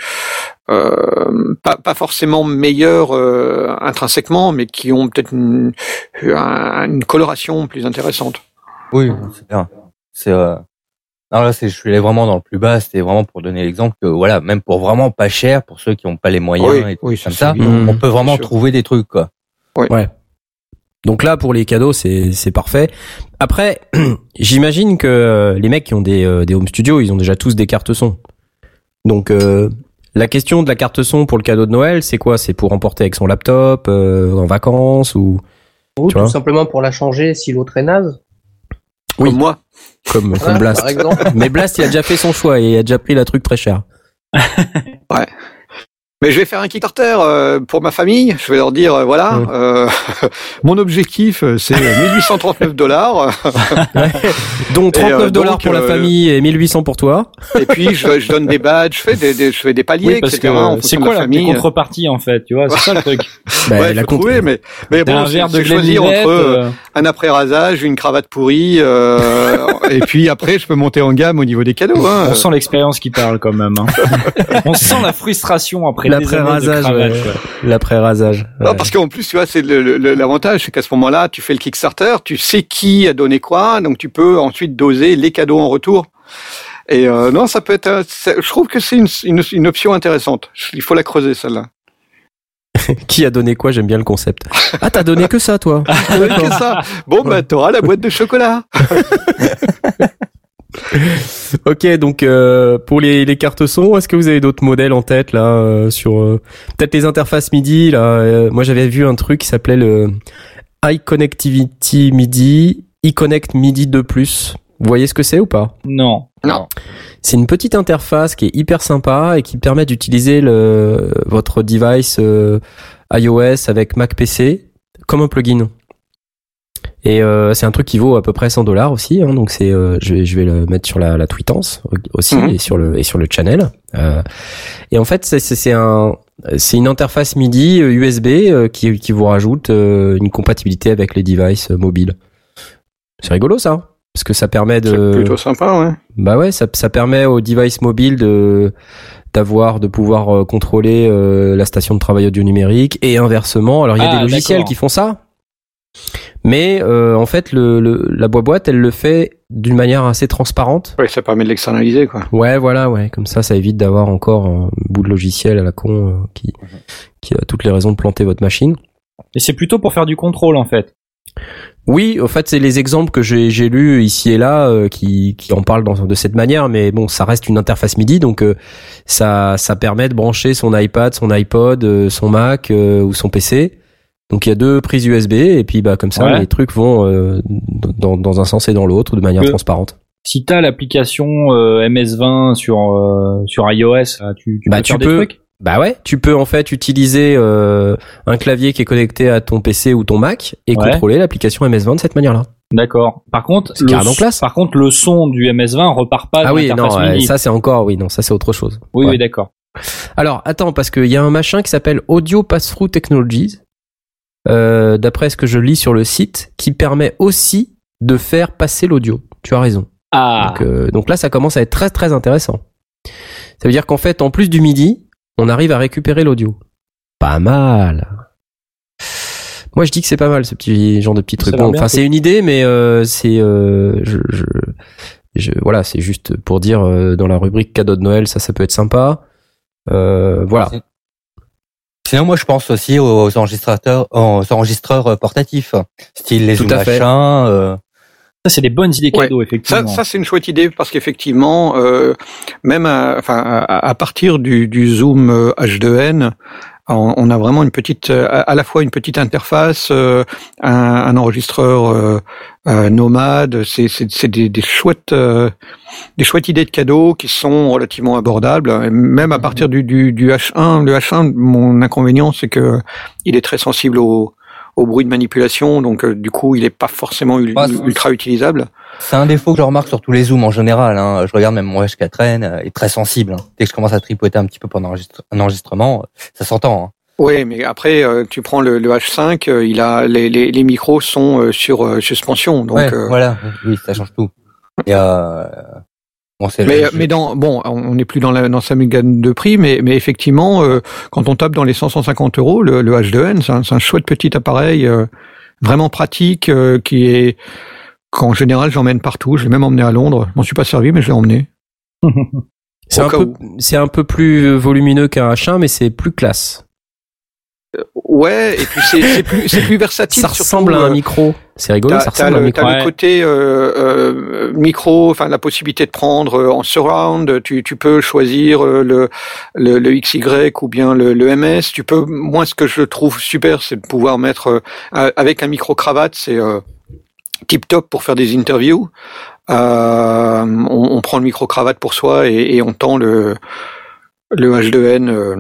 euh, pas, pas forcément meilleures euh, intrinsèquement, mais qui ont peut-être une, une coloration plus intéressante. Oui, c'est bien. C'est euh... non là, c'est je suis allé vraiment dans le plus bas. C'était vraiment pour donner l'exemple que voilà, même pour vraiment pas cher, pour ceux qui n'ont pas les moyens Oui, et tout oui, comme ça, on peut vraiment trouver des trucs quoi. Ouais. Donc là, pour les cadeaux, c'est c'est parfait. Après, j'imagine que les mecs qui ont des euh, des home studios, ils ont déjà tous des cartes son. Donc euh, la question de la carte son pour le cadeau de Noël, c'est quoi? C'est pour emporter avec son laptop euh, en vacances ou Ou Tu tout vois simplement pour la changer si l'autre est naze? Oui. Comme moi. comme Blast. Par exemple. Mais Blast, il a déjà fait son choix et il a déjà pris la truc très cher. Mais je vais faire un Kickstarter euh, pour ma famille. Je vais leur dire, euh, voilà, euh, mon objectif, euh, c'est 1839 dollars. Donc Et, 39 euh, dollars pour la euh, famille et 1800 pour toi. Et puis, je, je donne des badges, je fais des, des- je fais des paliers, Oui, parce etc. que c'est quoi la la, famille. contrepartie en fait, tu vois, c'est ça le truc. Bah, ouais, la faut compte- trouver, mais, mais bon, c'est verre de c'est choisir entre euh, euh, un après-rasage, une cravate pourrie, euh, et puis après, je peux monter en gamme au niveau des cadeaux. Hein. on sent l'expérience qui parle quand même. hein. on sent la frustration après L'après-rasage, ouais. L'après-rasage. Non, Ouais. parce qu'en plus, tu vois, c'est l'avantage, c'est qu'à ce moment-là, tu fais le Kickstarter, tu sais qui a donné quoi, donc tu peux ensuite doser les cadeaux en retour. Et euh, non, ça peut être. c'est- Je trouve que c'est une, une, une option intéressante. Il faut la creuser celle-là. Qui a donné quoi J'aime bien le concept. Ah, t'as donné que ça, toi Que ça. Bon, bah, t'auras la boîte de chocolat. Ok, donc euh, pour les, les cartes son, est-ce que vous avez d'autres modèles en tête là euh, sur euh, peut-être les interfaces MIDI là euh, Moi, j'avais vu un truc qui s'appelait le iConnectivity MIDI, iConnect MIDI 2+. Vous voyez ce que c'est ou pas? Non. Non. C'est une petite interface qui est hyper sympa et qui permet d'utiliser le votre device euh, iOS avec Mac PC comme un plugin. Et euh, c'est un truc qui vaut à peu près 100 dollars aussi, hein, donc c'est euh, je vais je vais le mettre sur la, la tweetance aussi Mhm. et sur le et sur le channel. Euh, et en fait c'est c'est c'est un c'est une interface MIDI euh, USB euh, qui qui vous rajoute euh, une compatibilité avec les devices euh, mobiles. C'est rigolo ça, parce que ça permet C'est de plutôt sympa, ouais. bah ouais, ça, ça permet aux devices mobiles de d'avoir de pouvoir euh, contrôler euh, la station de travail audio numérique et inversement. Alors il y a Ah, des logiciels d'accord. qui font ça, mais euh, en fait le, le la boîte elle le fait d'une manière assez transparente. Ouais, ça permet de l'externaliser, quoi. Ouais, voilà, ouais, comme ça ça évite d'avoir encore un bout de logiciel à la con euh, qui qui a toutes les raisons de planter votre machine. Et c'est plutôt pour faire du contrôle en fait. Oui, au fait, c'est les exemples que j'ai j'ai lus ici et là euh, qui, qui en parlent dans, de cette manière, mais bon, ça reste une interface MIDI, donc euh, ça, ça permet de brancher son iPad, son iPod, euh, son Mac euh, ou son PC. Donc il y a deux prises USB et puis bah comme ça Ouais. les trucs vont euh, dans, dans un sens et dans l'autre de manière Que- transparente. Si t'as l'application euh, MS20 sur euh, sur iOS, euh, tu, tu Bah, peux tu faire peux. des trucs? Bah ouais, tu peux en fait utiliser euh, un clavier qui est connecté à ton PC ou ton Mac et Ouais. contrôler l'application MS20 de cette manière-là. D'accord. Par contre, le classe. par contre, le son du MS20 repart pas ah oui, non, ça c'est encore, oui, non, ça c'est autre chose. oui, Ouais. oui, d'accord. Alors, attends, parce qu'il y a un machin qui s'appelle Audio Pass-Through Technologies, euh, d'après ce que je lis sur le site, qui permet aussi de faire passer l'audio. Tu as raison. Ah, Donc, euh, donc là, ça commence à être très très intéressant. Ça veut dire qu'en fait, en plus du MIDI, on arrive à récupérer l'audio. Pas mal. Moi, je dis que c'est pas mal ce petit genre de petit truc. Bon, enfin, c'est une idée, mais euh, c'est, euh, je, je, je- voilà, c'est juste pour dire euh, dans la rubrique cadeau de Noël, ça, ça peut être sympa. Euh, voilà. Sinon, moi, je pense aussi aux enregistrateurs, aux enregistreurs euh, portatifs, style les Tout Zoom machin. euh, Ça, c'est des bonnes idées Ouais. cadeaux, effectivement. ça c'est une chouette idée parce qu'effectivement, euh, même à, enfin, à, à partir du, du Zoom euh, H2N, on, on a vraiment une petite, euh, à, la fois une petite interface, euh, un, un enregistreur euh, nomade. C'est, c'est, c'est des, des chouettes, des chouettes idées de cadeaux qui sont relativement abordables. Même à partir du, du, du H1, le H1, mon inconvénient, c'est que il est très sensible au, au bruit de manipulation, donc euh, du coup, il est pas forcément ul- ultra utilisable. C'est un défaut que je remarque sur tous les zooms en général. Hein. Je regarde même mon H4N, euh, est très sensible. hein. Dès que je commence à tripoter un petit peu pendant un enregistrement, ça s'entend. Hein. Oui, mais après, euh, tu prends le, le H5, euh, il a les, les, les micros sont sur suspension, donc. ouais, voilà, oui, ça change tout. Et euh, bon, c'est Mais, je- mais dans bon, on n'est plus dans la dans sa gamme de prix, mais mais effectivement, euh, quand on tape dans les 100 150 euros, le, le H2N, c'est un, c'est un chouette petit appareil, euh, vraiment pratique, euh, qui est qu'en général j'emmène partout. Je l'ai même emmené à Londres. Je m'en suis pas servi, mais je l'ai emmené. C'est un peu, c'est un peu plus volumineux qu'un H1, mais c'est plus classe. Ouais, et puis c'est plus c'est plus versatile. Ça surtout, ressemble à un euh, micro. C'est rigolo, ça ressemble à un le, micro. t'as Ouais. le côté euh, euh, micro, enfin la possibilité de prendre euh, en surround. Tu, tu peux choisir euh, le, le, le XY ou bien le, le MS. Tu peux. Moi, ce que je trouve super, c'est de pouvoir mettre euh, avec un micro cravate. C'est euh, tip top pour faire des interviews. Euh, on, on prend le micro cravate pour soi et, et on tend le le H2N euh,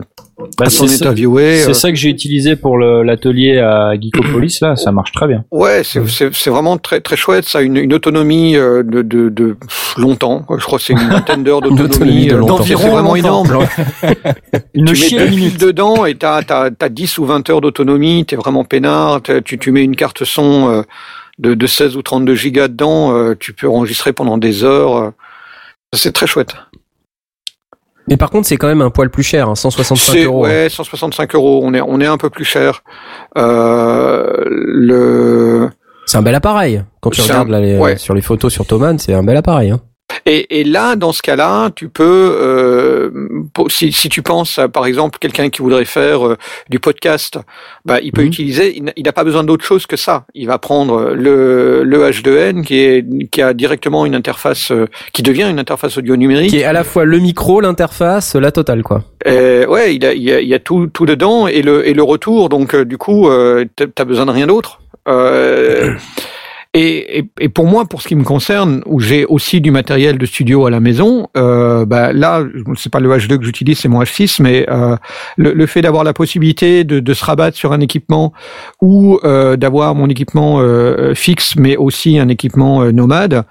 Bah, à son c'est ça, interviewé. c'est euh, ça que j'ai utilisé pour l'atelier à Geekopolis, là. Ça marche très bien. Ouais, c'est vraiment très très chouette. Ça a une, une autonomie euh, de, de, de pff, longtemps. Je crois que c'est une vingtaine d'heures d'autonomie. de euh, longtemps. C'est vraiment longtemps. énorme. Une tu mets chier deux à fils minute. dedans et t'as t'as t'as 10 ou 20 heures d'autonomie. T'es vraiment peinard. Tu tu mets une carte son euh, de de 16 ou 32 gigas dedans. euh, tu peux enregistrer pendant des heures. euh. C'est très chouette. Mais par contre, c'est quand même un poil plus cher, hein, 165 C'est euros. ouais, 165 euros. On est on est un peu plus cher. Euh, le C'est un bel appareil. Quand tu regardes un- là, les- ouais. sur les photos sur Thomann, c'est un bel appareil. Hein. Et, et là, dans ce cas-là, tu peux, euh, si, si tu penses à, par exemple, quelqu'un qui voudrait faire euh, du podcast, bah, il peut Mhm. utiliser, il n'a- pas besoin d'autre chose que ça. Il va prendre le, le H2N qui, est, qui a directement une interface, euh, qui devient une interface audio numérique. Qui est à la fois le micro, l'interface, la totale, quoi. Euh, ouais, il, a, il, y a, il y a tout, tout dedans et le, et le retour. Donc, euh, du coup, euh, t'as t'as besoin de rien d'autre. Et, et, et pour moi, pour ce qui me concerne, où j'ai aussi du matériel de studio à la maison, euh, bah là, c'est pas le H2 que j'utilise, c'est mon H6, mais euh, le, le fait d'avoir la possibilité de, de se rabattre sur un équipement ou euh, d'avoir mon équipement euh, fixe, mais aussi un équipement nomade,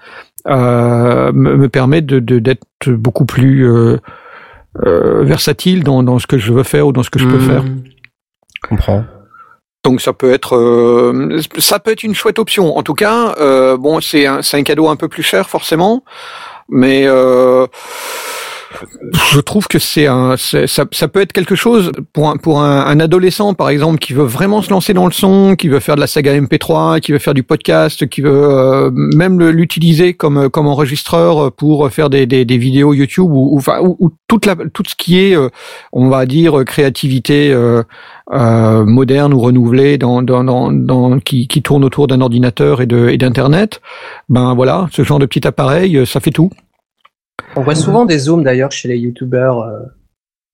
me, me permet de de- d'être beaucoup plus versatile dans, dans ce que je veux faire ou dans ce que je peux Mmh. faire. Je comprends. Donc ça peut être euh, ça peut être une chouette option. En tout cas, euh, bon c'est un un cadeau un peu plus cher forcément, mais euh, je trouve que c'est un ça, ça peut être quelque chose pour un pour un, un adolescent par exemple qui veut vraiment se lancer dans le son, qui veut faire de la saga MP3, qui veut faire du podcast, qui veut euh, même l'utiliser comme comme enregistreur pour faire des des, des vidéos YouTube ou ou, ou, ou toute la tout ce qui est euh, on va dire créativité euh, euh, moderne ou renouvelée dans, dans, dans, dans- qui, qui tourne autour d'un ordinateur et de et d'internet. Ben voilà ce genre de petit appareil ça fait tout On voit souvent des zooms d'ailleurs chez les youtubeurs euh,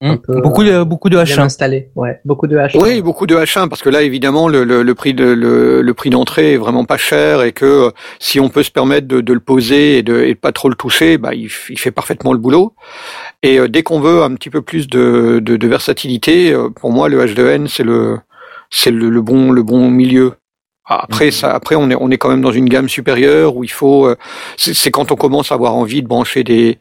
un peu, beaucoup de beaucoup de bien H1. installés. Ouais, beaucoup de H1. oui beaucoup de H1 parce que là évidemment le, le, le prix de le, le prix d'entrée est vraiment pas cher et que euh, si on peut se permettre de, de le poser et de et de pas trop le toucher bah il, il fait parfaitement le boulot et euh, dès qu'on veut un petit peu plus de, de, de versatilité euh, pour moi le H2N c'est le c'est le, le bon le bon milieu après ça après on est on est quand même dans une gamme supérieure où il faut euh, c'est c'est quand on commence à avoir envie de brancher des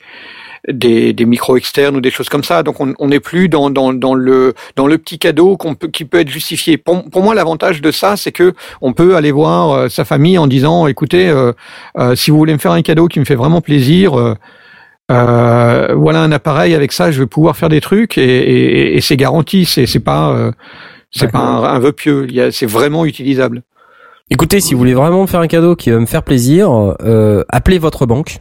des, des micros externes ou des choses comme ça. Donc on on n'est plus dans dans dans le dans le petit cadeau qu'on peut qui peut être justifié. Pour, pour moi l'avantage de ça c'est que on peut aller voir euh, sa famille en disant écoutez euh, euh, si vous voulez me faire un cadeau qui me fait vraiment plaisir euh, euh, voilà un appareil avec ça je vais pouvoir faire des trucs et, et, et c'est garanti. C'est c'est pas euh, c'est pas un, un vœu pieux. Il y a c'est vraiment utilisable Écoutez, si vous voulez vraiment me faire un cadeau qui va me faire plaisir, euh, appelez votre banque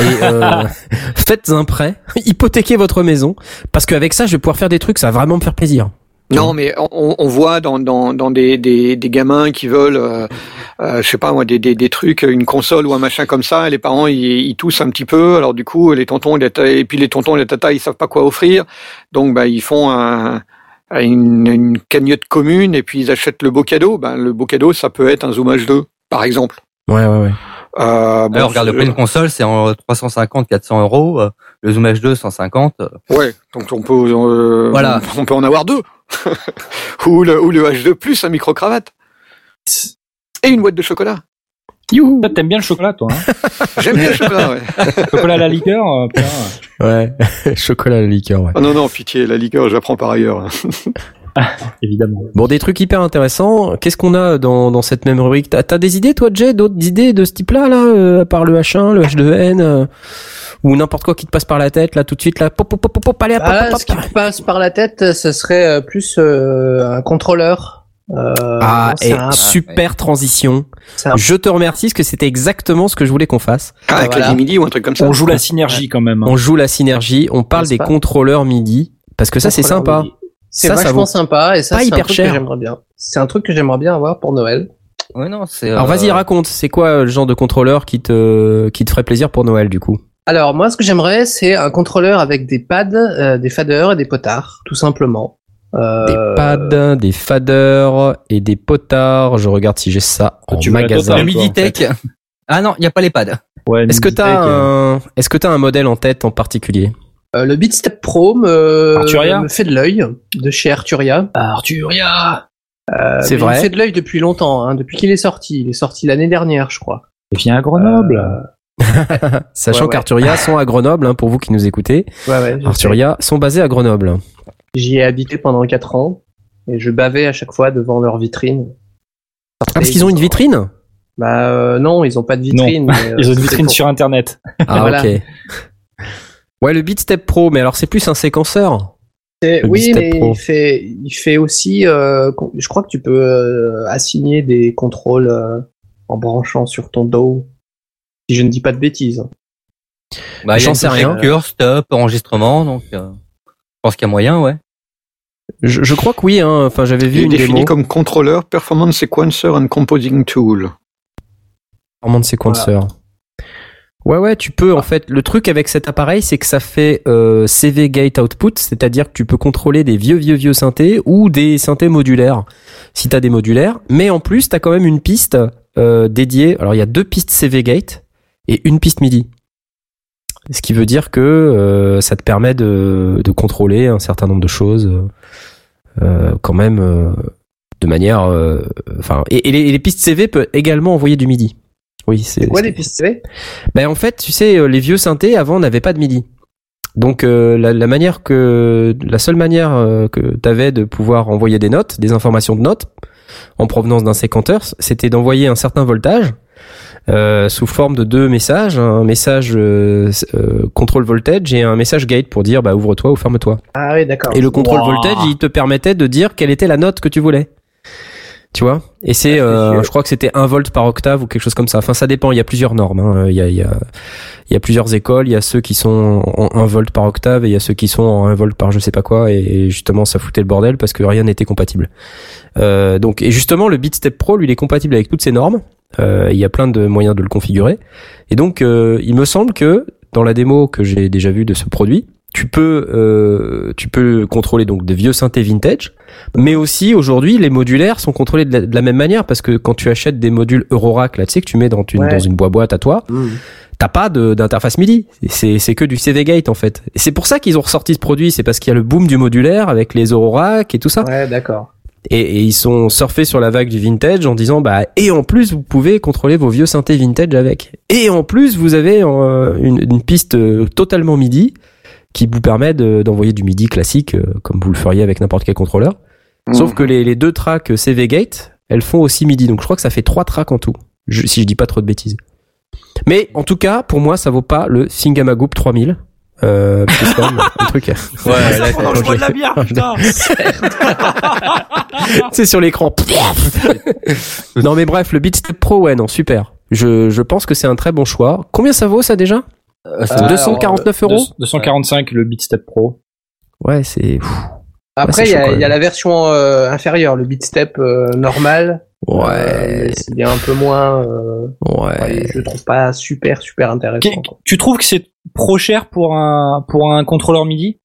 et euh, faites un prêt, hypothéquez votre maison, parce qu'avec ça, je vais pouvoir faire des trucs, ça va vraiment me faire plaisir. Non, mais on, on voit dans, dans, dans des, des, des gamins qui veulent, euh, euh, je sais pas moi, des, des, des trucs, une console ou un machin comme ça, les parents ils, ils toussent un petit peu, alors du coup les tontons les et puis les tontons et les tatas ils savent pas quoi offrir, donc bah ils font un, une, une cagnotte commune et puis ils achètent le beau cadeau. Ben le beau cadeau ça peut être un Zoom H2 par exemple. Ouais, ouais, ouais. Euh, bon, Alors, regarde, le prix d'une console, c'est en 350, 400 euros. euh, Le Zoom H2, 150. euh, Ouais, donc on peut, euh, Voilà. on peut en avoir deux. ou, le, ou le H2 plus un micro-cravate. Et une boîte de chocolat. Youhou Toi, t'aimes bien le chocolat, toi. Hein J'aime bien le chocolat, ouais. chocolat à la liqueur. euh, putain. Ouais, chocolat à la liqueur, ouais. Oh non, non, pitié, la liqueur, j'apprends par ailleurs. Évidemment. Bon, des trucs hyper intéressants. Qu'est-ce qu'on a dans, dans cette même rubrique? T'as des idées, toi, Jay, d'autres idées de ce type-là, là, euh, à part le H1, le H2N, euh, ou n'importe quoi qui te passe par la tête, là, tout de suite, là, pop, pop, pop, pop, pop, allez, hop, hop, Ah, hop, ce qui me passe par la tête, ce serait euh, plus euh, un contrôleur. Euh, Ah, non, c'est et un- super transition. un- Je te remercie, parce que c'était exactement ce que je voulais qu'on fasse. Ah, avec voilà. la midi ou un truc comme ça. On joue la synergie quand même. hein. On joue la synergie, on parle des pas contrôleurs MIDI, parce que ça, c'est sympa. C'est ça vachement sympa et ça c'est un hyper truc cher. que j'aimerais bien. C'est un truc que j'aimerais bien avoir pour Noël. Ouais, non, c'est. Alors, euh, vas-y, raconte, c'est quoi euh, le genre de contrôleur qui te, qui te ferait plaisir pour Noël, du coup? Alors moi ce que j'aimerais c'est un contrôleur avec des pads, euh, des faders et des potards, tout simplement. Euh, Des pads, des faders et des potards. Je regarde si j'ai ça en Tu veux la magasin. Le en Miditech. Ah non, il n'y a pas les pads. Ouais, Est-ce que t'as un, est-ce que t'as un modèle en tête en particulier euh, le Beatstep Pro me, Arturia me fait de l'œil de chez Arturia. Arturia Euh, C'est vrai Il me fait de l'œil depuis longtemps, hein, depuis qu'il est sorti. Il est sorti l'année dernière, je crois. Il vient à Grenoble. Euh, Sachant Ouais, ouais. qu'Arturia sont à Grenoble, hein, pour vous qui nous écoutez. ouais, ouais, je sais. Arturia sont basés à Grenoble. J'y ai habité pendant 4 ans et je bavais à chaque fois devant leur vitrine. Ah, parce qu'ils ont une vitrine Bah euh, non, ils ont pas de vitrine. mais, euh, Ils ont une c'est vitrine pour- sur Internet. Ah, Voilà. ok. Ouais, le Beatstep Pro, mais alors c'est plus un séquenceur. Oui, mais Pro. il fait, il fait aussi. euh, je crois que tu peux euh, assigner des contrôles euh, en branchant sur ton dos. Si je ne dis pas de bêtises. Bah, il y a J'en une sais rien. lecture, stop, enregistrement, donc euh, je pense qu'il y a moyen, ouais. Je, je crois que oui, hein. Enfin, j'avais vu Il est une défini démo. comme contrôleur, performance sequencer and composing tool. Performance Sequencer. Ouais, ouais, tu peux en fait. Le truc avec cet appareil, c'est que ça fait euh, CV Gate Output, c'est-à-dire que tu peux contrôler des vieux, vieux, vieux synthés ou des synthés modulaires, si t'as des modulaires. Mais en plus, t'as quand même une piste euh, dédiée. Alors, il y a deux pistes CV Gate et une piste MIDI. Ce qui veut dire que euh, ça te permet de, de contrôler un certain nombre de choses, quand même, euh, de manière. euh, Enfin, et, et les, et les pistes CV peuvent également envoyer du MIDI. Oui, c'est. Quoi les pistes CV ben en fait, tu sais, euh, les vieux synthés avant n'avaient pas de MIDI. Donc euh, la, la manière que la seule manière euh, que tu avais de pouvoir envoyer des notes, des informations de notes en provenance d'un séquenteur, c'était d'envoyer un certain voltage euh, sous forme de deux messages, un message euh, euh, contrôle voltage et un message gate pour dire bah ouvre-toi ou ferme-toi. Ah oui, d'accord. Et le contrôle Wow. voltage, il te permettait de dire quelle était la note que tu voulais. Tu vois? Et c'est, euh, je crois que c'était 1 volt par octave ou quelque chose comme ça. Enfin, ça dépend. Il y a plusieurs normes. hein. Il y a, il y a, il y a plusieurs écoles. Il y a ceux qui sont en 1 volt par octave et il y a ceux qui sont en 1 volt par je sais pas quoi. Et justement, ça foutait le bordel parce que rien n'était compatible. Euh, donc, et justement, le Beatstep Pro, lui, il est compatible avec toutes ces normes. Euh, il y a plein de moyens de le configurer. Et donc, euh, il me semble que dans la démo que j'ai déjà vue de ce produit, tu peux, euh, tu peux contrôler donc des vieux synthés vintage, mais aussi aujourd'hui les modulaires sont contrôlés de la, de la même manière parce que quand tu achètes des modules Eurorack là, tu sais que tu mets dans une Ouais. dans une boîte à toi, Mmh. t'as pas d'interface MIDI. C'est c'est que du CV Gate en fait. Et c'est pour ça qu'ils ont ressorti ce produit, c'est parce qu'il y a le boom du modulaire avec les Eurorack et tout ça. Ouais, d'accord. Et, et ils sont surfés sur la vague du vintage en disant bah et en plus vous pouvez contrôler vos vieux synthés vintage avec. Et en plus vous avez euh, une, une piste euh, totalement MIDI qui vous permet de- d'envoyer du MIDI classique euh, comme vous le feriez avec n'importe quel contrôleur. Sauf que les, les deux tracks CV Gate, elles font aussi MIDI. Donc je crois que ça fait trois tracks en tout, je- si je dis pas trop de bêtises. Mais en tout cas, pour moi, ça vaut pas le Singamagoop 3000. Euh, un truc. Ouais, là, le choix de la bière, putain. c'est sur l'écran. non mais bref, le Beatstep Pro, ouais, non, super. Je, je pense que c'est un très bon choix. Combien ça vaut ça déjà? Euh, c'est Euh, 249 euros 245 le Beatstep Pro. Ouais, c'est. Après, il y, a- quand il y a même. la version euh, inférieure, le beatstep euh, normal. Euh, Ouais, mais c'est bien un peu moins. euh, ouais. ouais, je trouve pas super super intéressant. Tu trouves que c'est trop cher pour un pour un contrôleur MIDI?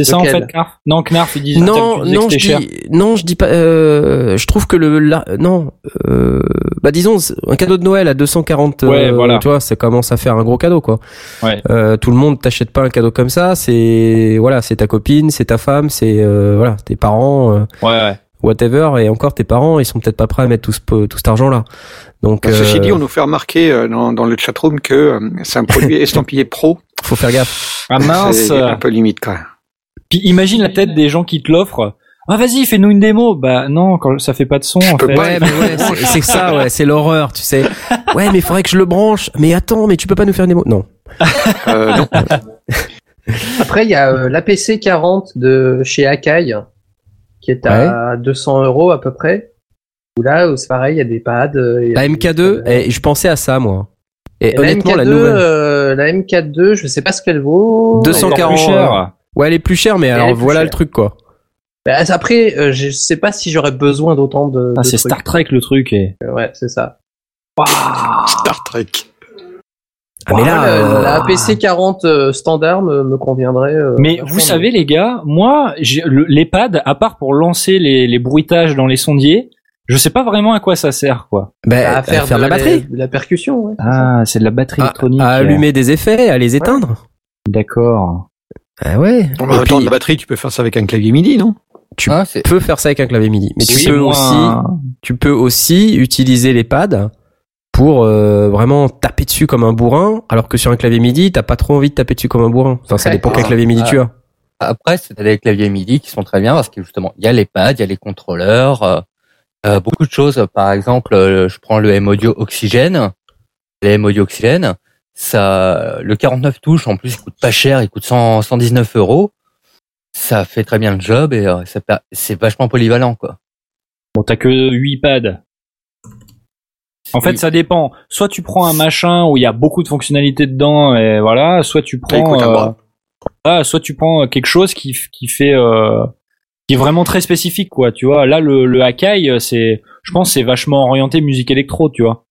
C'est ça en fait, Knarf? Non, Knarf, il dit Non, tu non, que je c'était cher. dis, non, je dis pas. Euh, je trouve que le, la- non, euh, bah disons un cadeau de Noël à 240, Ouais, euh, voilà. tu vois, ça commence à faire un gros cadeau, quoi. Ouais. Euh, tout le monde t'achète pas un cadeau comme ça. C'est voilà, c'est ta copine, c'est ta femme, c'est euh, voilà, tes parents, euh, Ouais, ouais. whatever. Et encore, tes parents, ils sont peut-être pas prêts à mettre tout, ce, tout cet argent-là. Donc, Bah, Ceci euh, dit, on nous fait remarquer euh, dans, dans le chatroom que euh, c'est un produit estampillé pro. faut faire gaffe. Ah mince C'est un peu limite quand même. Puis imagine la tête des gens qui te l'offrent. Ah vas-y, fais-nous une démo. Bah non, quand ça fait pas de son en peux fait. pas. Ouais, mais ouais, c'est ça, ouais, c'est l'horreur, tu sais. Ouais, mais il faudrait que je le branche. Mais attends, mais tu peux pas nous faire une démo? Non. Euh, non. Après, il y a euh, l'APC 40 de chez Akai, qui est à 200 euros à peu près. Où là, où c'est pareil, il y a des pads. euh, il y a La des- MK2, et je pensais à ça, moi. Et, Et la honnêtement, MK2, la nouvelle. euh, la MK2, je sais pas ce qu'elle vaut. 240, Encore plus cher. Ouais, elle est plus chère, mais Elle alors voilà chère. le truc, quoi. Bah, après, euh, je sais pas si j'aurais besoin d'autant de. Ah, de c'est trucs. Star Trek le truc. Et... Ouais, c'est ça. Star Trek. Ah, mais là, la- euh, la APC 40 euh, standard me, me conviendrait. euh, Mais vous savez les gars, moi, j'ai- le- les pads, à part pour lancer les, les bruitages dans les sondiers, je sais pas vraiment à quoi ça sert quoi. bah, à faire, faire de la la- batterie. de la percussion, ouais. Ah, c'est de la batterie À, électronique. à allumer des effets, à les éteindre. D'accord. Ah ouais. En Et même temps, puis, de batterie, tu peux faire ça avec un clavier MIDI, non? Tu Ah, peux faire ça avec un clavier MIDI, mais tu peux moins- aussi, tu peux aussi utiliser les pads pour euh, vraiment taper dessus comme un bourrin, alors que sur un clavier MIDI, t'as pas trop envie de taper dessus comme un bourrin. Enfin, ça dépend quel Ah. clavier MIDI tu as. Après, c'est des claviers MIDI qui sont très bien parce que justement, il y a les pads, il y a les contrôleurs, euh, euh, beaucoup de choses. Par exemple, euh, je prends le M-Audio Oxygène. Le M-Audio Oxygène, ça, le 49 touches, en plus, il coûte pas cher, il coûte 100, 119 euros. Ça fait très bien le job et euh, c'est vachement polyvalent, quoi. Bon, t'as que 8 pads. En fait, ça dépend. Soit tu prends un machin où il y a beaucoup de fonctionnalités dedans et voilà, soit tu prends euh, ah, soit tu prends quelque chose qui fait euh, qui est vraiment très spécifique quoi, tu vois. Là le le Akai, euh, c'est je pense c'est vachement orienté musique électro, tu vois.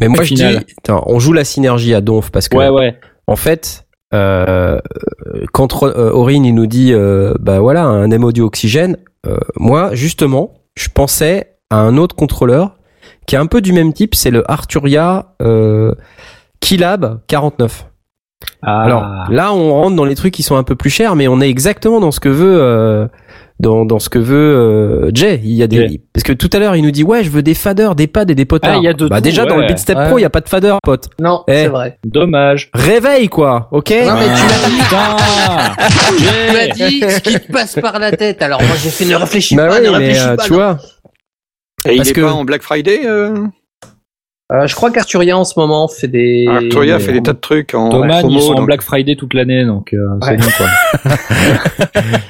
Mais moi, je final. dis, attends, on joue la synergie à Donf parce que, Ouais ouais. en fait, euh, quand euh, Aurine il nous dit, euh, bah voilà, un M-Audio Oxygène, euh, moi, justement, je pensais à un autre contrôleur qui est un peu du même type, c'est le Arturia euh, Keylab 49. Ah. Alors là, on rentre dans les trucs qui sont un peu plus chers, mais on est exactement dans ce que veut euh, dans, dans ce que veut euh, Jay. Il y a des Jay. parce que tout à l'heure il nous dit ouais, je veux des faders, des pads et des potards. Ah, il y a de bah tout, déjà dans le Beatstep ouais. Pro, il y a pas de fader, pote. Non, Eh. c'est vrai. dommage. Réveille quoi, ok Non, mais tu l'as Putain. Tu m'as Jay. dit ce qui te passe par la tête. Alors moi j'ai fait ne réfléchis Bah pas, oui, ne mais réfléchis euh, pas. tu non. vois, Et Parce il est que- pas en Black Friday euh Euh, je crois qu'Arturia en ce moment fait des. Arturia Ah, fait des tas de trucs en, en ils sont Black Friday toute l'année, donc euh, c'est bon quoi.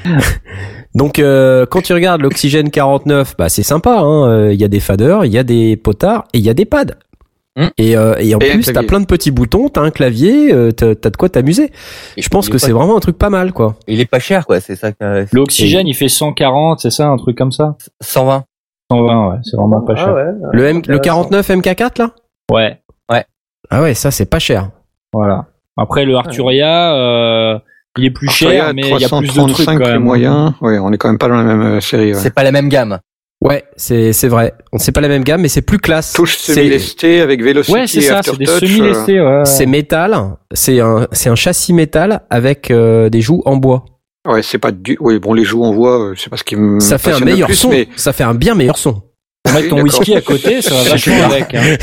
donc euh, quand tu regardes l'Oxygène 49, bah c'est sympa. hein, euh, Il y a des faders, il y a des potards et il y a des pads. Et, euh, et en Et plus, t'as plein de petits boutons, t'as un clavier, euh, t'as de quoi t'amuser. Je pense que c'est vraiment un truc pas mal, quoi. Il est pas cher, quoi. C'est ça. L'oxygène, il fait 140, c'est ça, un truc comme ça? 120. 120, ouais, c'est vraiment pas Ah cher. ouais, Le, M, le intéressant. 49 MK4 là? Ouais, Ah ouais, ça c'est pas cher. voilà. Après, le Arturia, euh, il est plus cher, mais il y a plus de trucs 335 quand les même. moyens. Ouais, on est quand même pas dans la même euh, série. ouais. C'est pas la même gamme. Ouais, c'est c'est vrai. On sait pas la même gamme, mais c'est plus classe. Touche C'est- semi-lesté avec Velocity Ouais, c'est ça, c'est des Aftertouch. euh, semi-lestés, ouais. C'est métal. C'est un c'est un châssis métal avec euh, des joues en bois. Ouais, c'est pas du. Oui, bon, les joues en voix, euh, c'est pas ce qui me. Ça fait un meilleur plus, son. Mais Ça fait un bien meilleur son. Pour mettre ton whisky à côté, ça va vachement avec. hein.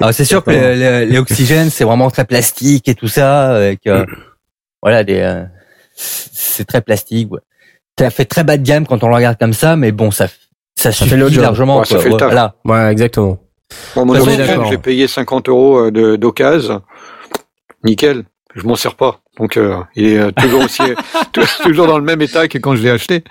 Alors c'est sûr que les, les- les oxygènes, c'est vraiment très plastique et tout ça, avec euh, voilà des, euh, c'est très plastique. Ouais. Ça fait très bas de gamme quand on le regarde comme ça, mais bon, ça ça, Ça suffit fait largement. Ouais, ça fait le Ouais, taf. voilà. Ouais, exactement. bon, mon j'ai payé 50 euros euh, de d'occasion. Nickel. Je m'en sers pas. Donc, euh, il est euh, toujours aussi, toujours dans le même état que quand je l'ai acheté.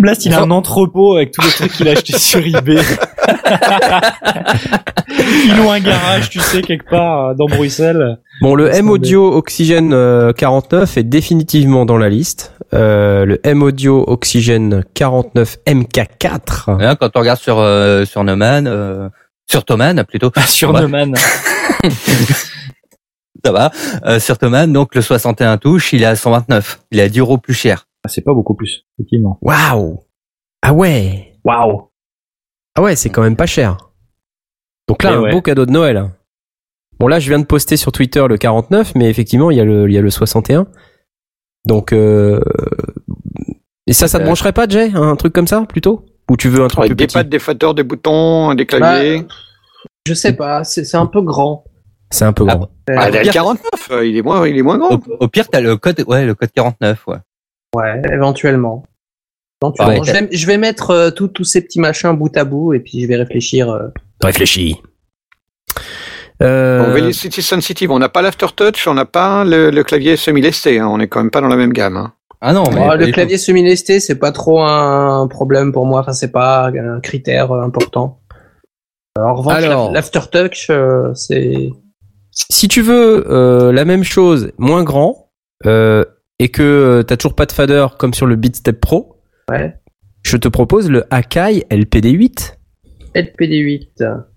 Blast, il a un entrepôt avec tous les trucs qu'il a acheté sur eBay. il loue un garage, tu sais, quelque part dans Bruxelles. Bon, le M. Audio Oxygène euh, 49 est définitivement dans la liste. euh, le M-Audio Oxygen 49 MK4. Hein, quand on regarde sur euh, sur Neumann, euh, sur Thomann plutôt, Sur Ouais. Neumann. ça va. Euh, sur Thomann, donc le 61 touches, il est à 129. Il est à 10 euros plus cher. Ah, c'est pas beaucoup plus, effectivement. Waouh Ah ouais Waouh. Ah ouais, c'est quand même pas cher. Donc là, un ouais. beau cadeau de Noël. Bon là, je viens de poster sur Twitter le 49, mais effectivement, il y a le, il y a le 61. Donc, euh... et ça, ça te Euh. brancherait pas, Jay Un truc comme ça, plutôt? Ou tu veux un truc Avec plus des petit? pattes, des fauteurs, des boutons, des Bah, claviers. je sais pas, c'est c'est un peu grand. C'est un peu Ah, grand. Euh, Ah, le 49, euh, il est moins, il est moins grand. Au, au pire, t'as le code, ouais, le code 49, ouais. ouais, éventuellement. Éventuellement. Ouais. je, vais, je vais mettre euh, tous tous ces petits machins bout à bout et puis je vais réfléchir. euh. Réfléchis. Euh... Bon, Velocity Sensitive, on n'a pas l'aftertouch, on n'a pas le, le clavier semi-lesté, hein, on est quand même pas dans la même gamme. hein. Ah non, mais Oh, pas le clavier semi-lesté, c'est pas trop un problème pour moi. Enfin, c'est pas un critère euh, important. Alors, en revanche, l'aftertouch, euh, c'est si tu veux euh, la même chose, moins grand, euh, et que t'as toujours pas de fader comme sur le Beatstep Pro, ouais. je te propose le Akai LPD8. LPD8.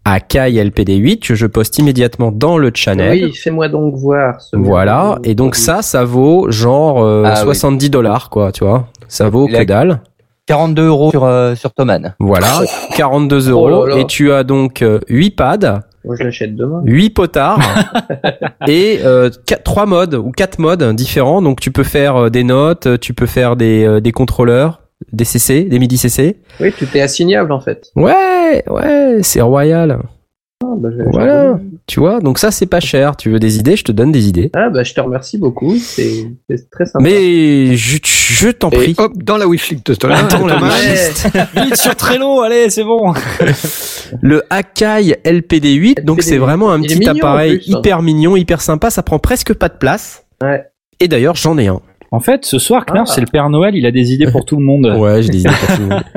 Akai LPD8 que je poste immédiatement dans le channel. Oui, fais-moi donc voir. ce Voilà, et donc ça, ça vaut genre euh, Ah oui. 70 dollars, quoi, tu vois. Ça vaut Il a- que dalle. 42 euros sur, euh, sur. Voilà, 42 Oh euros. là là. Et tu as donc euh, 8 pads, Moi, je l'achète demain. 8 potards et euh, 3 modes ou 4 modes différents. Donc tu peux faire euh, des notes, tu peux faire des, euh, des contrôleurs, des CC, des MIDI CC. Oui, tout est assignable en fait. Ouais, ouais, c'est royal. Ah, bah, Voilà. Tu vois, donc ça c'est pas cher. Tu veux des idées, je te donne des idées. Ah, bah, je te remercie beaucoup. C'est très sympa. Mais je, je t'en prie. hop, dans la wishlist de Thomas. Dans la wishlist. Vite sur Trello, allez, c'est bon. Le Akai LPD8, donc LPD8. c'est vraiment un Il petit mignon, appareil plus, hein. hyper mignon, hyper sympa, ça prend presque pas de place. Ouais. Et d'ailleurs, j'en ai un. En fait, ce soir, Knarf, Ah. c'est le Père Noël, il a des idées pour tout le monde. Ouais, j'ai des idées pour tout le monde.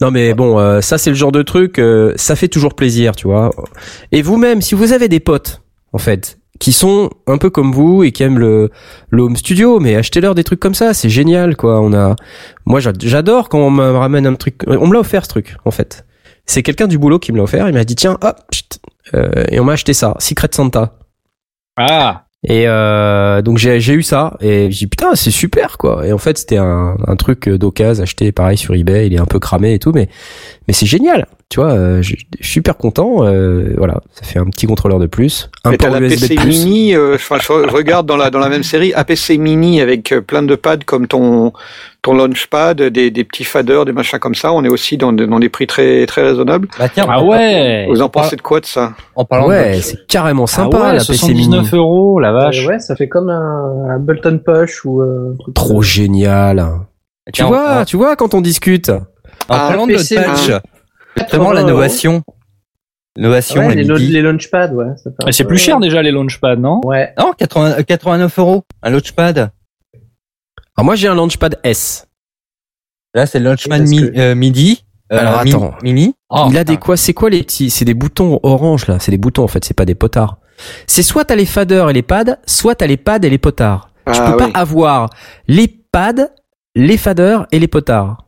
Non mais bon, euh, ça c'est le genre de truc, euh, ça fait toujours plaisir, tu vois. Et vous-même, si vous avez des potes, en fait, qui sont un peu comme vous et qui aiment le, le home studio, mais achetez-leur des trucs comme ça, c'est génial, quoi. On a, moi j'a- j'adore quand on me ramène un truc, on me l'a offert ce truc, en fait. C'est quelqu'un du boulot qui me l'a offert, il m'a dit tiens, hop, euh, et on m'a acheté ça, Secret Santa. Ah, Et euh, donc j'ai j'ai eu ça et j'ai dit putain c'est super quoi. Et en fait c'était un, un truc d'occasion acheté pareil sur eBay, il est un peu cramé et tout, mais mais c'est génial. Tu vois, euh, je suis super content. euh, voilà, ça fait un petit contrôleur de plus, un port USB PC de plus. Mini, euh, je, je regarde dans la, dans la même série, APC Mini avec euh, plein de pads comme ton, ton Launchpad, des, des petits faders, des machins comme ça. On est aussi dans, dans des prix très, très raisonnables. Bah tiens, ah ouais. Vous en pensez de quoi de ça? En parlant Ouais, de... c'est carrément Ah sympa ouais, la PC Mini. 79 euros, la vache. Euh, ouais, ça fait comme un, un Bolton Push ou euh. Trop génial. Tu Tiens, vois, en- tu vois quand on discute. En Ah, parlant de patch, hein. justement 80 euros. l'innovation. L'innovation, Ouais, les les, launchpads, ouais. c'est plus cher déjà les launchpads, non? Ouais. Non, 80, 89 euros. Un launchpad. Alors moi j'ai un Launchpad S. Là c'est le Launchpad mi euh, midi. Euh, Alors attends, mini. Il a des quoi C'est quoi les petits C'est des boutons orange là. C'est des boutons en fait. C'est pas des potards. C'est soit t'as les faders et les pads, soit t'as les pads et les potards. Ah, tu peux pas avoir les pads, les faders et les potards.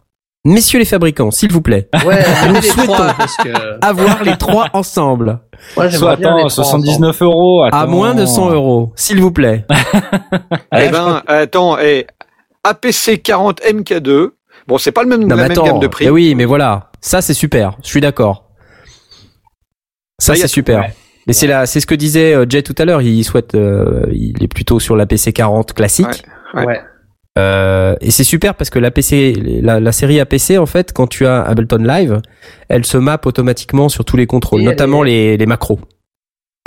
Messieurs les fabricants, s'il vous plaît. Ouais, nous souhaitons trois, parce avoir les trois ensemble. Ouais, Soit, attends, 79 euros. Attends. À moins de 100 euros, s'il vous plaît. Eh, eh ben, attends, et APC40MK2. Bon, c'est pas le même, non, la gamme de prix. Mais oui, mais voilà. Ça, c'est super. Je suis d'accord. Ça, bah, c'est super. Mais c'est là, c'est ce que disait euh, Jay tout à l'heure. Il souhaite, euh, il est plutôt sur la PC40 classique. Ouais. Euh, et c'est super parce que l'APC, la, série APC en fait, quand tu as Ableton Live, elle se mappe automatiquement sur tous les contrôles, notamment les, macros.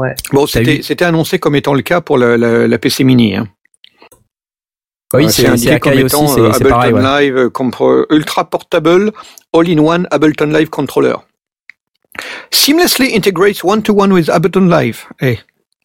Ouais. Bon, c'était annoncé comme étant le cas pour la, PC Mini. Hein. Oui, Euh, c'est indiqué comme aussi, étant c'est euh, Ableton pareil. ouais. Live Ultra Portable All-in-One Ableton Live Controller. Seamlessly integrates one-to-one with Ableton Live. Eh,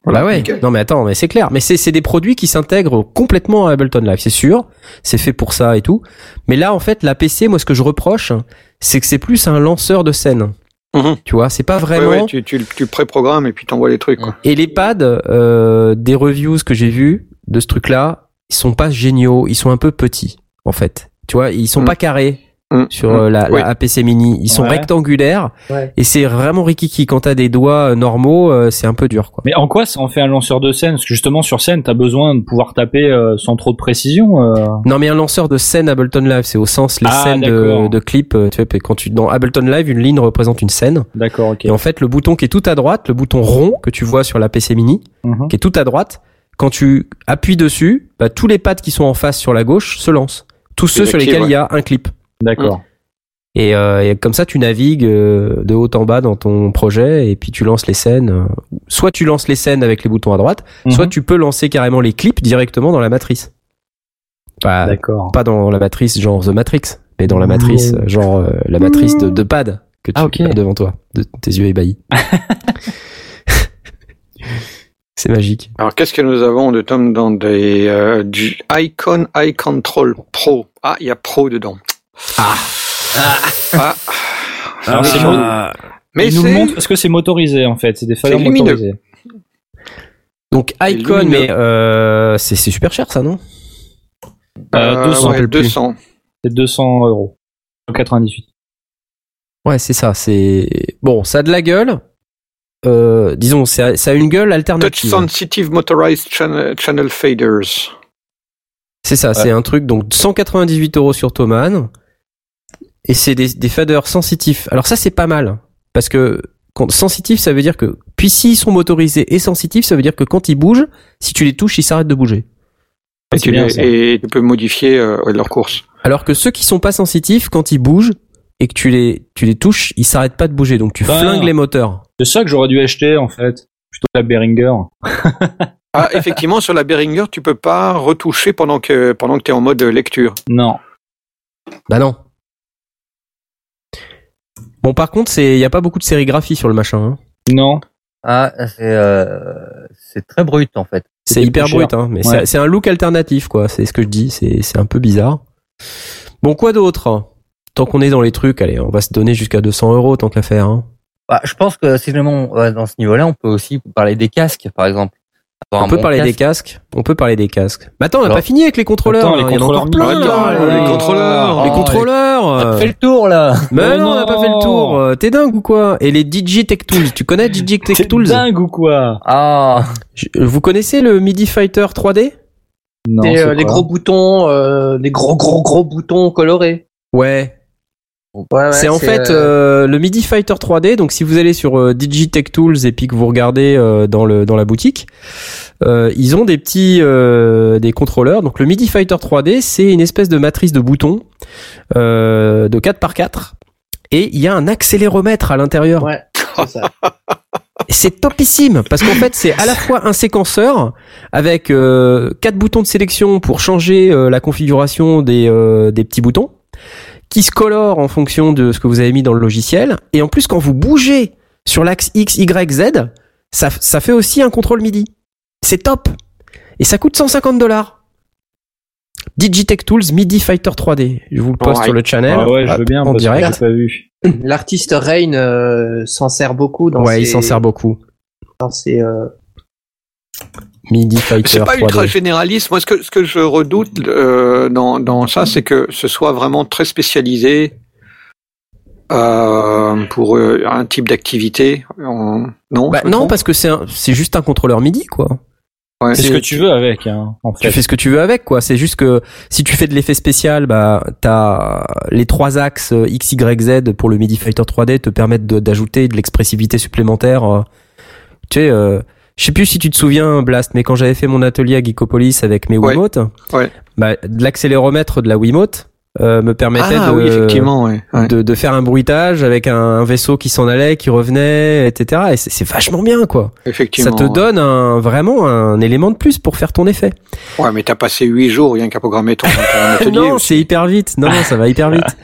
Bah ouais. nickel. Non mais attends, mais c'est clair. Mais c'est des produits qui s'intègrent complètement à Ableton Live, c'est sûr. C'est fait pour ça et tout. Mais là en fait, la PC, moi ce que je reproche, c'est que c'est plus un lanceur de scène. Mhm. Tu vois, c'est pas vraiment. ouais, tu, tu, tu pré-programmes et puis t'envoies les trucs. Quoi. Et les pads, euh, des reviews que j'ai vus de ce truc-là, ils sont pas géniaux, ils sont un peu petits en fait. Tu vois, ils sont Mm. pas carrés Mm, sur mm. euh, la. APC Mini, ils sont Ouais. rectangulaires Ouais. et c'est vraiment rikiki. Quand t'as des doigts euh, normaux, euh, c'est un peu dur quoi. Mais en quoi ça en fait un lanceur de scène? Parce que justement sur scène, t'as besoin de pouvoir taper euh, sans trop de précision. euh. Non mais un lanceur de scène Ableton Live, c'est au sens les Ah, scènes de, clips. Tu vois, quand tu dans Ableton Live, une ligne représente une scène. D'accord, ok. Et en fait, le bouton qui est tout à droite, le bouton rond que tu vois sur la PC Mini, Mhm. qui est tout à droite, quand tu appuies dessus, bah, tous les pads qui sont en face sur la gauche se lancent. Tous ceux sur lesquels il y a un clip. D'accord. Et, euh, et comme ça, tu navigues euh, de haut en bas dans ton projet et puis tu lances les scènes. euh, Soit tu lances les scènes avec les boutons à droite, soit Mhm. tu peux lancer carrément les clips directement dans la matrice. Pas, D'accord. pas dans la matrice genre The Matrix, mais dans la matrice genre euh, la matrice de, de pad que tu Ah, as devant toi, de tes yeux ébahis. C'est magique. Alors, qu'est-ce que nous avons de Tom dans des euh, du Icon iControl Pro? Ah, il y a Pro dedans. Ah. Ah. Alors, c'est Ah. Mais Il nous montre parce que c'est motorisé en fait, c'est des lumineux. motorisés. Donc Icon, mais euh, c'est c'est super cher ça, non? Euh, 200, ouais, 200. c'est 200 euros. 98. Ouais, c'est ça. C'est bon, ça a de la gueule. Euh, disons, ça, ça a une gueule Touch alternative. Sensitive Motorized Channel, channel Faders. C'est ça, c'est un truc donc 198 euros sur Thomann. Et c'est des, des faders sensitifs. Alors ça, c'est pas mal. Parce que quand, sensitif, ça veut dire que, puis s'ils sont motorisés et sensitifs, ça veut dire que quand ils bougent, si tu les touches, ils s'arrêtent de bouger. Et, c'est tu bien, les- ça. et tu peux modifier euh, leur course. Alors que ceux qui sont pas sensitifs, quand ils bougent et que tu les, tu les touches, ils s'arrêtent pas de bouger. Donc tu Ah. flingues les moteurs. C'est ça que j'aurais dû acheter en fait, plutôt la Behringer. Ah, effectivement, sur la Behringer, tu peux pas retoucher pendant que pendant que tu es en mode lecture. Non. Bah non. Bon, par contre, c'est, y a pas beaucoup de sérigraphie sur le machin. hein. Non. Ah, c'est euh, c'est très brut en fait. C'est hyper brut, cher. hein, mais Ouais. c'est- c'est un look alternatif, quoi. C'est ce que je dis. C'est c'est un peu bizarre. Bon, quoi d'autre? Tant qu'on est dans les trucs, allez, on va se donner jusqu'à 200 euros tant qu'à faire. Hein. Bah, je pense que si vraiment on va dans ce niveau-là, on peut aussi parler des casques, par exemple. Avoir On peut bon parler des casque. casques. On peut parler des casques. Mais attends, on n'a pas fini avec les contrôleurs. Attends, les il y en a contrôleurs encore plein. là, Attends, les les contrôleurs. Les Oh, contrôleurs. On a euh. fait le tour là. Mais Mais non, on n'a pas fait le tour. Euh, T'es dingue ou quoi? Et les Digitech Tools. Tu connais Digitech T'es Tools? dingue ou quoi? Ah, Vous connaissez le MIDI Fighter 3D Non. Euh, les gros boutons, euh, les gros gros gros boutons colorés. Ouais. Ouais, ouais, c'est en fait euh, euh, le MIDI Fighter 3D. Donc si vous allez sur euh, Digitech Tools et puis que vous regardez euh, dans le dans la boutique, euh, ils ont des petits euh, des contrôleurs. Donc le MIDI Fighter 3D, c'est une espèce de matrice de boutons euh, de 4 par 4 et il y a un accéléromètre à l'intérieur. Ouais, c'est ça. Et C'est topissime parce qu'en fait c'est à la fois un séquenceur avec euh, quatre boutons de sélection pour changer euh, la configuration des, euh, des petits boutons qui se colorent en fonction de ce que vous avez mis dans le logiciel et en plus quand vous bougez sur l'axe X, Y, Z ça, ça fait aussi un contrôle MIDI. C'est top et ça coûte 150 dollars. Digitech Tools MIDI Fighter 3D. Je vous le poste sur le channel Ah ouais, je veux bien en direct. j'ai pas vu. L'artiste Rain euh, s'en sert beaucoup dans Ouais, ses, il s'en sert beaucoup. dans ses, euh, MIDI Fighter C'est pas 3D. ultra généraliste. Moi, ce que ce que je redoute euh, dans dans ça, c'est que ce soit vraiment très spécialisé euh, pour euh, un type d'activité. On- Non. Bah, non, parce que c'est juste un contrôleur MIDI, quoi. Ouais. C'est ce que tu veux avec, hein, en Tu fais ce que tu veux avec, quoi. C'est juste que si tu fais de l'effet spécial, bah, t'as les trois axes X, Y, Z pour le MIDI Fighter 3D te permettent d'ajouter de, l'expressivité supplémentaire. Tu sais, euh, je sais plus si tu te souviens, Blast, mais quand j'avais fait mon atelier à Geekopolis avec mes Ouais. Wiimote, Ouais. bah, de l'accéléromètre de la Wiimote euh, me permettait Ah de, oui, effectivement. Ouais. ouais. de, de faire un bruitage avec un, un vaisseau qui s'en allait, qui revenait, etc. Et c'est vachement bien, quoi. Ça Effectivement. te donne un, vraiment un élément de plus pour faire ton effet. Ouais, mais t'as passé huit jours rien qu'à programmer ton, ton non, c'est hyper vite. Non, non, ça va hyper vite.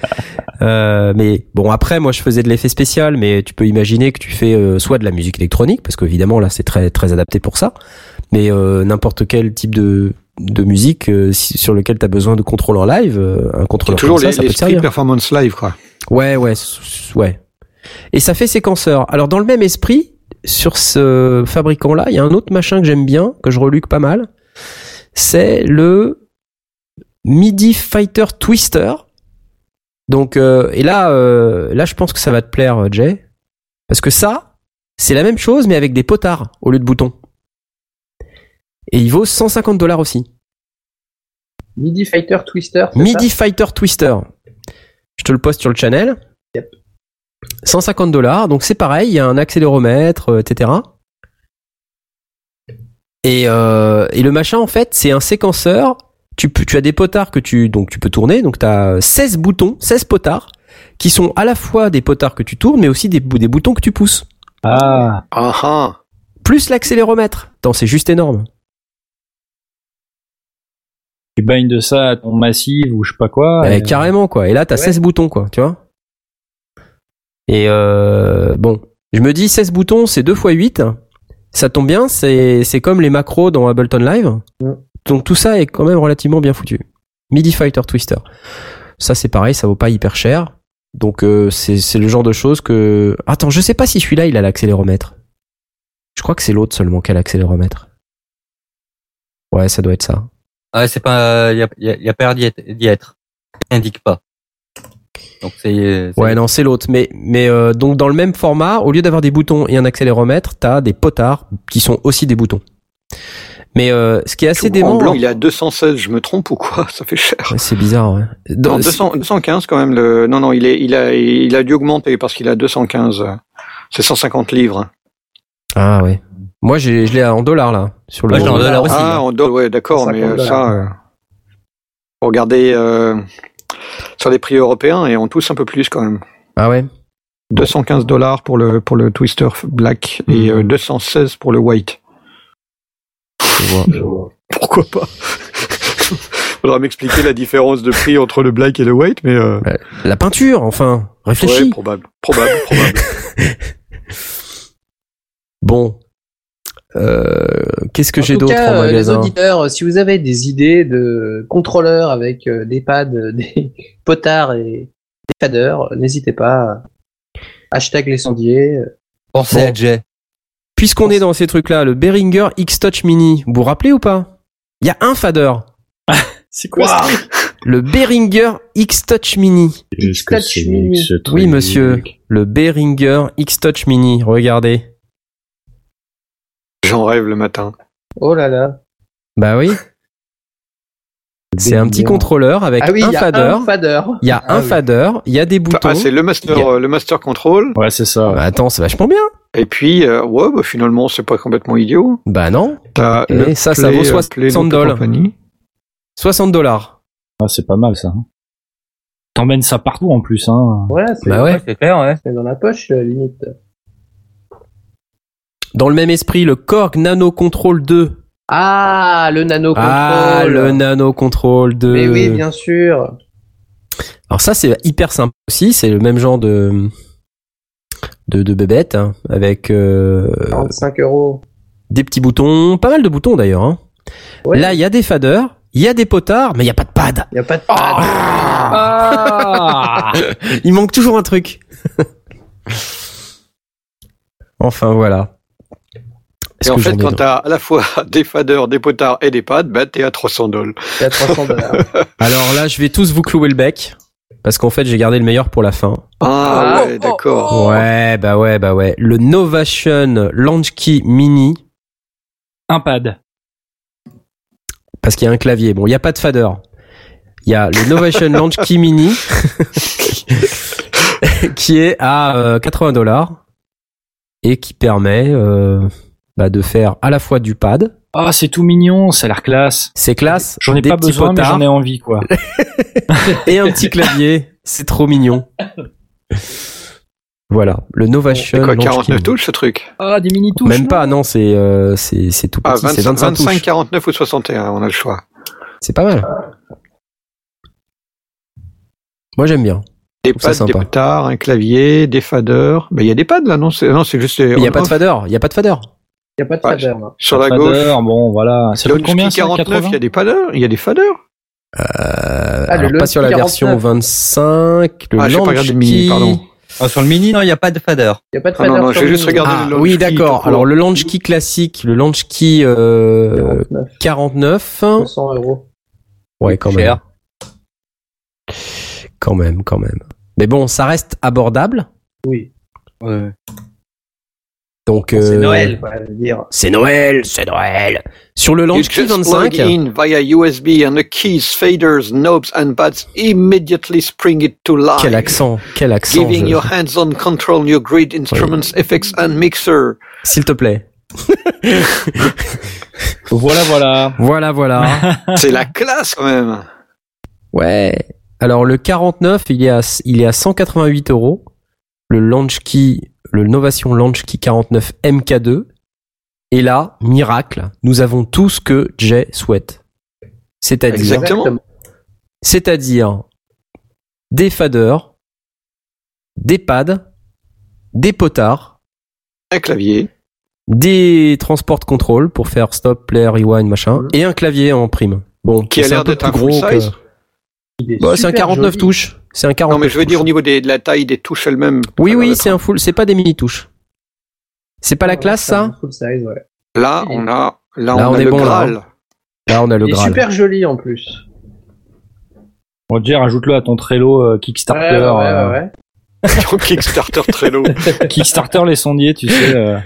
Euh, mais bon, après, moi, je faisais de l'effet spécial, mais tu peux imaginer que tu fais euh, soit de la musique électronique, parce qu'évidemment, là, c'est très très adapté pour ça, mais euh, n'importe quel type de de musique euh, si- sur lequel tu as besoin de contrôle en live, euh, un contrôleur toujours comme ça, les, ça peut te servir. performance live, quoi. Ouais, ouais, ouais. Et ça fait séquenceur. Alors dans le même esprit, sur ce fabricant-là, il y a un autre machin que j'aime bien, que je reluque pas mal. C'est le MIDI Fighter Twister. Donc, euh, et là, euh, là, je pense que ça va te plaire, euh, Jay, parce que ça, c'est la même chose, mais avec des potards au lieu de boutons. Et il vaut 150 dollars aussi. MIDI Fighter Twister. MIDI Fighter Twister. Je te le poste sur le channel. Yep. 150 dollars, donc c'est pareil, il y a un accéléromètre, euh, etc. Et, euh, et le machin, en fait, c'est un séquenceur. Tu, peux- tu as des potards que tu, donc tu peux tourner, donc tu as 16 boutons, 16 potards, qui sont à la fois des potards que tu tournes, mais aussi des boutons que tu pousses. Ah, Ah ah. Plus l'accéléromètre. Attends, c'est juste énorme. Tu bagnes de ça à ton massif ou je sais pas quoi. Eh, et- carrément, quoi. Et là, t'as Ouais. 16 boutons, quoi, tu vois. Et euh, bon, je me dis 16 boutons, c'est 2 x 8. Ça tombe bien, c'est c'est comme les macros dans Ableton Live. Donc tout ça est quand même relativement bien foutu. MIDI Fighter Twister. Ça, c'est pareil, ça vaut pas hyper cher. Donc euh, c'est c'est le genre de choses que... Attends, je sais pas si celui-là, il a l'accéléromètre. Je crois que c'est l'autre seulement qui a l'accéléromètre. Ouais, ça doit être ça. Ah, c'est pas, il y a, y a, y a pas l'air d'y être, d'y être. Indique pas. Donc c'est. c'est- Ouais, non, c'est l'autre. Mais, mais euh, donc dans le même format, au lieu d'avoir des boutons et un accéléromètre, t'as des potards qui sont aussi des boutons. Mais euh, ce qui est assez En dément, blanc, il est à 216, je me trompe ou quoi? Ça fait cher. Ouais, c'est bizarre. Ouais. Dans- Non, 200 215 quand même. Le... Non, non, il, est, il, a, il a dû augmenter parce qu'il a 215. C'est 150 livres. Ah ouais. Moi, j'ai, je l'ai en dollars là sur le. Ouais, en dollars aussi. Ah, en dollars, ouais, d'accord, 150 mais euh, ça, euh, faut regarder euh, sur les prix européens et on tousse un peu plus quand même. Ah ouais? 215 dollars pour le pour le Twister Black et euh, 216 pour le White. Je vois. Pourquoi pas? Faudra m'expliquer la différence de prix entre le Black et le White, mais euh, La peinture, enfin. Réfléchis. ouais, probable, probable, probable. Bon. Euh, qu'est-ce que j'ai d'autre en euh, les magasin auditeurs, euh, si vous avez des idées de contrôleurs avec des pads, des potards et des faders, n'hésitez pas. Hashtag les sondiers. Pensez Bon. à Jay. Puisqu'on est dans ces trucs-là, le Behringer X-Touch Mini, vous vous rappelez ou pas? Il y a un fader. C'est quoi Le Behringer X-Touch Mini. Qu'est-ce que c'est que ce Oui, monsieur. Le Behringer X-Touch Mini. Regardez. J'en rêve le matin. Oh là là. Bah oui. C'est un petit contrôleur avec ah oui, un il y a fader. un fader. Il y a Ah un oui. fader, il y a des boutons. Ah, c'est le master, a- euh, le master control. Ouais, c'est ça. Bah, attends, c'est vachement bien. Et puis, euh, ouais, bah, finalement, c'est pas complètement idiot. Bah non. T'as Et le ça, ça vaut euh, 60 Play Note dollars. Company. 60 dollars. Ah, c'est pas mal ça. T'emmènes ça partout en plus. Hein. Ouais, c'est Bah ouais. c'est clair, ouais. c'est dans la poche, euh, limite. Dans le même esprit, le Korg Nano Control 2. Ah, le nano control. Ah, le Nano Control 2. Mais oui, bien sûr. Alors ça, c'est hyper simple aussi. C'est le même genre de de, de bébête hein, avec euh, 45 euros. des petits boutons, pas mal de boutons d'ailleurs. hein. Ouais. Là, il y a des faders, il y a des potards, mais il y a pas de pad. Il y a pas de pad. Ah Il manque toujours un truc. enfin voilà. Et en que fait, quand d'autres t'as à la fois des faders, des potards et des pads, bah, t'es à 300 dollars. Y a 300 dollars. Alors là, je vais tous vous clouer le bec parce qu'en fait, j'ai gardé le meilleur pour la fin. Ah, Ah, ouais, d'accord. Ouais, bah ouais, bah ouais. Le Novation Launchkey Mini Un pad. parce qu'il y a un clavier. Bon, il y a pas de fader. Il y a le Novation Launchkey Mini qui est à euh, 80 dollars et qui permet euh, bah, de faire à la fois du pad, Ah, c'est tout mignon, ça a l'air classe. c'est classe, J'en ai des pas besoin, mais j'en ai envie, quoi. et un petit clavier. C'est trop mignon. Voilà, le Novation C'est quoi, Launchkey 49 Mini. touches, ce truc? Ah, des mini touches. Même pas, non, c'est euh, c'est c'est tout Ah, petit, c'est 25, 25 25, touches. 49 ou 61, on a le choix. C'est pas mal. Moi j'aime bien. Des pads, des potards, un clavier, des faders. Bah, il y a des pads, là, non? C'est, non, c'est juste, Il y a pas de fader, il y a pas de fader. Il y a pas de Ouais. fader. là. sur la Fader, gauche. bon, voilà. Ça Le coûte combien, ça, 49, 80 il y a des faders, il y a des faders. Euh, Ah, alors le pas sur la version 49. 25. Le Ah, j'ai pas regardé le mini, pardon. Ah, sur le mini, non, il n'y a pas de fader. Il y a pas de Ah non, fader non, j'ai juste regardé Ah le launch oui, d'accord. Alors le launch key classique, le launch key euh, 49, 49. 200 euros. Ouais, quand même. Cher. Quand même, quand même. Mais bon, ça reste abordable. Oui. Donc C'est euh, Noël, quoi, je veux dire. C'est Noël, c'est Noël. Sur le launch key just plug 25, in via USB and the keys, faders, knobs and pads immediately spring it to life. quel accent, quel accent. Giving je- your hands-on control on your grid instruments, effects and mixer. S'il te plaît. Voilà, voilà. Voilà, voilà. C'est la classe quand même. ouais. Alors le 49, il est à, il est à 188 euros. Le launch key, le Novation Launch Key 49 MK2. Et là, miracle, nous avons tout ce que Jay souhaite. C'est-à-dire, Exactement. c'est-à-dire des faders, des pads, des potards, Un clavier. des transport control pour faire stop, play, rewind, machin, et un clavier en prime. Bon, Qui a l'air d'être un gros size. Bah, c'est un super 49 joli. touches. C'est un 49 Non, mais je veux dire au niveau des- de la taille des touches elles-mêmes. Oui, oui, l'air c'est un full, c'est pas des mini touches. C'est pas la Ouais, classe, ça? full size, ouais. Là, on a, là, Là, on on a est le bon, là, Graal. Là, on a le Il est Graal. super joli en plus. Bon, Jay, rajoute-le à ton Trello euh, Kickstarter. Ouais, ouais, ouais, euh, ouais. Kickstarter Trello. Kickstarter les sondiers, tu sais. euh.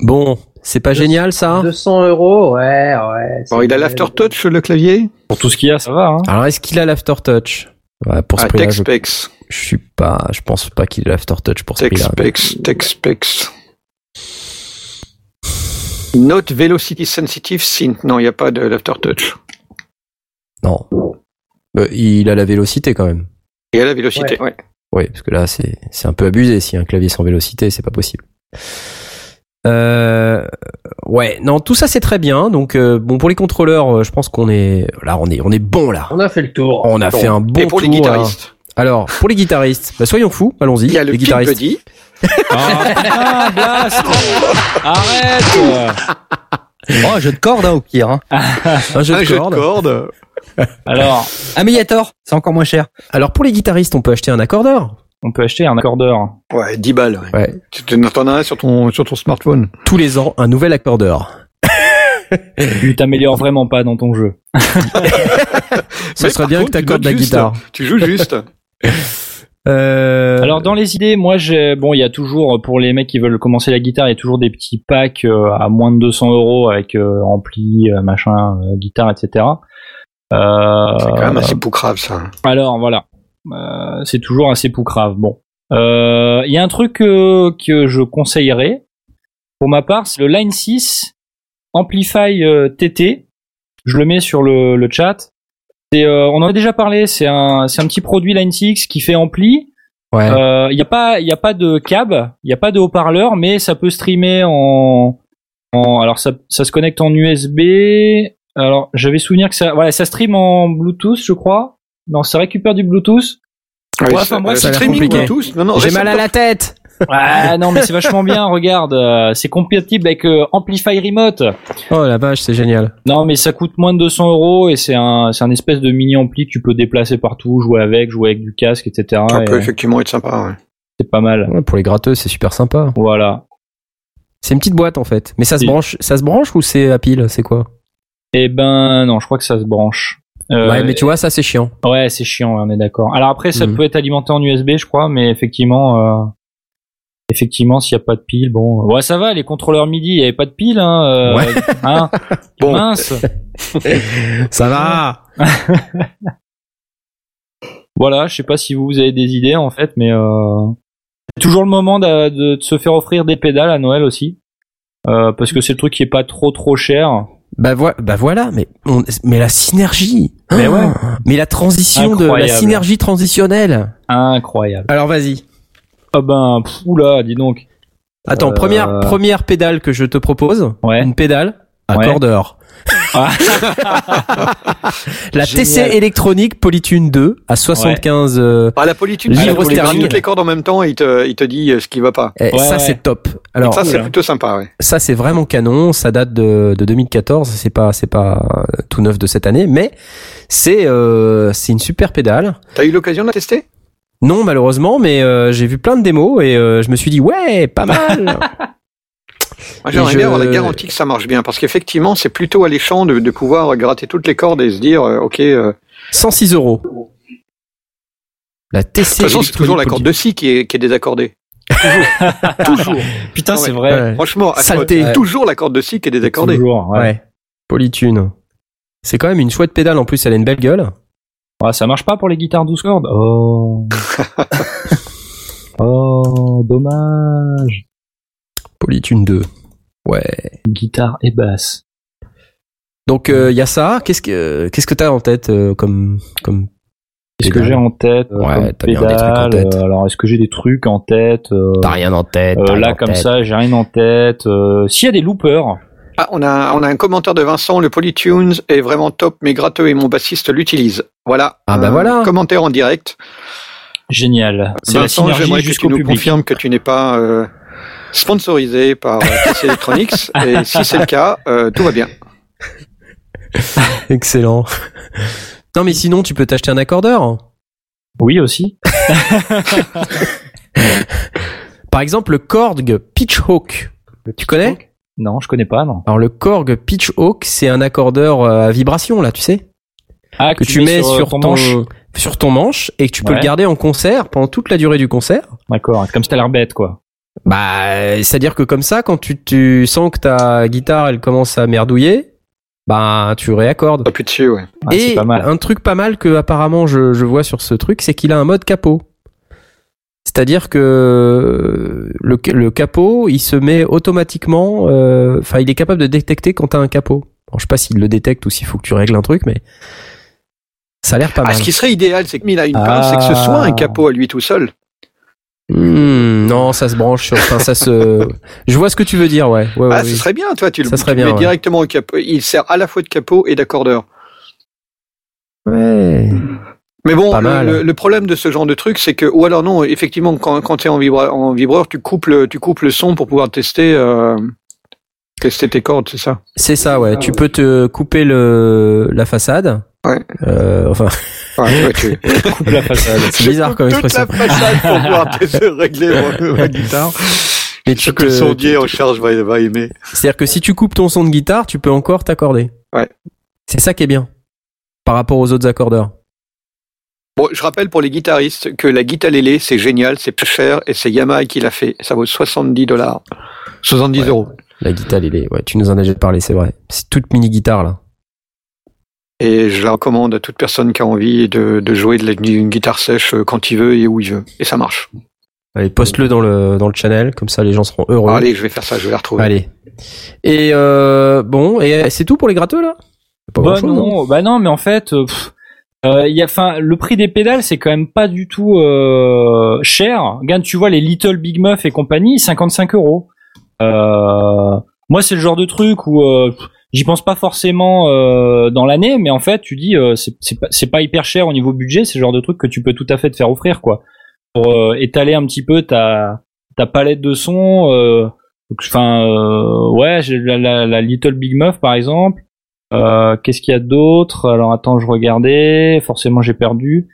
Bon, c'est pas génial, ça? 200 euros, ouais, ouais. Bon, il a l'aftertouch, le clavier. Pour tout ce qu'il y a, ça va. Hein. Alors, est-ce qu'il a l'aftertouch? Ouais, pour ce Ah, prix-là, je, TechSpecs. je suis pas, je pense pas qu'il ait l'aftertouch pour ce prix-là. TechSpecs. TechSpecs. Note Velocity Sensitive Synth. Non, il n'y a pas de l'aftertouch. Non. Euh, il a la vélocité quand même. Et à la vélocité, ouais. Oui, parce que là, c'est c'est un peu abusé. Si un clavier sans vélocité, c'est pas possible. Euh, ouais, non, tout ça c'est très bien. Donc euh, bon, pour les contrôleurs, euh, je pense qu'on est là, on est on est bon là. On a fait le tour. On a Bon. fait un bon Et pour les tour, guitaristes. Alors pour les guitaristes, bah, soyons fous, allons-y. il y a le les Kid guitaristes. Buddy. Ah, putain, Blast Arrête Oh, un jeu de corde, hein, au pire. Hein. Un jeu un de jeu cordes. de cordes. Alors, Un Mediator, c'est encore moins cher. Alors pour les guitaristes, on peut acheter un accordeur. On peut acheter un accordeur. Ouais, 10 balles. Ouais. Tu t'en as un sur ton, sur ton smartphone. Tous les ans, un nouvel accordeur. Tu t'améliores vraiment pas dans ton jeu. Ce Mais serait bien contre, que tu t'accordes la juste. guitare. Tu joues juste. Euh, Alors dans les idées, moi j'ai bon, il y a toujours pour les mecs qui veulent commencer la guitare, il y a toujours des petits packs euh, à moins de 200 euros avec euh, ampli, euh, machin, euh, guitare, etc. Euh, C'est quand même assez poucrave, ça. alors voilà, c'est toujours assez poucrave. Bon, Euh, il y a un truc euh, que je conseillerais pour ma part, c'est le Line 6 Amplify euh, TT. Je le mets sur le, le chat. C'est, euh, on en a déjà parlé. C'est un, c'est un petit produit Line 6 qui fait ampli. ouais. Il n'y a pas, il a pas de câble, il n'y a pas de haut-parleur, mais ça peut streamer en, en alors ça, ça se connecte en USB. Alors j'avais souvenir que ça, voilà, ça stream en Bluetooth, je crois. Non, ça récupère du Bluetooth. Ouais, enfin, ça- moi, euh, ça a l'air streaming compliqué. Bluetooth. Non, non, J'ai mal à la tête. Ah non, mais c'est vachement bien. Regarde, euh, c'est compatible avec euh, Amplify Remote. Oh la vache, c'est génial. Non, mais ça coûte moins de 200 euros et c'est un, c'est un espèce de mini ampli que tu peux déplacer partout, jouer avec, jouer avec du casque, etc. Ça Et peut effectivement être sympa, ouais. c'est pas mal. Ouais, pour les gratteux, c'est super sympa. Voilà. C'est une petite boîte en fait. Mais ça se branche, ça se branche ou c'est à pile? C'est quoi? Eh ben non, je crois que ça se branche. Euh, Ouais, mais tu vois, ça c'est chiant. Ouais, c'est chiant, on est d'accord. Alors après, ça Mhm. peut être alimenté en USB, je crois, mais effectivement, euh, effectivement, s'il y a pas de pile, bon, ouais, ça va. Les contrôleurs MIDI, il y avait pas de pile, hein. euh, Ouais. hein Bon. Mince. Ça va. Voilà, je sais pas si vous, vous avez des idées en fait, mais euh, c'est toujours le moment de, de- de se faire offrir des pédales à Noël aussi, euh, parce que c'est le truc qui est pas trop trop cher. Bah, bah voilà, mais on- mais la synergie. Mais Oh, ouais. Mais la transition de la synergie transitionnelle. Incroyable. Alors vas-y. Ah ben, pff, oula, dis donc. Attends, Euh, première première pédale que je te propose. Ouais. Une pédale Ouais. accordeur. Ah. La Génial. TC électronique Polytune 2 à 75. euh, Ah, la politude, Livre il faut sterling. toutes les cordes en même temps et il te, il te dit euh, ce qui va pas. eh, Ouais, ça ouais. c'est top. Alors ça, c'est plutôt sympa, ouais. ça c'est vraiment canon. Ça date de, de 2014. C'est pas c'est pas euh, tout neuf de cette année, mais c'est euh, c'est une super pédale. T'as eu l'occasion de la tester? Non, malheureusement, mais euh, j'ai vu plein de démos et euh, je me suis dit ouais, pas mal. Moi, J'aimerais Et bien je- avoir la garantie que ça marche bien, parce qu'effectivement, c'est plutôt alléchant de, de pouvoir gratter toutes les cordes et se dire, euh, ok, euh, de 106 euros. La TC. toute façon, c'est toujours la corde de scie qui est, qui est désaccordée. Toujours. toujours. Putain, Ah c'est vrai. Ouais. Franchement, Saleté. toujours la corde de scie qui est désaccordée. Toujours, ouais. Ouais. Polytune. C'est quand même une chouette pédale en plus, elle a une belle gueule. Ouais, ça marche pas pour les guitares 12 cordes? Oh. oh, dommage. Polytune 2. Ouais. Guitare et basse. Donc il y a ça. Qu'est-ce que qu'est-ce que t'as en tête euh, comme comme Qu'est-ce que j'ai en tête euh, Ouais, comme t'as bien des trucs en tête. euh, Alors, est-ce que j'ai des trucs en tête euh, T'as rien en tête. euh, t'as rien Là, en comme tête. ça, j'ai rien en tête. Euh, S'il y a des loopers, Ah, on a, on a un commentaire de Vincent, le Polytunes est vraiment top, mais gratteux et mon bassiste l'utilise. Voilà. Ah, bah Un voilà. Commentaire en direct. génial. C'est la Vincent, synergie j'aimerais que tu jusqu'au nous public. confirmes que tu n'es pas euh, sponsorisé par euh, PC Electronics. et si c'est le cas, euh, tout va bien. Excellent. non mais sinon tu peux t'acheter un accordeur. Oui, aussi. Par exemple le Korg Pitchhawk. Tu connais? Non, je connais pas, non. Alors le Korg Pitchhawk, c'est un accordeur euh, à vibration là, tu sais, Ah, que tu, mets sur, ton ton, manche. sur ton manche et que tu peux Ouais. le garder en concert pendant toute la durée du concert. D'accord. Comme si t'as l'air bête, quoi. Bah, c'est-à-dire que comme ça, quand tu, tu sens que ta guitare elle commence à merdouiller, bah tu réaccordes. Pas plus dessus, ouais. Ah, c'est et pas mal. un truc pas mal que apparemment je, je vois sur ce truc, c'est qu'il a un mode capot. C'est-à-dire que le, le capot, il se met automatiquement, euh, enfin, il est capable de détecter quand t'as un capot. Bon, je sais pas s'il le détecte ou s'il faut que tu règles un truc, mais ça a l'air pas Ah, mal. ce qui serait idéal, c'est qu'il a une pince, c'est que ce Ah. soit un capot à lui tout seul. Hmm, non, ça se branche sur, enfin, ça se. Je vois ce que tu veux dire, ouais. ouais, ouais, ah, oui. ce serait bien, toi, tu le, Ça serait tu le bien, mets ouais. directement au capot. Il sert à la fois de capot et d'accordeur. Ouais. Mais bon, le, mal. le- le problème de ce genre de truc, c'est que, ou alors non, effectivement, quand, quand tu es en, vibra- en vibreur, tu coupes, le, tu coupes le son pour pouvoir tester, euh, tester tes cordes, c'est ça? C'est ça, ouais. Tu peux te couper le la façade. Ouais. Euh, enfin, ouais, ouais, tu... Coupe la façade. c'est bizarre comme Toute expression. la façade pour pouvoir tester, régler ma, ma guitare. Mais tu que le te- sondier en charge va, va aimer. C'est-à-dire que si tu coupes ton son de guitare, tu peux encore t'accorder. Ouais. C'est ça qui est bien. Par rapport aux autres accordeurs. Bon, je rappelle pour les guitaristes que la guitarélé, c'est génial, c'est peu cher et c'est Yamaha qui l'a fait. Ça vaut 70 dollars. 70 Ouais. euros. La guitare, est, ouais, tu nous en as déjà parlé, c'est vrai. C'est toute mini guitare, là. Et je la recommande à toute personne qui a envie de, de jouer de d'une guitare sèche euh, quand il veut et où il veut. Et ça marche. Allez, poste-le dans le, dans le channel, comme ça les gens seront heureux. Allez, je vais faire ça, je vais la retrouver. Allez. Et euh, bon, et c'est tout pour les gratteux, là? Pas Bah non, bah non, mais en fait, euh, pff, euh, il y a, enfin, le prix des pédales, c'est quand même pas du tout euh, cher. Regarde, tu vois les Little Big Muff et compagnie, 55 euros. Euh, moi, c'est le genre de truc où euh, pff, j'y pense pas forcément euh, dans l'année, mais en fait, tu dis, euh, c'est pas, hyper cher au niveau budget. C'est le genre de truc que tu peux tout à fait te faire offrir, quoi, pour euh, étaler un petit peu ta palette de sons. euh, Enfin, ouais, la, la, la Little Big Muff par exemple. Qu'est-ce qu'il y a d'autre? Alors attends, je regardais. Forcément, j'ai perdu.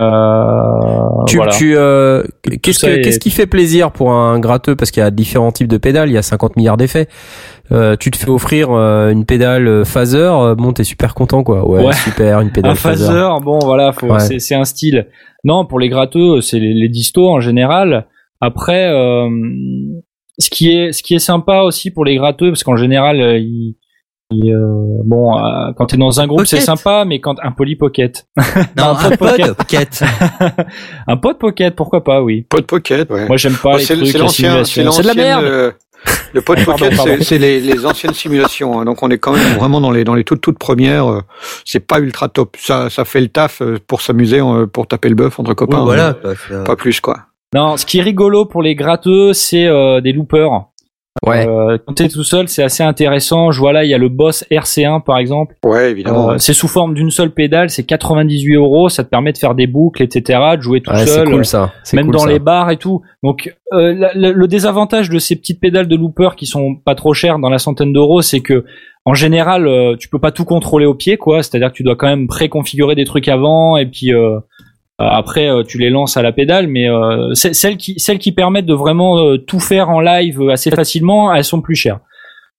Euh, Tu, voilà. tu, euh, qu'est-ce ça que- est- qu'est-ce qui fait plaisir pour un gratteux? Parce qu'il y a différents types de pédales, il y a 50 milliards d'effets. Euh, tu te fais offrir euh, une pédale phaser, bon t'es super content quoi. Ouais, Ouais. super une pédale un phaser. phaser, bon voilà, faut, Ouais. c'est, c'est un style. Non, pour les gratteux, c'est les, les distos en général. Après, euh, ce qui est ce qui est sympa aussi pour les gratteux, parce qu'en général, ils, euh, bon, euh, quand t'es dans un groupe, c'est sympa, mais quand un poly pocket, Non, un un pod pod pocket. un pod pocket, pourquoi pas, oui. Pod Pocket, ouais. Moi, j'aime pas Bon, les c'est trucs, c'est la l'ancien, c'est de la merde. euh, le Pod Pocket, pardon. c'est- c'est les, les anciennes simulations. hein. donc on est quand même vraiment dans les dans les toutes toutes premières. euh, c'est pas ultra top. Ça ça fait le taf euh, pour s'amuser, pour taper le bœuf entre copains. Oui, voilà. Pas plus quoi. Non, ce qui est rigolo pour les gratteux, c'est euh, des loopers. Ouais. Euh, quand t'es tout seul, c'est assez intéressant. Je vois là, il y a le Boss RC1 par exemple. Ouais, évidemment. Euh, c'est sous forme d'une seule pédale, c'est 98 euros. Ça te permet de faire des boucles, etc., de jouer tout Ouais, c'est seul, cool ça. C'est même cool, dans ça. les bars et tout. Donc, euh, la- la- le désavantage de ces petites pédales de looper qui sont pas trop chères, dans la centaine d'euros, c'est que en général, euh, tu peux pas tout contrôler au pied, quoi. C'est-à-dire que tu dois quand même préconfigurer des trucs avant, et puis euh, après, euh, tu les lances à la pédale, mais euh, celles qui celles qui permettent de vraiment euh, tout faire en live euh, assez facilement, elles sont plus chères.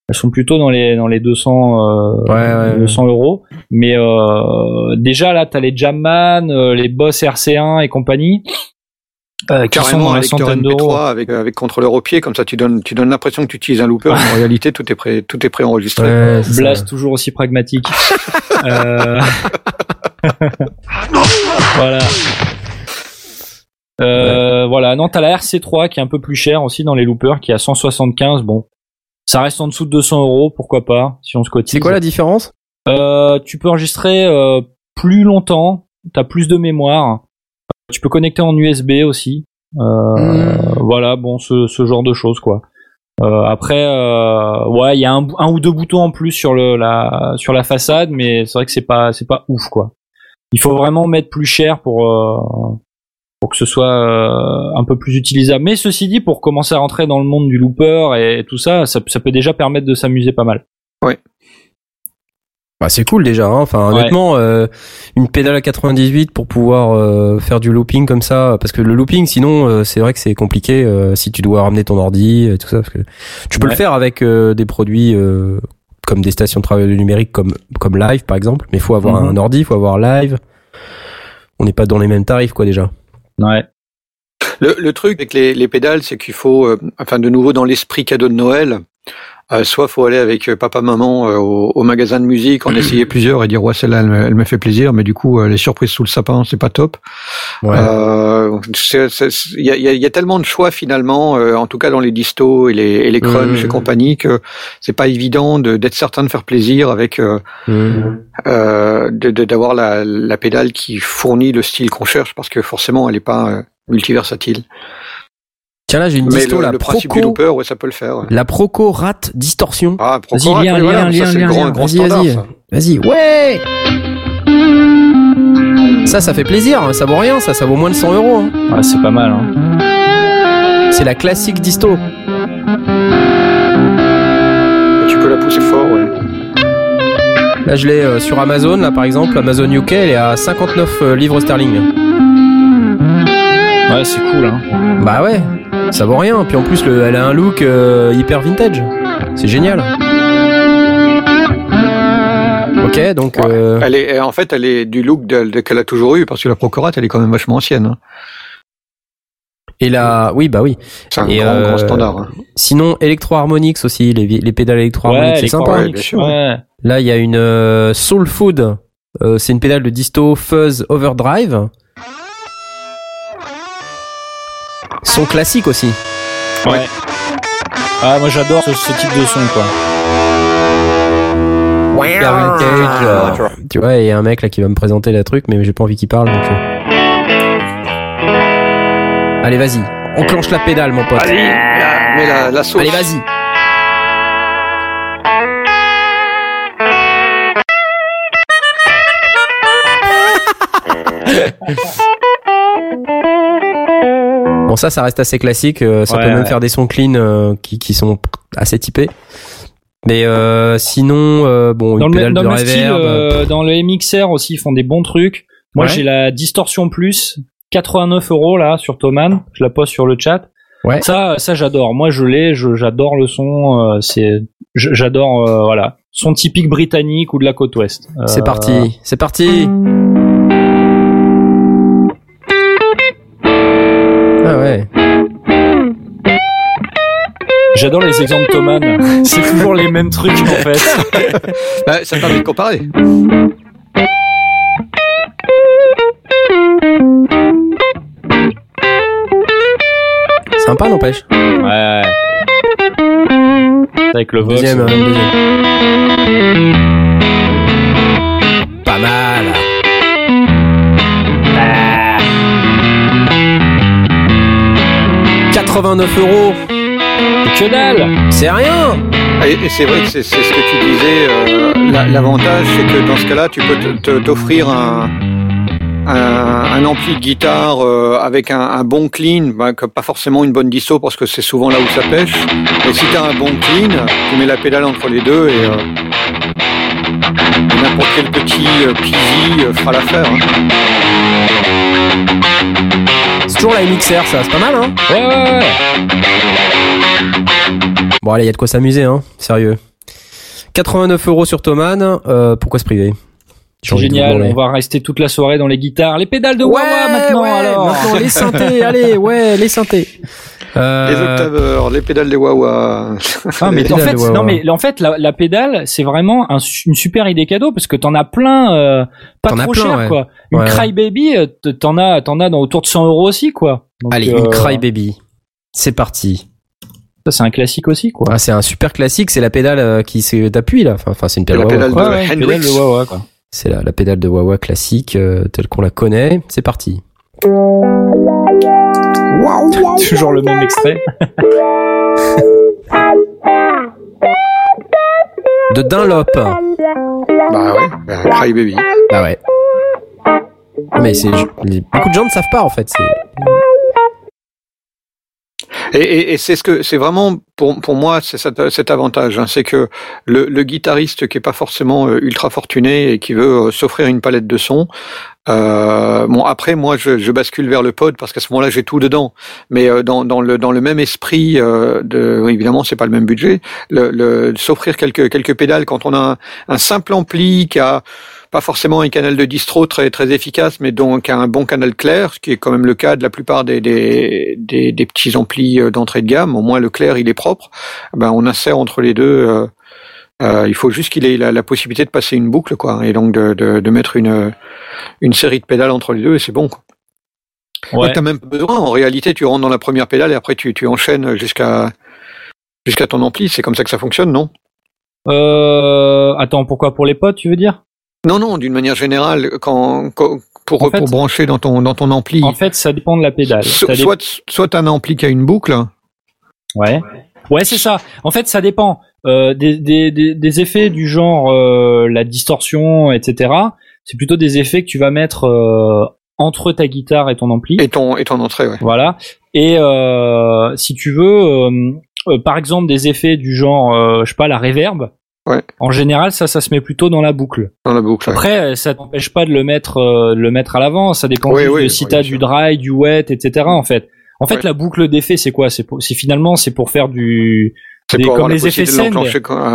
Elles sont plutôt dans les dans les 200 euh, Ouais, ouais, ouais. 200 euros. Mais euh, déjà là, t'as les Jamman, euh, les Boss RC1 et compagnie. Euh, qui sont Carrément dans un la lecteur centaine d'euros. MP3 avec, avec contrôleur au pied, comme ça tu donnes, tu donnes l'impression que tu utilises un looper, mais en réalité tout est prêt, tout est préenregistré. Ouais, c'est ça. Blast toujours aussi pragmatique. Euh, voilà. Euh, Voilà. Non, t'as la RC3 qui est un peu plus chère aussi dans les loopers, qui est à 175. Bon, ça reste en dessous de 200 euros, pourquoi pas, si on se cotise. C'est quoi la différence? Euh, Tu peux enregistrer euh, plus longtemps, t'as plus de mémoire. Tu peux connecter en USB aussi. Euh, Hmm. Voilà, bon, ce, ce genre de choses quoi. Euh, après, euh, ouais, il y a un, un ou deux boutons en plus sur le la sur la façade, mais c'est vrai que c'est pas c'est pas ouf quoi. Il faut vraiment mettre plus cher pour euh, pour que ce soit euh, un peu plus utilisable. Mais ceci dit, pour commencer à rentrer dans le monde du looper et tout ça, ça, ça peut déjà permettre de s'amuser pas mal. Bah c'est cool déjà. Hein. Enfin Ouais. honnêtement, euh, une pédale à 98 pour pouvoir euh, faire du looping comme ça, parce que le looping, sinon euh, c'est vrai que c'est compliqué euh, si tu dois ramener ton ordi et tout ça. Parce que tu peux Ouais. le faire avec euh, des produits euh, comme des stations de travail numérique comme comme Live par exemple, mais il faut avoir Mhm. un ordi, il faut avoir Live. On n'est pas dans les mêmes tarifs quoi déjà. Ouais. Le, le truc avec les, les pédales, c'est qu'il faut, euh, enfin de nouveau dans l'esprit cadeau de Noël, euh, soit faut aller avec euh, papa maman euh, au, au magasin de musique, en essayer plusieurs et dire ouais celle-là elle, me- elle me fait plaisir, mais du coup euh, les surprises sous le sapin c'est pas top. Euh, Il y, a, y a- il y a tellement de choix finalement, en tout cas dans les distos et les, et les crunch Mhm. et compagnie, que c'est pas évident de- d'être certain de faire plaisir avec de- d'avoir la, la pédale qui fournit le style qu'on cherche, parce que forcément elle est pas multiversatile. Tiens là j'ai une disto le, la le principe du Proco, looper, ouais, ça peut le faire. ouais. la Proco Rat Distorsion. Ah, Vas-y, Procorat, lien, lien, lien, grand, grand Vas-y, vas-y. Vas-y, ouais. Ça, ça fait plaisir. hein. Ça vaut rien, ça, ça vaut moins de 100 euros. hein. Ouais, c'est pas mal. Hein. C'est la classique disto. Tu peux la pousser fort, ouais. Là, je l'ai euh, sur Amazon, là, par exemple. Amazon UK, elle est à 59 euh, livres sterling. Ouais, c'est cool. Hein. Bah ouais, ça vaut rien. Puis en plus, le, elle a un look euh, hyper vintage. C'est génial. Ok, donc euh, Elle est, en fait, elle est du look de- de- qu'elle a toujours eu, parce que la Procorat, elle est quand même vachement ancienne. hein. et là, oui, bah oui. C'est un Et, grand, euh, grand standard. hein. Sinon, Electro Harmonix aussi, les, les pédales Electro Harmonix, c'est sympa. Ouais, bien sûr. ouais. Là, il y a une euh, Soul Food. Euh, c'est une pédale de disto Fuzz Overdrive. Son classique aussi. Ouais. Ah, moi j'adore ce, ce type de son, quoi. Vintage, euh, Tu vois, il y a un mec là qui va me présenter le truc, mais j'ai pas envie qu'il parle. Donc... euh. Allez, vas-y. Enclenche la pédale, mon pote. Allez, la- la, la sauce. Allez, vas-y. Bon, ça, ça reste assez classique. euh, ça Ouais, peut même ouais. faire des sons clean euh, qui, qui sont assez typés. Mais euh, sinon, bon, Dans une le, pédale dans de le style, dans le MXR aussi, ils font des bons trucs. Moi, Ouais. j'ai la Distortion Plus, 89 euros là sur Thomann. Je la poste sur le chat. Ouais. Ça, ça j'adore. Moi, je l'ai. je- J'adore le son. c'est, j'adore. voilà, son typique britannique ou de la côte ouest. C'est parti, c'est parti. J'adore les exemples de Thomann. C'est toujours les mêmes trucs en fait. Bah, ça permet de comparer. Sympa, n'empêche. Ouais. Avec le Vox. Deuxième, hein, deuxième. Pas mal. 89 euros, Que dalle. c'est rien. Et, c'est vrai que c'est ce que tu disais. euh, la- L'avantage, c'est que dans ce cas-là, tu peux t'offrir un, un, un ampli de guitare euh, avec un, un bon clean, bah, que pas forcément une bonne disso parce que c'est souvent là où ça pêche. Mais si tu as un bon clean, tu mets la pédale entre les deux et, euh, n'importe quel petit euh, Peasy euh, fera l'affaire. hein. C'est toujours la MXR, ça, c'est pas mal, hein? Ouais, ouais, ouais. Bon, allez, il y a de quoi s'amuser, hein, sérieux. 89 euros sur Thomann, euh, pourquoi se priver? C'est génial. On va rester toute la soirée dans les guitares. Les pédales de Wawa maintenant, ouais, alors. maintenant, les synthés, allez, ouais, les synthés. Euh, Les octaveurs, les pédales des Wawa. Ah, mais en fait, non, mais en fait, la, la pédale, c'est vraiment un une super idée cadeau parce que t'en as plein, euh, pas trop plein, cher, ouais. quoi. Une Ouais. Crybaby, euh, t'en as, t'en as dans autour de 100 euros aussi, quoi. Donc, Allez, euh, une Crybaby. C'est parti. Ça, c'est un classique aussi, quoi. Ah, c'est un super classique, c'est la pédale euh, qui se- t'appuies là. Enfin, enfin, c'est une pédale La Wawa, pédale quoi. de Ouais, pédale Wawa, quoi. C'est la, la pédale de Wawa classique euh, telle qu'on la connaît. C'est parti. Toujours le même extrait. De Dunlop. Bah ouais, bah, Cry Baby. Ah ouais. Mais c'est beaucoup de gens ne savent pas en fait. C'est Et, et, et c'est ce que c'est vraiment pour pour moi c'est cet, avantage, hein, c'est que le, le guitariste qui est pas forcément euh, ultra fortuné et qui veut euh, s'offrir une palette de sons. Euh, bon après moi je, je bascule vers le pod parce qu'à ce moment-là j'ai tout dedans, mais euh, dans, dans le dans le même esprit euh, de évidemment c'est pas le même budget, le, le s'offrir quelques quelques pédales quand on a un simple ampli qui a pas forcément un canal de distro très très efficace, mais donc un bon canal clair, ce qui est quand même le cas de la plupart des des, des, des petits amplis euh, d'entrée de gamme. Au moins le clair il est propre. Ben on insère entre les deux. euh, euh, il faut juste qu'il ait la, la possibilité de passer une boucle, quoi, et donc de, de, de mettre une une série de pédales entre les deux, et c'est bon. Quoi. Ouais. T'as même pas besoin. En réalité, tu rentres dans la première pédale et après tu tu enchaînes jusqu'à jusqu'à ton ampli. C'est comme ça que ça fonctionne, non? Euh, attends, pourquoi? Pour les potes, tu veux dire? Non, non. D'une manière générale, quand, quand- pour En fait- pour brancher dans ton dans ton ampli. En fait, ça dépend de la pédale. So- soit soit un ampli qui a une boucle, Ouais. Ouais, c'est ça. En fait, ça dépend euh, des, des, des, des effets du genre euh, la distorsion, etc. C'est plutôt des effets que tu vas mettre euh, entre ta guitare et ton ampli. et ton et ton entrée, ouais. Voilà. Et euh, si tu veux, par exemple, des effets du genre, euh, je sais pas, la reverb. Ouais. En général, ça, ça se met plutôt dans la boucle. Dans la boucle. Après, euh, ça t'empêche pas de le mettre, euh, de le mettre à l'avant. Ça dépend Oui, juste oui, de si t'as du dry, du wet, etc. En fait, en fait, Ouais. la boucle d'effet, c'est quoi? C'est pour- c'est finalement, c'est pour faire du, C'est des- comme les effets un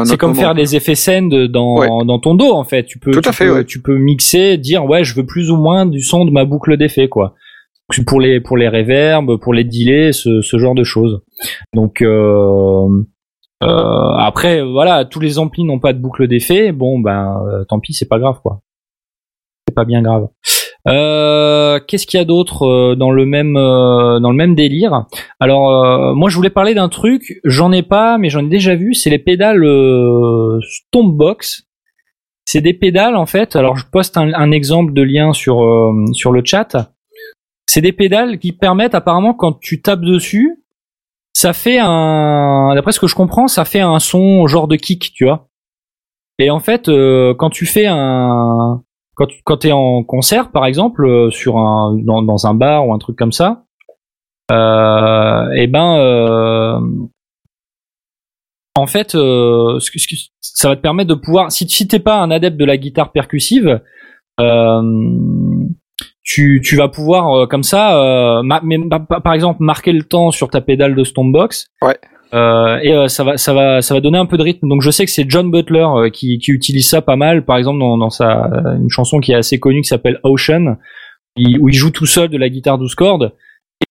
c'est comme moment. faire des effets scènes dans Ouais. dans ton dos en fait. Tu peux, Tout tu à fait, peux, ouais. tu peux mixer, dire ouais, je veux plus ou moins du son de ma boucle d'effet quoi. Pour les pour les reverbs, pour les delays, ce, ce genre de choses. Donc euh, après voilà, tous les amplis n'ont pas de boucle d'effet. Bon ben euh, tant pis, c'est pas grave quoi. C'est pas bien grave. Euh, Qu'est-ce qu'il y a d'autre euh, dans le même euh, dans le même délire? Alors euh, moi je voulais parler d'un truc, j'en ai pas, mais j'en ai déjà vu. C'est les pédales euh, Stompbox. C'est des pédales en fait. Alors je poste un, un exemple de lien sur euh, sur le chat. C'est des pédales qui permettent apparemment quand tu tapes dessus, ça fait un, d'après ce que je comprends, ça fait un son genre de kick, tu vois. Et en fait, euh, quand tu fais un, quand tu quand es en concert par exemple euh, sur un dans, dans un bar ou un truc comme ça, euh, et ben euh, en fait euh, ça va te permettre de pouvoir si si t'es pas un adepte de la guitare percussive euh, tu, tu vas pouvoir euh, comme ça euh, ma- mais, pa- pa- par exemple marquer le temps sur ta pédale de Stompbox Ouais. euh, et euh, ça va ça va ça va donner un peu de rythme. Donc je sais que c'est John Butler euh, qui, qui utilise ça pas mal. Par exemple dans, dans sa euh, une chanson qui est assez connue qui s'appelle Ocean il- où il joue tout seul de la guitare 12 cordes.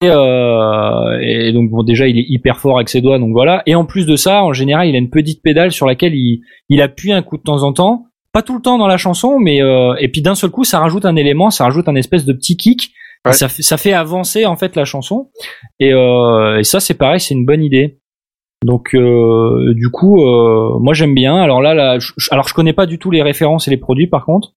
Et, euh, et donc bon déjà il est hyper fort avec ses doigts donc voilà. Et en plus de ça en général il a une petite pédale sur laquelle il, il appuie un coup de temps en temps pas tout le temps dans la chanson mais euh, et puis d'un seul coup ça rajoute un élément ça rajoute un espèce de petit kick. Ouais. ça fait ça fait avancer en fait la chanson. Et, euh, et ça c'est pareil c'est une bonne idée. Donc euh, du coup euh, moi j'aime bien. Alors là, là je, alors je connais pas du tout les références et les produits par contre.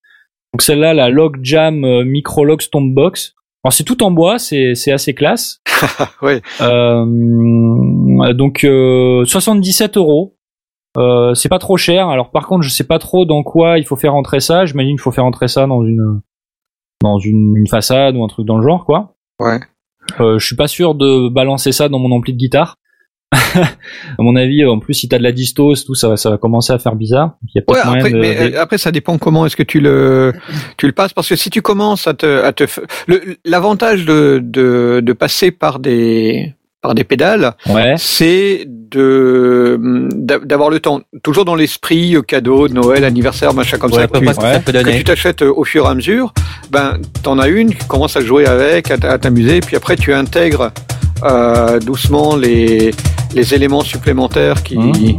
Donc celle-là la Log Jam euh, Micro Log Stompbox alors c'est tout en bois c'est c'est assez classe. Ouais. euh, donc euh, 77 euros. Euh, c'est pas trop cher. Alors par contre, je sais pas trop dans quoi il faut faire entrer ça. J'imagine qu'il faut faire entrer ça dans une dans une, une façade ou un truc dans le genre, quoi. Ouais. Euh, je suis pas sûr de balancer ça dans mon ampli de guitare. à mon avis, en plus, si t'as de la distose, tout ça, va- ça va commencer à faire bizarre. Il y a Ouais, après, de- mais, de- euh, après, ça dépend comment est-ce que tu le, tu le passes, parce que si tu commences à te, à te, l'avantage de, de, de passer par des, par des pédales, Ouais. c'est de, d'a- d'avoir le temps, toujours dans l'esprit euh, cadeau, de Noël, anniversaire, machin comme Ouais, ça, peu que tu, que que t'achètes euh, au fur et à mesure, ben, t'en as une, tu commences à jouer avec, à t'amuser, puis après tu intègres, euh, doucement les, les éléments supplémentaires qui, Mhm.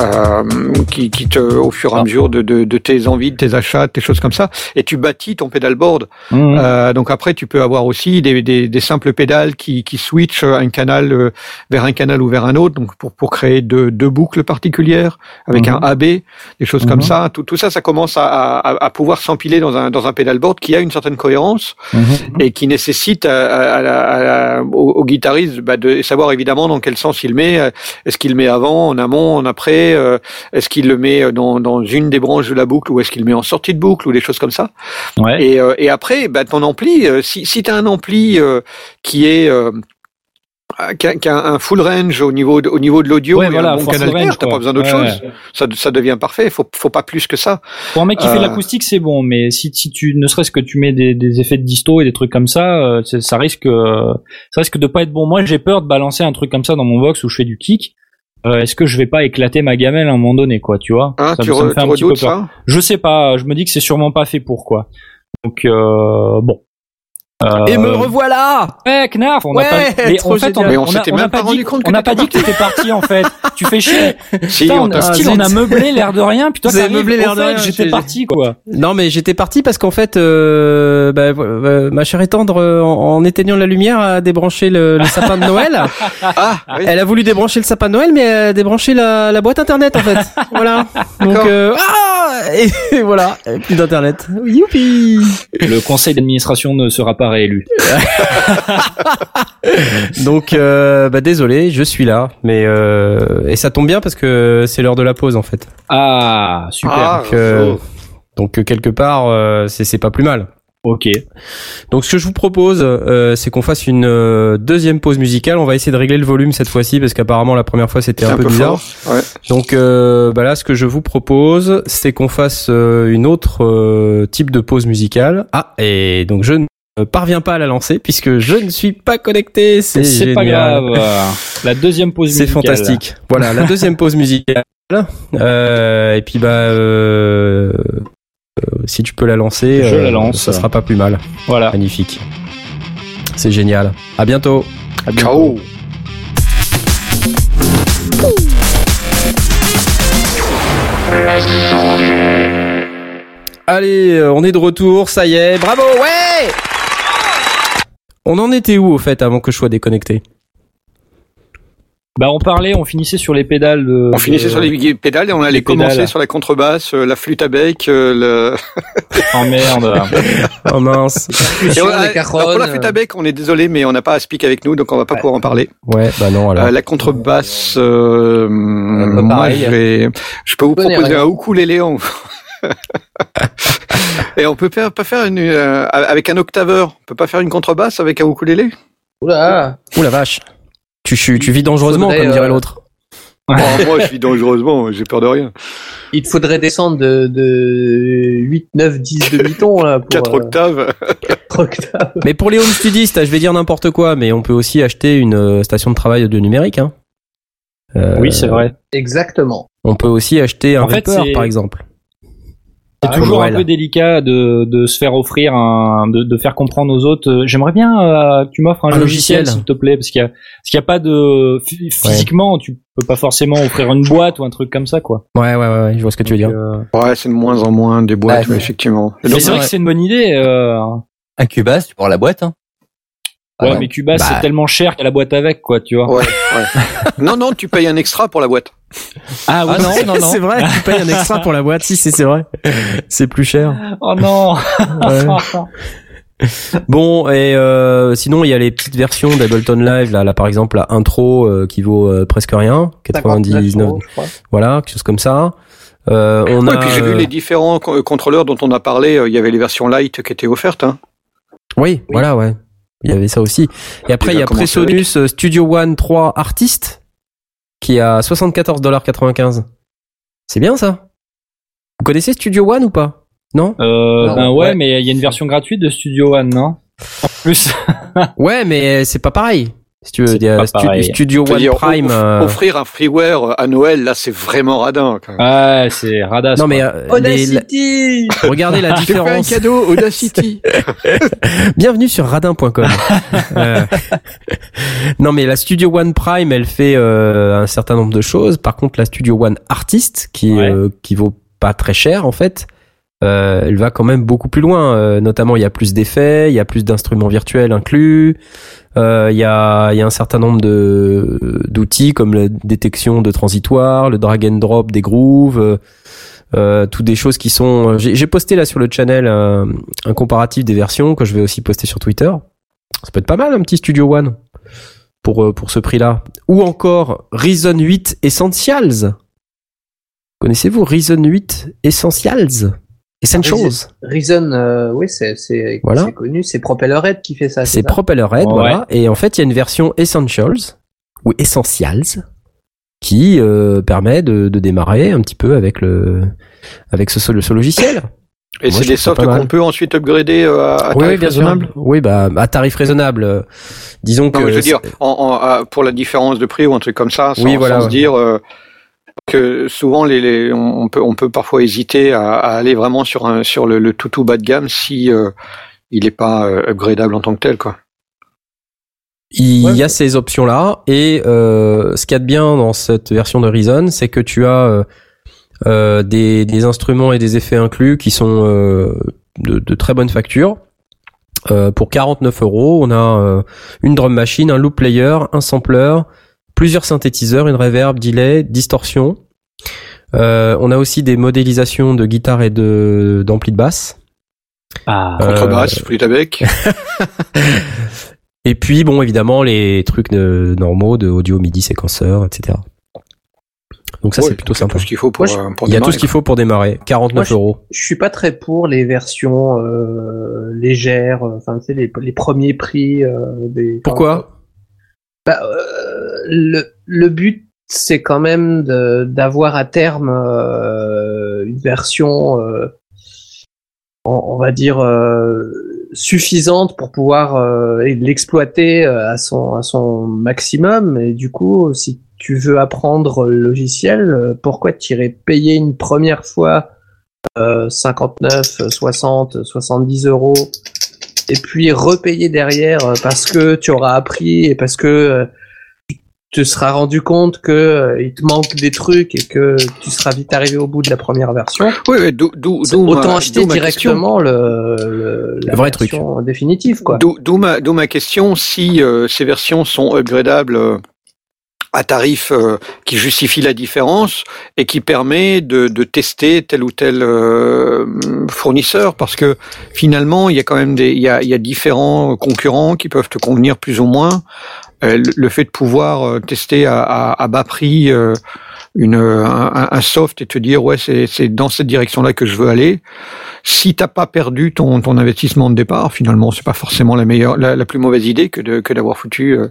Euh, qui, qui te, au fur et à Ah. mesure de, de, de tes envies, de tes achats, de tes choses comme ça, et tu bâtis ton pedalboard. Mhm. Euh, donc après, tu peux avoir aussi des, des, des simples pédales qui, qui switchent un canal euh, vers un canal ou vers un autre, donc pour, pour créer deux, deux boucles particulières avec Mhm. un AB, des choses comme Mhm. ça. Tout, tout ça, ça commence à, à, à pouvoir s'empiler dans un, dans un pedalboard qui a une certaine cohérence Mhm. et qui nécessite à, à- au, au guitariste bah, de savoir évidemment dans quel sens il met. Euh, Est-ce qu'il met avant, en amont, en après euh, Est-ce qu'il le met dans, dans une des branches de la boucle ou est-ce qu'il le met en sortie de boucle ou des choses comme ça? Ouais. et, euh, et après, bah, ton ampli, euh, si, si tu as un ampli euh, qui est euh, qui a, un full range au niveau de, au niveau de l'audio Ouais, et voilà, un bon canal range, t'as pas besoin d'autre Ouais, chose. Ça, ça devient parfait. Faut, faut pas plus que ça. Pour un mec qui fait de Euh, l'acoustique, c'est bon, mais si, si tu ne serait-ce que tu mets des, des effets de disto et des trucs comme ça, euh, ça risque, euh, ça risque de pas être bon. Moi, j'ai peur de balancer un truc comme ça dans mon box où je fais du kick. Euh, Est-ce que je vais pas éclater ma gamelle à un moment donné, quoi, tu vois Hein, ça, tu, me- ça me re- fait un petit peu peur. Je sais pas. Je me dis que c'est sûrement pas fait pour quoi. Donc euh, bon. Euh, Et me revoilà Ouais, Knarf, on Ouais, pas. Mais trop en fait, on, s'était même pas pas rendu dit, compte que on n'a t'étais pas dit que t'étais parti en fait. Tu fais chier. Si, Putain, on on, t'a- style, zut. on a meublé l'air de rien. Putain, Vous avez t'arrives, meublé l'air au de fait, rien, J'étais parti quoi. Non mais j'étais parti parce qu'en fait, euh, bah, euh, ma chère étendre, euh, en, en éteignant la lumière, a débranché le, le sapin de Noël. Ah, oui. Elle a voulu débrancher le sapin de Noël, mais elle a débranché la, la boîte internet en fait. voilà. Donc euh, ah et, et voilà, Et plus d'internet. Youpi. Le conseil d'administration ne sera pas réélu. Donc euh, bah désolé, je suis là, mais euh, et ça tombe bien parce que c'est l'heure de la pause en fait. Ah, super. Ah, Donc, euh, oh. donc quelque part, euh, c'est pas plus mal. Ok. Donc ce que je vous propose, euh, c'est qu'on fasse une euh, deuxième pause musicale. On va essayer de régler le volume cette fois-ci parce qu'apparemment la première fois c'était C'est un, peu, bizarre. fort. Ouais. Donc euh, bah là, ce que je vous propose, c'est qu'on fasse euh, une autre euh, type de pause musicale. Ah, et donc je ne parviens pas à la lancer puisque je ne suis pas connecté. C'est C'est pas grave. La deuxième pause C'est musicale. fantastique. Voilà, la deuxième pause musicale. Euh, et puis bah, euh, si tu peux la lancer, Je euh, la lance. ça sera pas plus mal. Voilà. Magnifique. C'est génial. À bientôt. À bientôt. Ciao. Allez, euh, on est de retour, ça y est, bravo, ouais On en était où au fait avant que je sois déconnecté? Bah, on parlait, on finissait sur les pédales de. On finissait de- sur les pédales et on allait pédales. commencer sur la contrebasse, euh, la flûte à bec, euh, le... Oh merde. Oh mince. Et les pour la flûte à bec, on est désolé, mais on n'a pas à speak avec nous, donc on va pas pouvoir en parler. Ouais, bah non, alors. Euh, la contrebasse, euh, moi, je, vais- je peux vous proposer un ukulélé. En... Et on peut faire, pas faire une, euh, avec un octaveur. On peut pas faire une contrebasse avec un ukulélé Oula. Ouh la vache. Tu, tu, tu vis dangereusement, Faudrait, comme dirait euh, l'autre. Oh, Moi, je vis dangereusement. J'ai peur de rien. Il te faudrait descendre de, de 8, 9, 10 demi-tons là pour 4 euh, octaves. quatre octaves. Mais pour les home studistes, je vais dire n'importe quoi, mais on peut aussi acheter une euh, station de travail de numérique. Hein. Euh, Oui, c'est vrai. Exactement. On peut aussi acheter un En fait, c'est- par exemple. C'est Ah, toujours un peu délicat de, de se faire offrir un, de, de faire comprendre aux autres. euh, J'aimerais bien euh, que tu m'offres un, Un logiciel, s'il te plaît, parce qu'il y a, parce qu'il y a pas de phy- physiquement, tu peux pas forcément offrir une boîte ou un truc comme ça, quoi. Ouais, ouais, ouais, ouais, je vois ce que tu veux dire. Euh, Ouais, c'est de moins en moins des boîtes, c'est- effectivement. Mais c'est vrai ouais. que c'est une bonne idée. Euh... Un Cubase, tu prends la boîte. Hein. Ouais, mais Bah. c'est tellement cher qu'il y a la boîte avec, quoi, tu vois. Ouais, ouais. non, non, tu payes un extra pour la boîte. Ah oui, Ah non, non, non. c'est vrai, tu payes un extra pour la boîte, si, c'est c'est vrai. C'est plus cher. Oh non. Ouais. Bon, et euh, sinon, il y a les petites versions d'Ableton Live, là, là par exemple, la intro euh, qui vaut euh, presque rien, 99, 59 euros, je crois. voilà, quelque chose comme ça. Euh, on Ouais, a, puis j'ai vu les différents co- contrôleurs dont on a parlé. euh, Il y avait les versions light qui étaient offertes. Hein. Oui, voilà, ouais. Il y avait ça aussi. Et après, il y a Presonus euh, Studio One 3 Artist. qui est à 74,95$. C'est bien ça? Vous connaissez Studio One ou pas? Non? Euh, Non, ben ouais, ouais. mais il y a une version gratuite de Studio One, non? En plus. Ouais, mais c'est pas pareil. Si tu veux, il y a pas Stu- pareil. Studio One dire, Prime. off- euh, Offrir un freeware à Noël, là, c'est vraiment radin. quoi. ouais, c'est radasse. Non mais euh, les- Audacity regardez la te fais un différence. cadeau, Audacity. Bienvenue sur radin.com. Euh, non mais la Studio One Prime, elle fait euh, un certain nombre de choses. Par contre, la Studio One Artist, qui Ouais. euh, qui vaut pas très cher en fait, euh, elle va quand même beaucoup plus loin. Euh, notamment, il y a plus d'effets, il y a plus d'instruments virtuels inclus. Euh, Il y a il y a un certain nombre de d'outils comme la détection de transitoires, le drag and drop des grooves. euh, euh, toutes des choses qui sont. J'ai j'ai posté là sur le channel un, un comparatif des versions que je vais aussi poster sur Twitter. Ça peut être pas mal un petit Studio One pour euh, pour ce prix-là. Ou encore Reason 8 Essentials. Connaissez-vous Reason 8 Essentials? Essentials. Reason, euh, oui, c'est c'est Voilà. c'est connu, c'est Propellerhead qui fait ça. C'est Propellerhead, Ouais. voilà. Et en fait, il y a une version Essentials ou Essentials qui euh, permet de, de démarrer un petit peu avec le avec ce, ce logiciel. Et c'est des softs qu'on peut ensuite upgrader euh, à, à oui, tarif oui, bien sûr. raisonnable. Oui, bah à tarif raisonnable. Euh, Disons que Non, je veux dire, en, en- à- pour la différence de prix ou un truc comme ça, sans, Oui, voilà, sans se dire euh, que souvent les, les- on, peut on peut parfois hésiter à, à aller vraiment sur un sur le, le tout tout bas de gamme si euh, il n'est pas euh, upgradable en tant que tel quoi. il Ouais. y a ces options là et euh, ce qu'il y a de bien dans cette version de Reason, c'est que tu as euh, des, des instruments et des effets inclus qui sont euh, de, de très bonne facture. Euh, pour 49 euros, on a euh, une drum machine, un loop player, un sampler, plusieurs synthétiseurs, une reverb, delay, distorsion. Euh, on a aussi des modélisations de guitare et de d'ampli de basse. Ah. Euh, Contrebasse, flûte à bec. Et puis bon, évidemment les trucs de, normaux de audio MIDI séquenceur, etc. Donc ça Ouais, c'est plutôt donc il y a sympa. Tout ce qu'il faut pour, Moi, je- euh, pour Il y a tout ce qu'il faut pour démarrer. 49 Moi, je- euros. Je suis pas très pour les versions euh, légères, enfin tu sais les, les premiers prix euh, des. Pourquoi? Bah, euh, le, le but c'est quand même d'avoir à terme euh, une version, euh, on, va dire euh, suffisante pour pouvoir euh, l'exploiter à son à son maximum. Et du coup, si tu veux apprendre le logiciel, pourquoi t'irais payer une première fois euh, 59, 60, 70 euros et puis repayer derrière parce que tu auras appris et parce que te seras rendu compte que euh, il te manque des trucs et que tu seras vite arrivé au bout de la première version. Oui, oui, d'où d'où d'où ma- Autant acheter ma question. directement le, le, la Le vrai truc. définitive quoi. D'où d'où ma, d'où ma question, si euh, ces versions sont upgradables euh, à tarif qui justifie la différence et qui permet de, de tester tel ou tel fournisseur, parce que finalement, il y a quand même des, il y a, il y a différents concurrents qui peuvent te convenir plus ou moins. Euh, le, fait de pouvoir euh, tester à, à, à bas prix euh, une, un, un soft et te dire ouais c'est dans cette direction-là que je veux aller. Si t'as pas perdu ton, ton investissement de départ, finalement c'est pas forcément la meilleure, la, la plus mauvaise idée que de que d'avoir foutu, euh,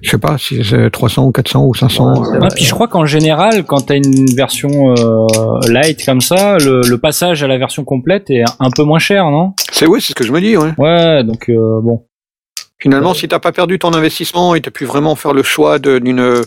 je sais pas si c'est 300 ou 400 ou 500. Ouais, euh, puis je crois qu'en général, quand t'as une version euh, light comme ça, le, le passage à la version complète est un peu moins cher, non? C'est ouais, c'est ce que je me dis. Ouais. Ouais, donc euh, bon. Finalement, si t'as pas perdu ton investissement et t'as pu vraiment faire le choix d'une,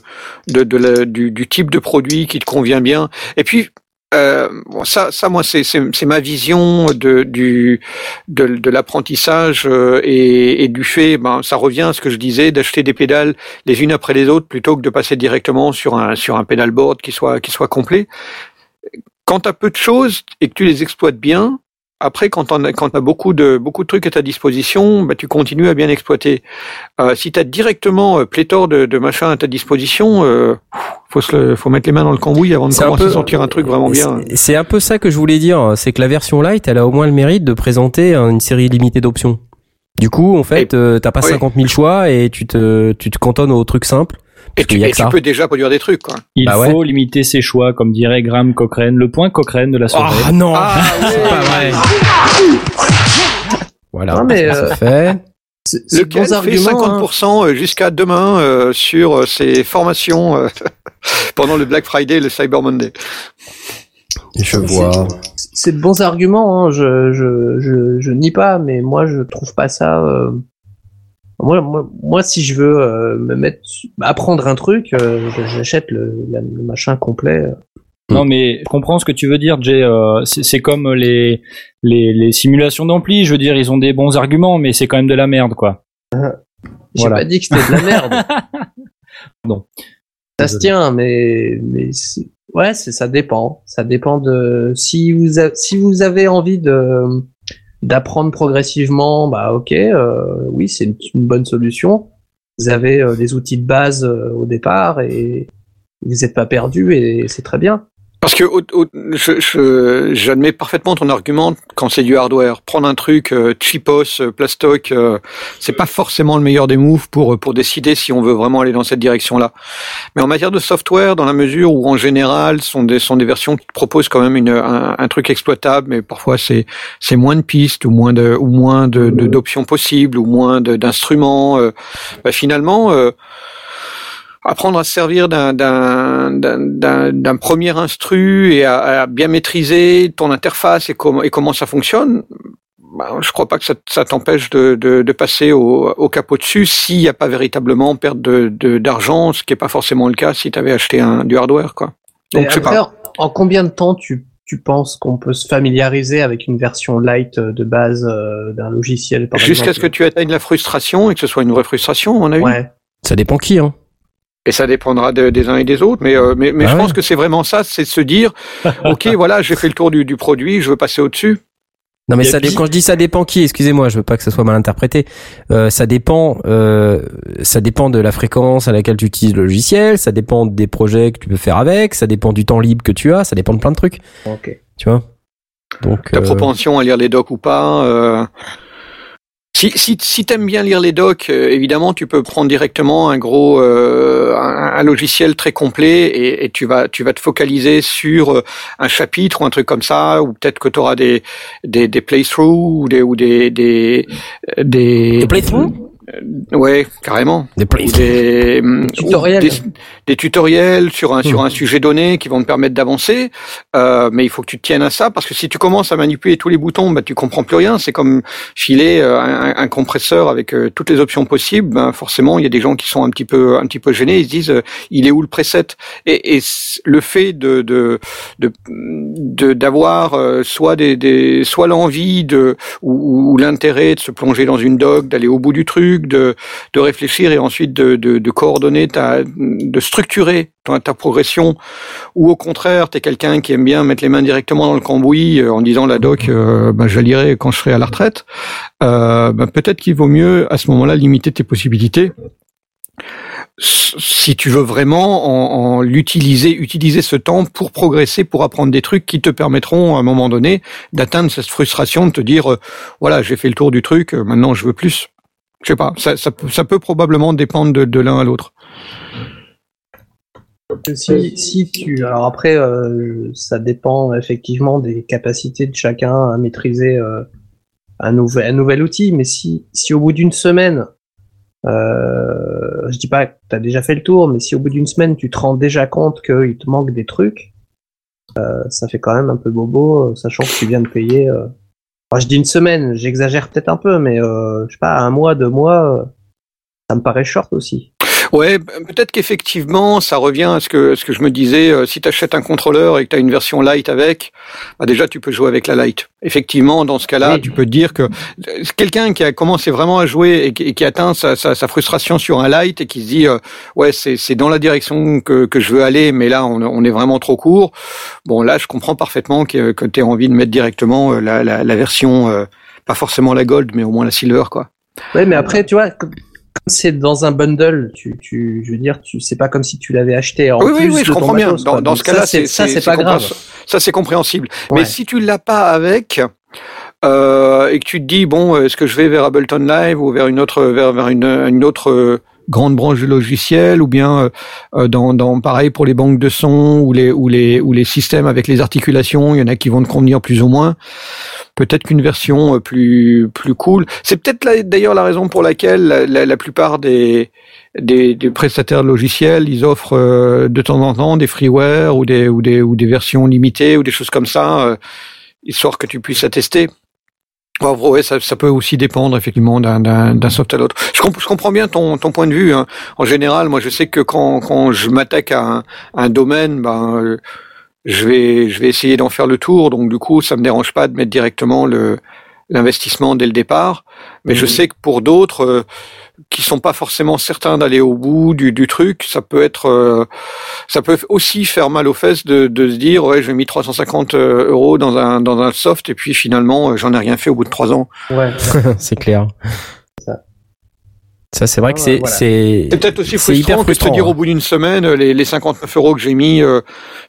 de, de la- du, du type de produit qui te convient bien. Et puis, euh, bon, ça, ça, moi, c'est, c'est, c'est ma vision de, du, de, de l'apprentissage euh, et, et du fait, ben, ça revient à ce que je disais, d'acheter des pédales les unes après les autres plutôt que de passer directement sur un, sur un pédalboard qui soit, qui soit complet. Quand t'as peu de choses et que tu les exploites bien, après, quand on a, quand t'as beaucoup de beaucoup de trucs à ta disposition, bah, tu continues à bien exploiter. Euh, si tu as directement euh, pléthore de, de machins à ta disposition, euh, faut se le- faut mettre les mains dans le cambouis avant de commencer peu- à sortir un truc vraiment bien. C'est- C'est un peu ça que je voulais dire. C'est que la version light, elle a au moins le mérite de présenter une série limitée d'options. Du coup, en fait, euh, t'as pas oui. 50 000 choix et tu te, tu te cantonnes au truc simple. Et tu, y a et que tu peux déjà produire des trucs. Quoi. Il Bah ouais. faut limiter ses choix, comme dirait Graham Cochrane, le point Cochrane de la soirée. Ah non, Ah, c'est ouais. pas vrai. Voilà, Non, mais, ça, euh, c'est fait. C'est c'est Lequel bons fait arguments. hein. 50% jusqu'à demain euh, sur euh, ses formations euh, pendant le Black Friday et le Cyber Monday. Je vois. C'est de bons arguments, hein, je, je, je, je nie pas, mais moi je trouve pas ça. Moi, moi, moi, si je veux euh, me mettre, apprendre un truc, euh, j'achète le, machin complet. Non, mais je comprends ce que tu veux dire, Jay. euh, c'est comme les, les, les simulations d'ampli. Je veux dire, ils ont des bons arguments, mais c'est quand même de la merde, quoi. J'ai Voilà. pas dit que c'était de la merde. Non. Ça se tient, mais, mais ouais, c'est ça dépend. Ça dépend de si vous a- si vous avez envie de d'apprendre progressivement, bah ok, euh, oui, c'est une, bonne solution. Vous avez euh, des outils de base euh, au départ et vous n'êtes pas perdu et c'est très bien. Parce que au- au- je- j'admets parfaitement ton argument quand c'est du hardware. Prendre un truc euh, cheapos, euh, plastoc, euh, c'est pas forcément le meilleur des moves pour pour décider si on veut vraiment aller dans cette direction-là. Mais en matière de software, dans la mesure où en général sont des sont des versions qui proposent quand même une, un, un truc exploitable, mais parfois c'est c'est moins de pistes ou moins de ou moins de d'options possibles ou moins d'instruments. euh, bah, finalement. Apprendre à se servir d'un d'un d'un- d'un d'un premier instru et à, à bien maîtriser ton interface et comment et comment ça fonctionne. Bah, je crois pas que ça, ça t'empêche de, de, de passer au, au capot dessus s'il n'y a pas véritablement perte de de- d'argent, ce qui est pas forcément le cas si tu avais acheté un, du hardware quoi. Donc après, pas. en combien de temps tu tu penses qu'on peut se familiariser avec une version light euh, de base euh, d'un logiciel Jusqu'à ce que tu atteignes la frustration et que ce soit une vraie frustration, à mon avis. Ouais. Ça dépend qui, hein. Et ça dépendra de- des uns et des autres, mais euh, mais, mais Ah je ouais. pense que c'est vraiment ça, c'est de se dire, ok, voilà, j'ai fait le tour du, du produit, je veux passer au-dessus. Non mais ça puis- quand je dis ça dépend qui, excusez-moi, je veux pas que ça soit mal interprété. Euh, ça dépend, euh, ça dépend de la fréquence à laquelle tu utilises le logiciel, ça dépend des projets que tu peux faire avec, ça dépend du temps libre que tu as, ça dépend de plein de trucs, Ok. tu vois? Donc ta euh, propension à lire les docs ou pas. Si, si, t'aimes bien lire les docs, euh, évidemment, tu peux prendre directement un gros, euh, un, logiciel très complet et, tu vas, tu vas te focaliser sur euh, un chapitre ou un truc comme ça, ou peut-être que tu auras des, des, des playthroughs ou des, ou des, des, des, Des playthroughs? Ouais, carrément. des des, hum, Tutoriels. ou des, des tutoriels sur un sur Hmm. un sujet donné qui vont te permettre d'avancer euh, mais il faut que tu te tiennes à ça parce que si tu commences à manipuler tous les boutons bah tu comprends plus rien c'est comme filer euh, un, un compresseur avec euh, toutes les options possibles ben forcément il y a des gens qui sont un petit peu un petit peu gênés ils se disent euh, il est où le preset? Et, le fait de de de de- d'avoir euh, soit des, des soit l'envie de ou, ou l'intérêt de se plonger dans une doc d'aller au bout du truc de de réfléchir et ensuite de, de, de coordonner ta, de structurer ta, ta progression, ou au contraire, tu es quelqu'un qui aime bien mettre les mains directement dans le cambouis euh, en disant la doc, euh, ben, je lirai quand je serai à la retraite, euh, ben, peut-être qu'il vaut mieux à ce moment-là limiter tes possibilités. Si tu veux vraiment en, en l'utiliser, utiliser ce temps pour progresser, pour apprendre des trucs qui te permettront à un moment donné d'atteindre cette frustration de te dire, euh, voilà, j'ai fait le tour du truc, euh, maintenant je veux plus. Je sais pas, ça, peut- probablement dépendre de, l'un à l'autre. Si, alors après, euh, ça dépend effectivement des capacités de chacun à maîtriser euh, un, nouvel, outil, mais si, si au bout d'une semaine, euh, je dis pas que tu as déjà fait le tour, mais si au bout d'une semaine tu te rends déjà compte qu'il te manque des trucs, euh, ça fait quand même un peu bobo, sachant que tu viens de payer. Je dis une semaine, j'exagère peut-être un peu, mais euh, je sais pas, un mois, deux mois, euh, ça me paraît short aussi. Ouais, peut-être qu'effectivement, ça revient à ce que ce que je me disais. euh, si tu achètes un contrôleur et que tu as une version light avec, bah déjà tu peux jouer avec la light. Effectivement, dans ce cas-là, Oui. tu peux te dire que euh, quelqu'un qui a commencé vraiment à jouer et qui, et qui atteint sa, sa, sa frustration sur un light et qui se dit euh, ouais c'est dans la direction que que je veux aller, mais là on, on est vraiment trop court. Bon là, je comprends parfaitement que que tu aies envie de mettre directement la la, la version euh, pas forcément la gold, mais au moins la silver quoi. Ouais, mais après, tu vois, c'est dans un bundle, tu, tu, je veux dire, tu, c'est pas comme si tu l'avais acheté en oui, plus oui, oui, je comprends bien. matos, Dans, ce cas-là, ça, c'est, ça, c'est pas grave. Ça, c'est compréhensible. Ouais. Mais si tu l'as pas avec euh, et que tu te dis bon, est-ce que je vais vers Ableton Live ou vers une autre, vers, vers une, une autre euh, grande branche du logiciel, ou bien euh, euh, dans, dans pareil pour les banques de sons ou les ou les ou les systèmes avec les articulations, il y en a qui vont te convenir plus ou moins. Peut-être qu'une version euh, plus plus cool. C'est peut-être d'ailleurs la raison pour laquelle la, la- la plupart des, des des prestataires de logiciels, ils offrent de temps en temps des freeware ou des ou des ou des versions limitées ou des choses comme ça, histoire que tu puisses attester. Ouais, ça, ça peut aussi dépendre effectivement d'un soft à l'autre. Je, comp- je comprends bien ton ton point de vue. hein. En général, moi, je sais que quand quand je m'attaque à un, un domaine, ben euh, je vais je vais essayer d'en faire le tour. Donc du coup, ça me dérange pas de mettre directement le l'investissement dès le départ. Mais je sais que pour d'autres euh, qui sont pas forcément certains d'aller au bout du, du truc, ça peut être euh, ça peut aussi faire mal aux fesses de, de se dire ouais j'ai mis 350 euros dans un dans un soft et puis finalement euh, j'en ai rien fait au bout de trois ans. Ouais. c'est clair. Ça. Ça, c'est vrai que c'est voilà. c'est C'est peut-être aussi frustrant hyper que de se frustrant, dire hein. au bout d'une semaine, euh, les, les 59 euros que j'ai mis, euh,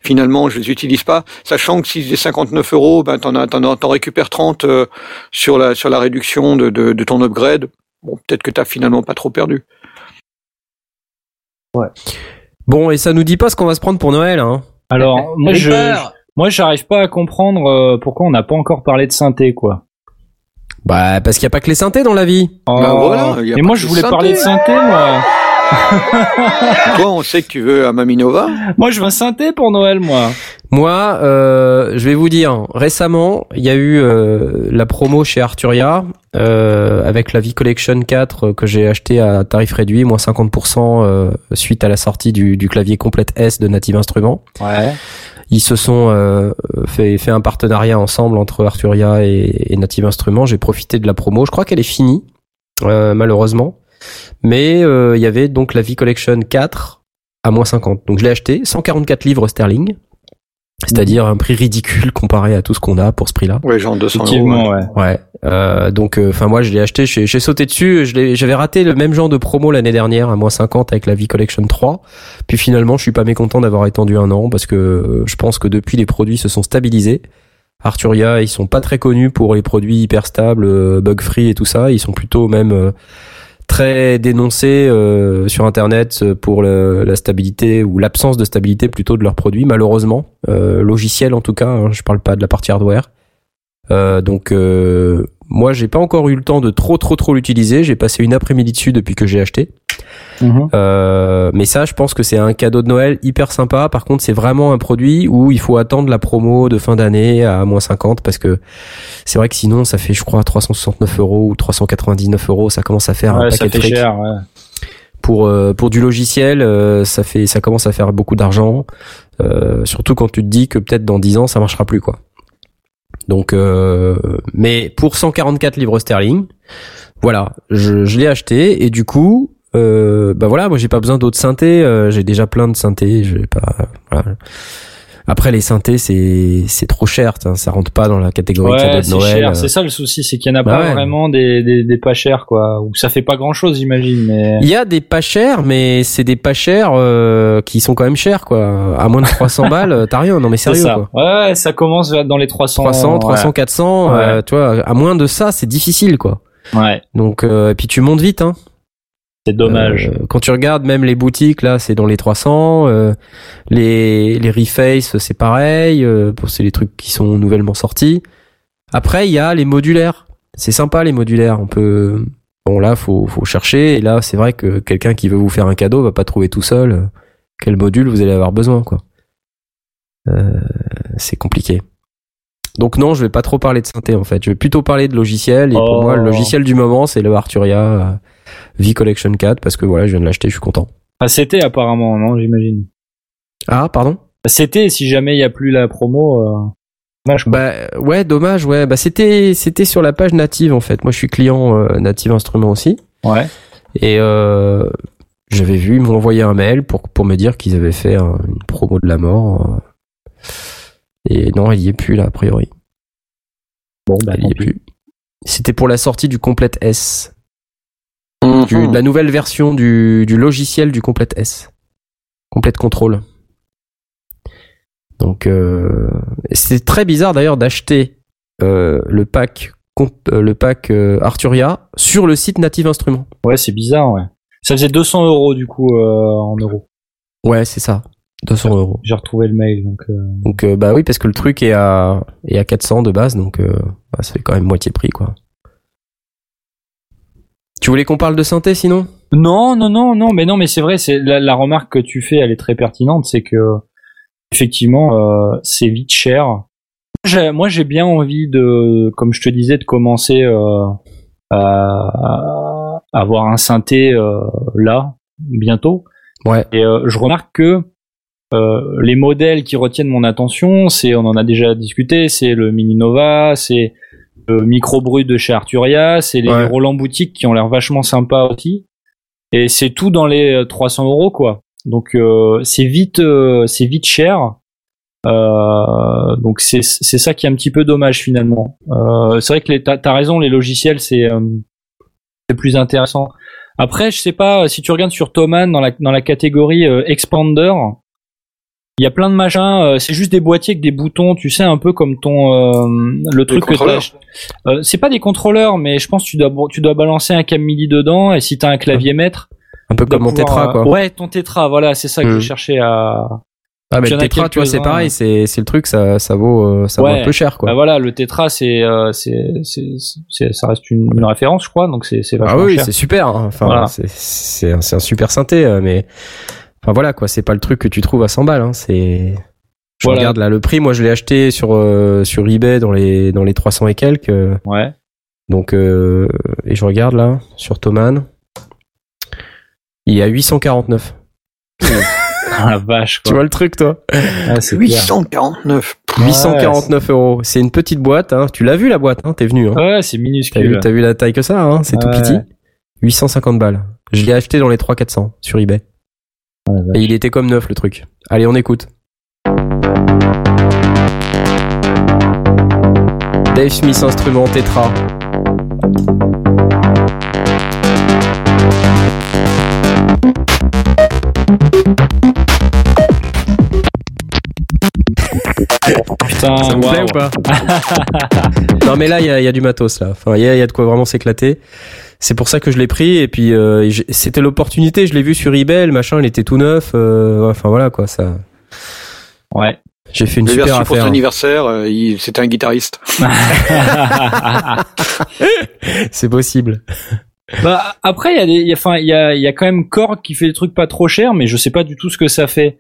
finalement, je les utilise pas, sachant que si les 59 euros, ben t'en as, t'en, as- t'en récupères 30 euh, sur la sur la réduction de, de, de ton upgrade. Bon, peut-être que t'as finalement pas trop perdu. Bon, et ça nous dit pas ce qu'on va se prendre pour Noël, hein. Alors, moi, je, moi, j'arrive pas à comprendre euh, pourquoi on n'a pas encore parlé de synthé, quoi. Bah, parce qu'il y a pas que les synthés dans la vie. Ben Oh. voilà, a Mais pas moi, que je voulais synthé. parler de synthé, moi. Toi, on sait que tu veux à Maminova. Moi, je veux un synthé pour Noël, moi. Moi, euh, je vais vous dire, récemment, il y a eu euh, la promo chez Arturia euh, avec la V-Collection 4 euh, que j'ai acheté à tarif réduit, moins 50% euh, suite à la sortie du, du clavier complète S de Native Instruments. Ouais. Ils se sont euh, fait, fait un partenariat ensemble entre Arturia et, et Native Instruments. J'ai profité de la promo. Je crois qu'elle est finie, euh, malheureusement. Mais euh, il y avait donc la V-Collection 4 à moins 50. Donc je l'ai acheté, 144 livres sterling. C'est-à-dire un prix ridicule comparé à tout ce qu'on a pour ce prix-là. Ouais, genre 200 euros. Effectivement, ouais. Euh, donc, enfin moi je l'ai acheté, j'ai j'ai sauté dessus. Je l'ai- J'avais raté le même genre de promo l'année dernière à moins 50 avec la V-Collection 3. Puis finalement, je suis pas mécontent d'avoir attendu un an parce que euh, je pense que depuis les produits se sont stabilisés. Arturia, ils sont pas très connus pour les produits hyper stables, euh, bug free et tout ça. Ils sont plutôt même euh, très dénoncés euh, sur internet euh, pour le- la stabilité ou l'absence de stabilité plutôt de leurs produits malheureusement. Euh, logiciel en tout cas hein, je parle pas de la partie hardware donc euh, moi j'ai pas encore eu le temps de trop trop trop l'utiliser j'ai passé une après-midi dessus depuis que j'ai acheté Mhm. euh, mais ça, je pense que c'est un cadeau de Noël hyper sympa. Par contre, c'est vraiment un produit où il faut attendre la promo de fin d'année à moins 50 parce que c'est vrai que sinon, ça fait, je crois, 369 euros ou 399 euros. Ça commence à faire un paquet de cher, ouais. Pour euh, pour du logiciel, euh, ça fait, ça commence à faire beaucoup d'argent. Euh, surtout quand tu te dis que peut-être dans 10 ans, ça marchera plus, quoi. Donc, euh, mais pour 144 livres sterling, voilà, je, l'ai acheté et du coup, euh, bah voilà, moi j'ai pas besoin d'autres synthés, euh, j'ai déjà plein de synthés, je vais pas. Après les synthés c'est c'est trop cher, ça, ça rentre pas dans la catégorie cadeau Ouais, de c'est Noël. cher. C'est ça le souci, c'est qu'il y en a Bah pas ouais. vraiment des, des, des pas chers, quoi. Ou ça fait pas grand chose, j'imagine, mais. Il y a des pas chers, mais c'est des pas chers euh, qui sont quand même chers quoi. À moins de 300 balles, t'as rien. Non mais sérieux ça. quoi. Ouais, ça commence dans les 300. 300, 300, 400, Ouais. euh, tu vois, à moins de ça, c'est difficile quoi. Ouais, Ouais, Donc euh, et puis tu montes vite hein. C'est dommage. Euh, quand tu regardes même les boutiques là, c'est dans les 300. euh, les les Reface, c'est pareil. Euh, pour c'est les trucs qui sont nouvellement sortis. Après, il y a les modulaires. C'est sympa les modulaires. On peut bon là, faut faut chercher. Et là, c'est vrai que quelqu'un qui veut vous faire un cadeau va pas trouver tout seul quel module vous allez avoir besoin quoi. C'est compliqué. Donc non, je vais pas trop parler de synthé en fait. Je vais plutôt parler de logiciel. Et pour Oh. moi, le logiciel du moment, c'est le Arturia V Collection 4 parce que voilà, je viens de l'acheter, je suis content. Ah, c'était apparemment, non, j'imagine. Ah, pardon? C'était, si jamais il y a plus la promo. Euh... dommage. Bah ouais, dommage, ouais. Bah c'était c'était sur la page native en fait. Moi, je suis client euh, native instrument aussi. ouais. Et euh, j'avais vu, ils m'ont envoyé un mail pour pour me dire qu'ils avaient fait un- une promo de la mort. euh. Et non, il y est plus là a priori. Bon, bah, il y est plus. C'était pour la sortie du complète S, Mhm. du, de la nouvelle version du, du logiciel du complète S, complète contrôle. Donc euh, c'est très bizarre d'ailleurs d'acheter euh, le pack euh, le pack euh, Arturia sur le site Native Instruments. Ouais, c'est bizarre, ouais. Ça faisait 200 euros du coup euh, en euros. Ouais, c'est ça. 200 euros. J'ai retrouvé le mail donc. Donc bah oui, parce que le truc est à est à 400 de base, donc euh, bah, ça fait quand même moitié prix quoi. Tu voulais qu'on parle de synthé sinon? Non, non, non, non, mais non, mais c'est vrai, c'est la, la remarque que tu fais, elle est très pertinente, c'est que effectivement, euh, c'est vite cher. Moi, j'ai bien envie de, comme je te disais, de commencer euh, à, à avoir un synthé euh, là bientôt. Ouais. Et je remarque que les modèles qui retiennent mon attention, c'est, on en a déjà discuté, c'est le Mini Nova, c'est le Micro Brut de chez Arturia, c'est les Ouais. Roland Boutique qui ont l'air vachement sympas aussi. Et c'est tout dans les euh, 300 euros quoi. Donc euh, c'est vite, euh, c'est vite cher. Euh, donc c'est c'est ça qui est un petit peu dommage finalement. Euh, c'est vrai que les- t'as as raison, les logiciels c'est euh, c'est plus intéressant. Après, je sais pas si tu regardes sur Thomann dans la dans la catégorie euh, expander, il y a plein de machins. euh, c'est juste des boîtiers avec des boutons, tu sais, un peu comme ton euh, le truc que t'as. Euh, c'est pas des contrôleurs, mais je pense que tu dois tu dois balancer un câble MIDI dedans et si t'as un clavier maître, Un peu tu comme mon pouvoir, tétra euh, quoi. Ouais, ton tétra, voilà, c'est ça que je cherchais à. Ah mais le en a tétra, tu vois, c'est pareil, c'est c'est le truc, ça ça vaut euh, ça vaut un peu cher quoi. Bah voilà, le tétra, c'est euh, c'est ça reste une, une référence, je crois, donc c'est c'est Ah vachement oui, cher. c'est super. hein. Enfin, Voilà. c'est c'est un, c'est un super synthé, mais enfin voilà quoi, c'est pas le truc que tu trouves à 100 balles. Hein. C'est je Voilà. regarde là le prix. Moi, je l'ai acheté sur euh, sur eBay dans les dans les 300 et quelques. Ouais. Donc euh, et je regarde là sur Thomann, il est à 849. Ah la vache, Tu quoi. vois le truc toi? Ah, c'est clair. 849. 849 euros. C'est une petite boîte. Hein. Tu l'as vu la boîte hein T'es venu. Hein. Ouais, c'est T'as vu, minuscule. t'as vu la taille que ça, hein c'est tout petit. 850 balles. Je l'ai acheté dans les 300-400 sur eBay. Et il était comme neuf le truc. Allez, on écoute. Dave Smith instrument Tetra. Putain, Ça vous plaît waouh. ou pas Non mais là il y a, il y a du matos là. Enfin il y a, il y a de quoi vraiment s'éclater. C'est pour ça que je l'ai pris et puis euh, c'était l'opportunité. Je l'ai vu sur eBay, le machin il était tout neuf. euh, enfin voilà quoi ça. Ouais. J'ai fait une super reçu pour son affaire. anniversaire, euh, il- c'était un guitariste. C'est possible. bah, après, il y a des, enfin, il y a, il y a quand même Korg qui fait des trucs pas trop chers, mais je sais pas du tout ce que ça fait.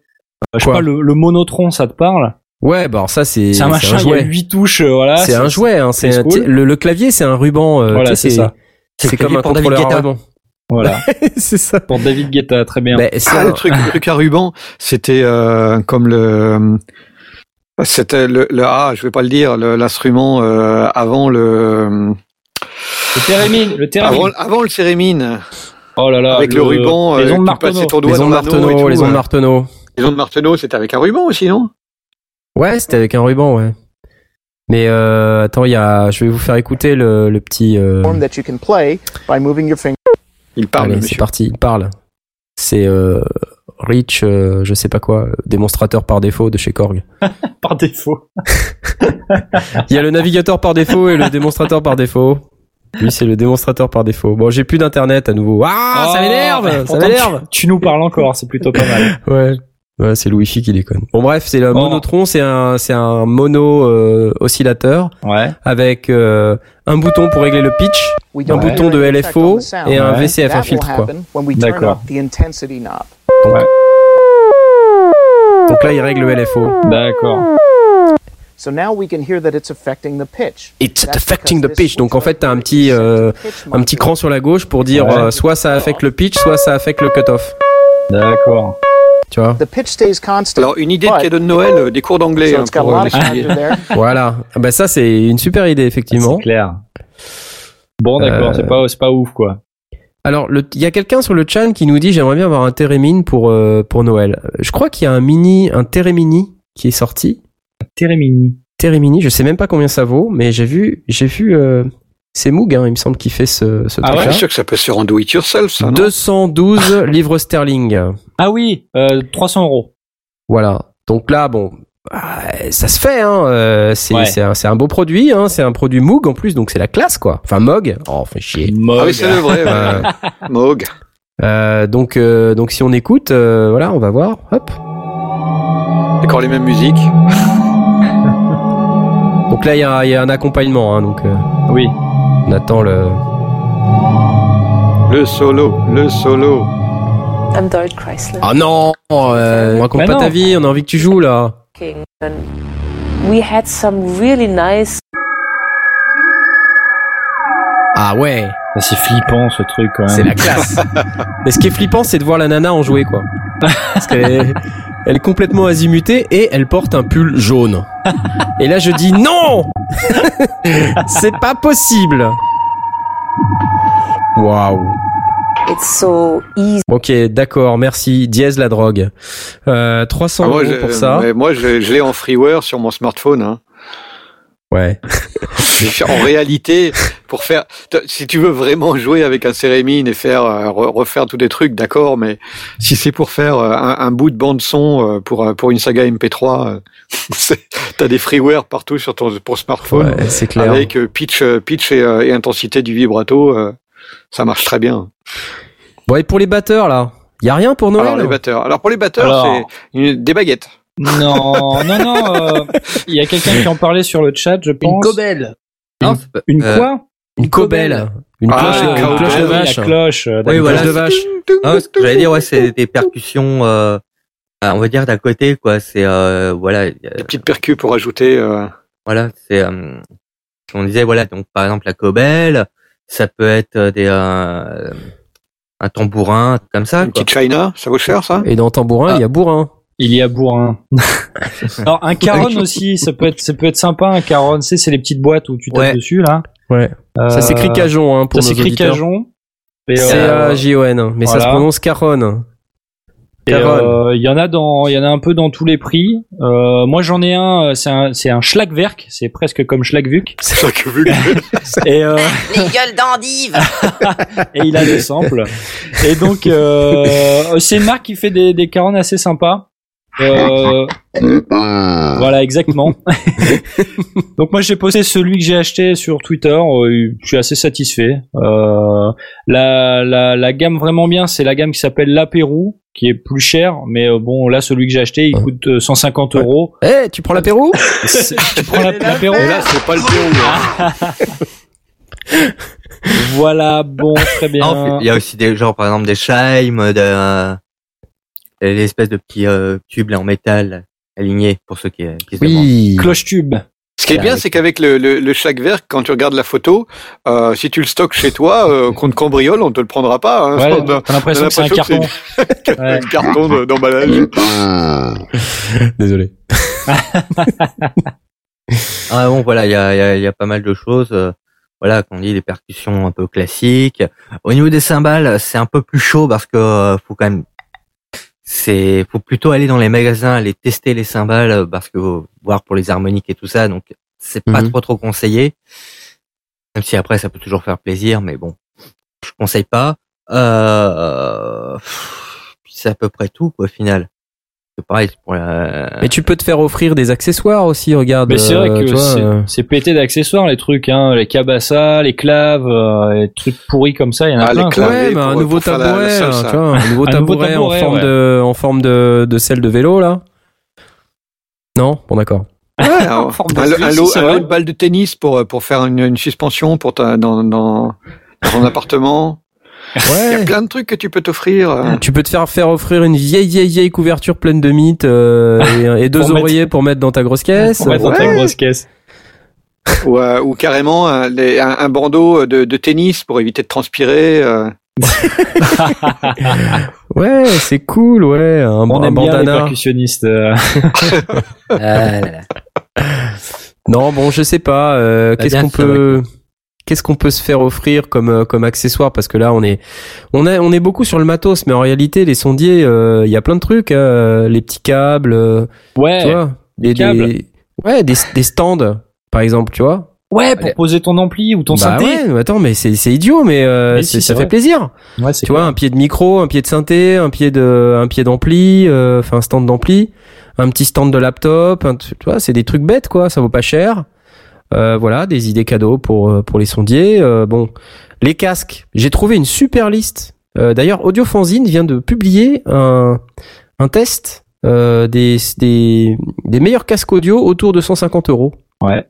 Euh, je sais pas, le, le monotron, ça te parle? Ouais bah alors ça c'est C'est un machin, il y a jouet. huit touches, euh, voilà. C'est un jouet. Hein, c'est cool. le, le clavier c'est un ruban. euh, Voilà, c'est ça. C'est le comme un contrôleur à Guetta. ruban. Voilà. c'est ça. Pour David Guetta, très bien. Ben, Ah, un- le truc, le truc à ruban, c'était euh, comme le, c'était le, le ah, je vais pas le dire, l'instrument euh, avant le, Le Térémine, le Térémine. avant, avant le cérémine, Oh là là. avec le, ruban, les ondes doigt les ondes Marteneau, tout, les ondes. Les ondes Marteneau, c'était avec un ruban aussi, non? Ouais, c'était avec un ruban, ouais. Mais euh, attends, il y a, je vais vous faire écouter le, le petit. euh, form that you can play by moving your finger. Il parle, allez, c'est parti, il parle. C'est euh, Rich, euh, je sais pas quoi, démonstrateur par défaut de chez Korg. Par défaut. Il y a le navigateur par défaut et le démonstrateur par défaut. Lui, c'est le démonstrateur par défaut. Bon, j'ai plus d'internet à nouveau. Ah, ça Oh, m'énerve, ça pourtant, m'énerve. Tu, tu nous parles encore, c'est plutôt pas mal. Ouais. Ouais, c'est le Wi-Fi qui déconne. Bon bref, c'est le Bon. monotron, c'est un c'est un mono euh, oscillateur Ouais. avec euh, un bouton pour régler le pitch, un bouton de LFO et un Ouais. VCF, un filtre quoi. D'accord. knob. Donc là, il règle le LFO. D'accord. So now we can hear that it's affecting the pitch. It's That's affecting the pitch. Donc en fait, t'as un petit euh, un petit cran sur la gauche pour dire Ouais. euh, soit ça affecte le pitch, soit ça affecte le cutoff. D'accord. Tu vois The pitch stays constant. Alors, une idée de cadeau de Noël, euh, des cours d'anglais So hein, pour euh, les. Voilà. Ah Bah ça, c'est une super idée effectivement. C'est clair. Bon, d'accord, Euh, c'est pas, c'est pas ouf, quoi. Alors, il y a quelqu'un sur le chat qui nous dit j'aimerais bien avoir un Térémine pour euh, pour Noël. Je crois qu'il y a un mini, un Térémini qui est sorti. Térémini. Térémini, je sais même pas combien ça vaut, mais j'ai vu, j'ai vu, euh, c'est Moog, hein, il me semble, qui fait ce, ce Ah truc-là. Je suis sûr que ça peut se en do it yourself, ça, non 212 livres sterling. Ah oui, euh, 300 euros. Voilà. Donc là, bon, ah, ça se fait, hein. euh, c'est Ouais. un, c'est un beau produit, hein. C'est un produit Moog en plus, donc c'est la classe, quoi. Enfin, Mog. Oh, fait chier. Ah oui, c'est le vrai, ouais. Euh, Moog. Euh, donc, euh, donc si on écoute, euh, voilà, on va voir. Hop. Encore les mêmes musiques. Donc là, il y a, il y a un accompagnement. Hein, donc, euh, Oui. On attend le. Le solo, le solo. I'm Dorit Chrysler. Ah non euh, On raconte pas non. ta vie. On a envie que tu joues là. We had some really nice Ah ouais. C'est flippant ce truc quand même. C'est la classe. Mais ce qui est flippant, c'est de voir la nana en jouer, quoi. Parce qu'elle est, elle est complètement azimutée et elle porte un pull jaune. Et là, je dis non C'est pas possible Waouh. It's so easy. Ok, d'accord, merci. Dièse la drogue. Euh, 300 Ah, moi, euros pour ça. mais moi, je, je l'ai en freeware sur mon smartphone. Hein. Ouais. en réalité, pour faire, si tu veux vraiment jouer avec un cérémine et faire euh, re- refaire tous des trucs, d'accord, mais si c'est pour faire euh, un, un bout de bande son euh, pour pour une saga MP3, euh, c'est- t'as des freeware partout sur ton pour smartphone Ouais, c'est clair. avec pitch, pitch et, et intensité du vibrato, ça marche très bien. Bon, et pour les batteurs, là y a rien pour Noël Alors les batteurs, alors pour les batteurs, Alors. c'est des baguettes. Non, non, non. euh, Il y a quelqu'un qui en parlait sur le chat, je Une pense. cobelle. Non, c'est pas- Une euh, quoi? Une cobelle. Une Ah, cloche, une une cloche de oui, vache. La cloche. euh, Oui, voilà. De vache. Ah, j'allais dire, ouais, c'est des percussions, euh, ah, on va dire d'à côté, quoi. C'est, euh, voilà, Des petites percus pour ajouter. euh, voilà, c'est, euh, on disait, voilà, donc par exemple la cobelle, ça peut être euh, des, euh, un tambourin, comme ça, une quoi. petite china, ça vaut cher ça? Et dans tambourin, il y a bourrin. Il y a bourrin. Alors un caron aussi, ça peut être, ça peut être sympa un caron. Tu sais, c'est les petites boîtes où tu tapes Ouais. dessus là. Ouais. Ça Euh, s'écrit cajon, hein, pour Ça nos s'écrit auditeurs. cajon. C'est euh, euh, J-O-N, mais ça se prononce caron. et, Caron. euh, Il y en a dans, il y en a un peu dans tous les prix. Euh, moi j'en ai un, euh, c'est un, c'est un Schlagwerk, c'est presque comme Schlagvuk. Ça que- Et euh, Les gueules d'endive et il a des samples. Et donc, euh, c'est une marque qui fait des, des caronnes assez sympas. Euh, voilà, exactement. donc moi j'ai posté celui que j'ai acheté sur Twitter. euh, je suis assez satisfait. Euh, la, la, la gamme vraiment bien, c'est la gamme qui s'appelle l'apérou, qui est plus cher. Mais euh, bon, là celui que j'ai acheté, il Ouais. coûte euh, 150 euros. Eh, tu prends l'apéro? Tu prends la- l'apéro Et là, c'est pas le Pérou. hein. Voilà, bon, très bien. Il y a aussi des genre par exemple des chimes, de, euh, l'espèce de petits euh, tubes là, en métal alignés pour ceux qui, qui se demandent. Oui. Cloche tube. Ce qui est bien, c'est qu'avec le, le, le chaque verre, quand tu regardes la photo, euh, si tu le stockes chez toi, euh, contre cambriole, on te le prendra pas. Hein, Ouais, On a- t'as l'impression que c'est un carton. un carton de- d'emballage. Désolé. Ah bon, voilà, il y a, il y, a, il y a pas mal de choses. euh, voilà, qu'on dit des percussions un peu classiques. Au niveau des cymbales, c'est un peu plus chaud parce que euh, faut quand même, c'est, faut plutôt aller dans les magasins, aller tester les cymbales euh, parce que voir pour les harmoniques et tout ça. Donc, c'est pas Mhm. trop trop conseillé. Même si après, ça peut toujours faire plaisir, mais bon, je conseille pas. Euh, c'est à peu près tout quoi, au final. C'est pareil c'est pour la. Mais tu peux te faire offrir des accessoires aussi, regarde. Mais c'est vrai euh, que tu vois, c'est- euh, c'est pété d'accessoires les trucs, hein, les cabassas, les claves, euh, les trucs pourris comme ça, il y en a Ah, les plein. Ouais, un nouveau la- tabouret, la salsa. tu vois, un nouveau Un tabouret, tabouret, en forme ouais. de, en forme de, de selle de vélo là. Non, bon d'accord. Ouais, de un- un lot, un lot de tennis pour, pour faire une, une suspension pour ta, dans, dans, dans ton appartement. Il y a Ouais. plein de trucs que tu peux t'offrir. euh. Tu peux te faire faire offrir une vieille vieille vieille couverture pleine de mythes euh, et, et deux Pour mettre- oreillers pour mettre dans ta grosse caisse. On va dans ta Ouais. grosse caisse. ou, euh, ou carrément un, les- un, un bandeau de, de tennis pour éviter de transpirer. euh. Ouais, c'est cool, ouais. Un, On un aime bien les bandana. percussionnistes. euh. Ah là là. Non, bon, je sais pas. euh, Bah, qu'est-ce qu'on peut, qu'est-ce qu'on peut se faire offrir comme euh, comme accessoire? Parce que là, on est, on est, on est beaucoup sur le matos, mais en réalité, les sondiers, euh, il y a plein de trucs, euh, les petits câbles, euh, Ouais, tu vois, des des, câbles. des- ouais, des, des stands, par exemple, tu vois. ouais, pour poser ton ampli ou ton bah synthé. ouais, attends, mais c'est c'est idiot, mais, euh, Mais c'est- si, ça fait plaisir. Ouais, c'est Tu vois, un pied de micro, un pied de synthé, un pied de, un pied d'ampli, euh, enfin un stand d'ampli, un petit stand de laptop, un tu vois, c'est des trucs bêtes quoi, ça vaut pas cher. Euh, voilà, des idées cadeaux pour euh, pour les sondiers. Euh, bon, les casques, j'ai trouvé une super liste Euh, D'ailleurs, Audiofanzine vient de publier un, un test euh, des, des, des meilleurs casques audio autour de 150 euros. Ouais.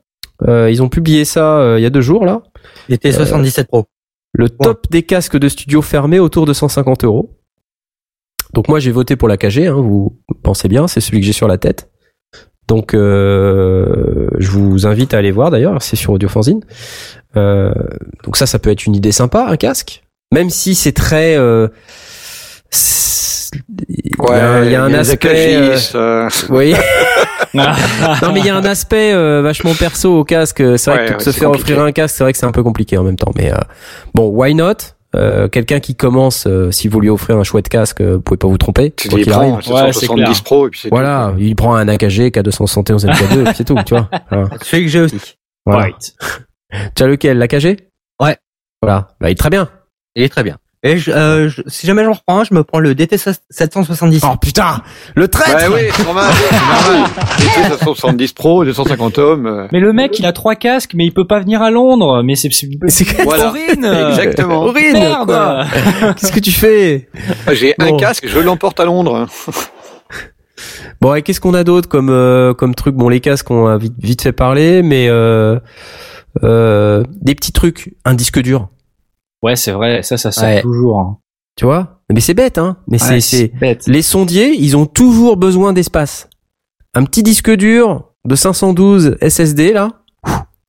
Euh, ils ont publié ça euh, il y a deux jours là. Il était 77 Pro. Le top des casques de studio fermés autour de 150 euros. Donc moi j'ai voté pour la KG, hein, vous pensez bien, c'est celui que j'ai sur la tête. Donc euh, je vous invite à aller voir d'ailleurs, c'est sur Audiofanzine. Euh, donc ça, ça peut être une idée sympa, un casque. Même si c'est très... euh, il y a, il y a un aspect... euh, euh, voyez non mais il y a un aspect euh, vachement perso au casque. C'est vrai Ouais, que ouais, se faire compliqué. offrir un casque, c'est vrai que c'est un peu compliqué en même temps. Mais euh, bon, why not? Euh, Quelqu'un qui commence, euh, si vous lui offrez un chouette casque, euh, vous pouvez pas vous tromper. tu quoi les qu'il prends, arrive. 770 Pro, et puis c'est Voilà, il prend un AKG K271 MK2 et puis c'est tout, tu vois. Voilà. Celui que j'ai aussi. Voilà. Right. Tu as lequel L'AKG Ouais. Voilà, bah il est très bien. Il est très bien. Et je, euh, je- si jamais j'en reprends un, je me prends le DT 770. Oh putain Le traître Bah oui, c'est normal, normal. Et tu sais, 770 Pro, 250 ohms. euh, Mais le mec, il a trois casques, mais il peut pas venir à Londres. Mais c'est c'est C'est Voilà. Aurine Exactement. horrible Merde. Qu'est-ce que tu fais J'ai un casque, je l'emporte à Londres. Bon, et qu'est-ce qu'on a d'autre comme euh, comme truc? Bon, les casques, on a vite, vite fait parler, mais euh, euh, des petits trucs, un disque dur, Ouais, c'est vrai. Ça, ça sort Ouais. toujours. hein. tu vois? Mais c'est bête, hein Mais c'est Ouais, c'est bête. les sondiers, ils ont toujours besoin d'espace. Un petit disque dur de 512 SSD là,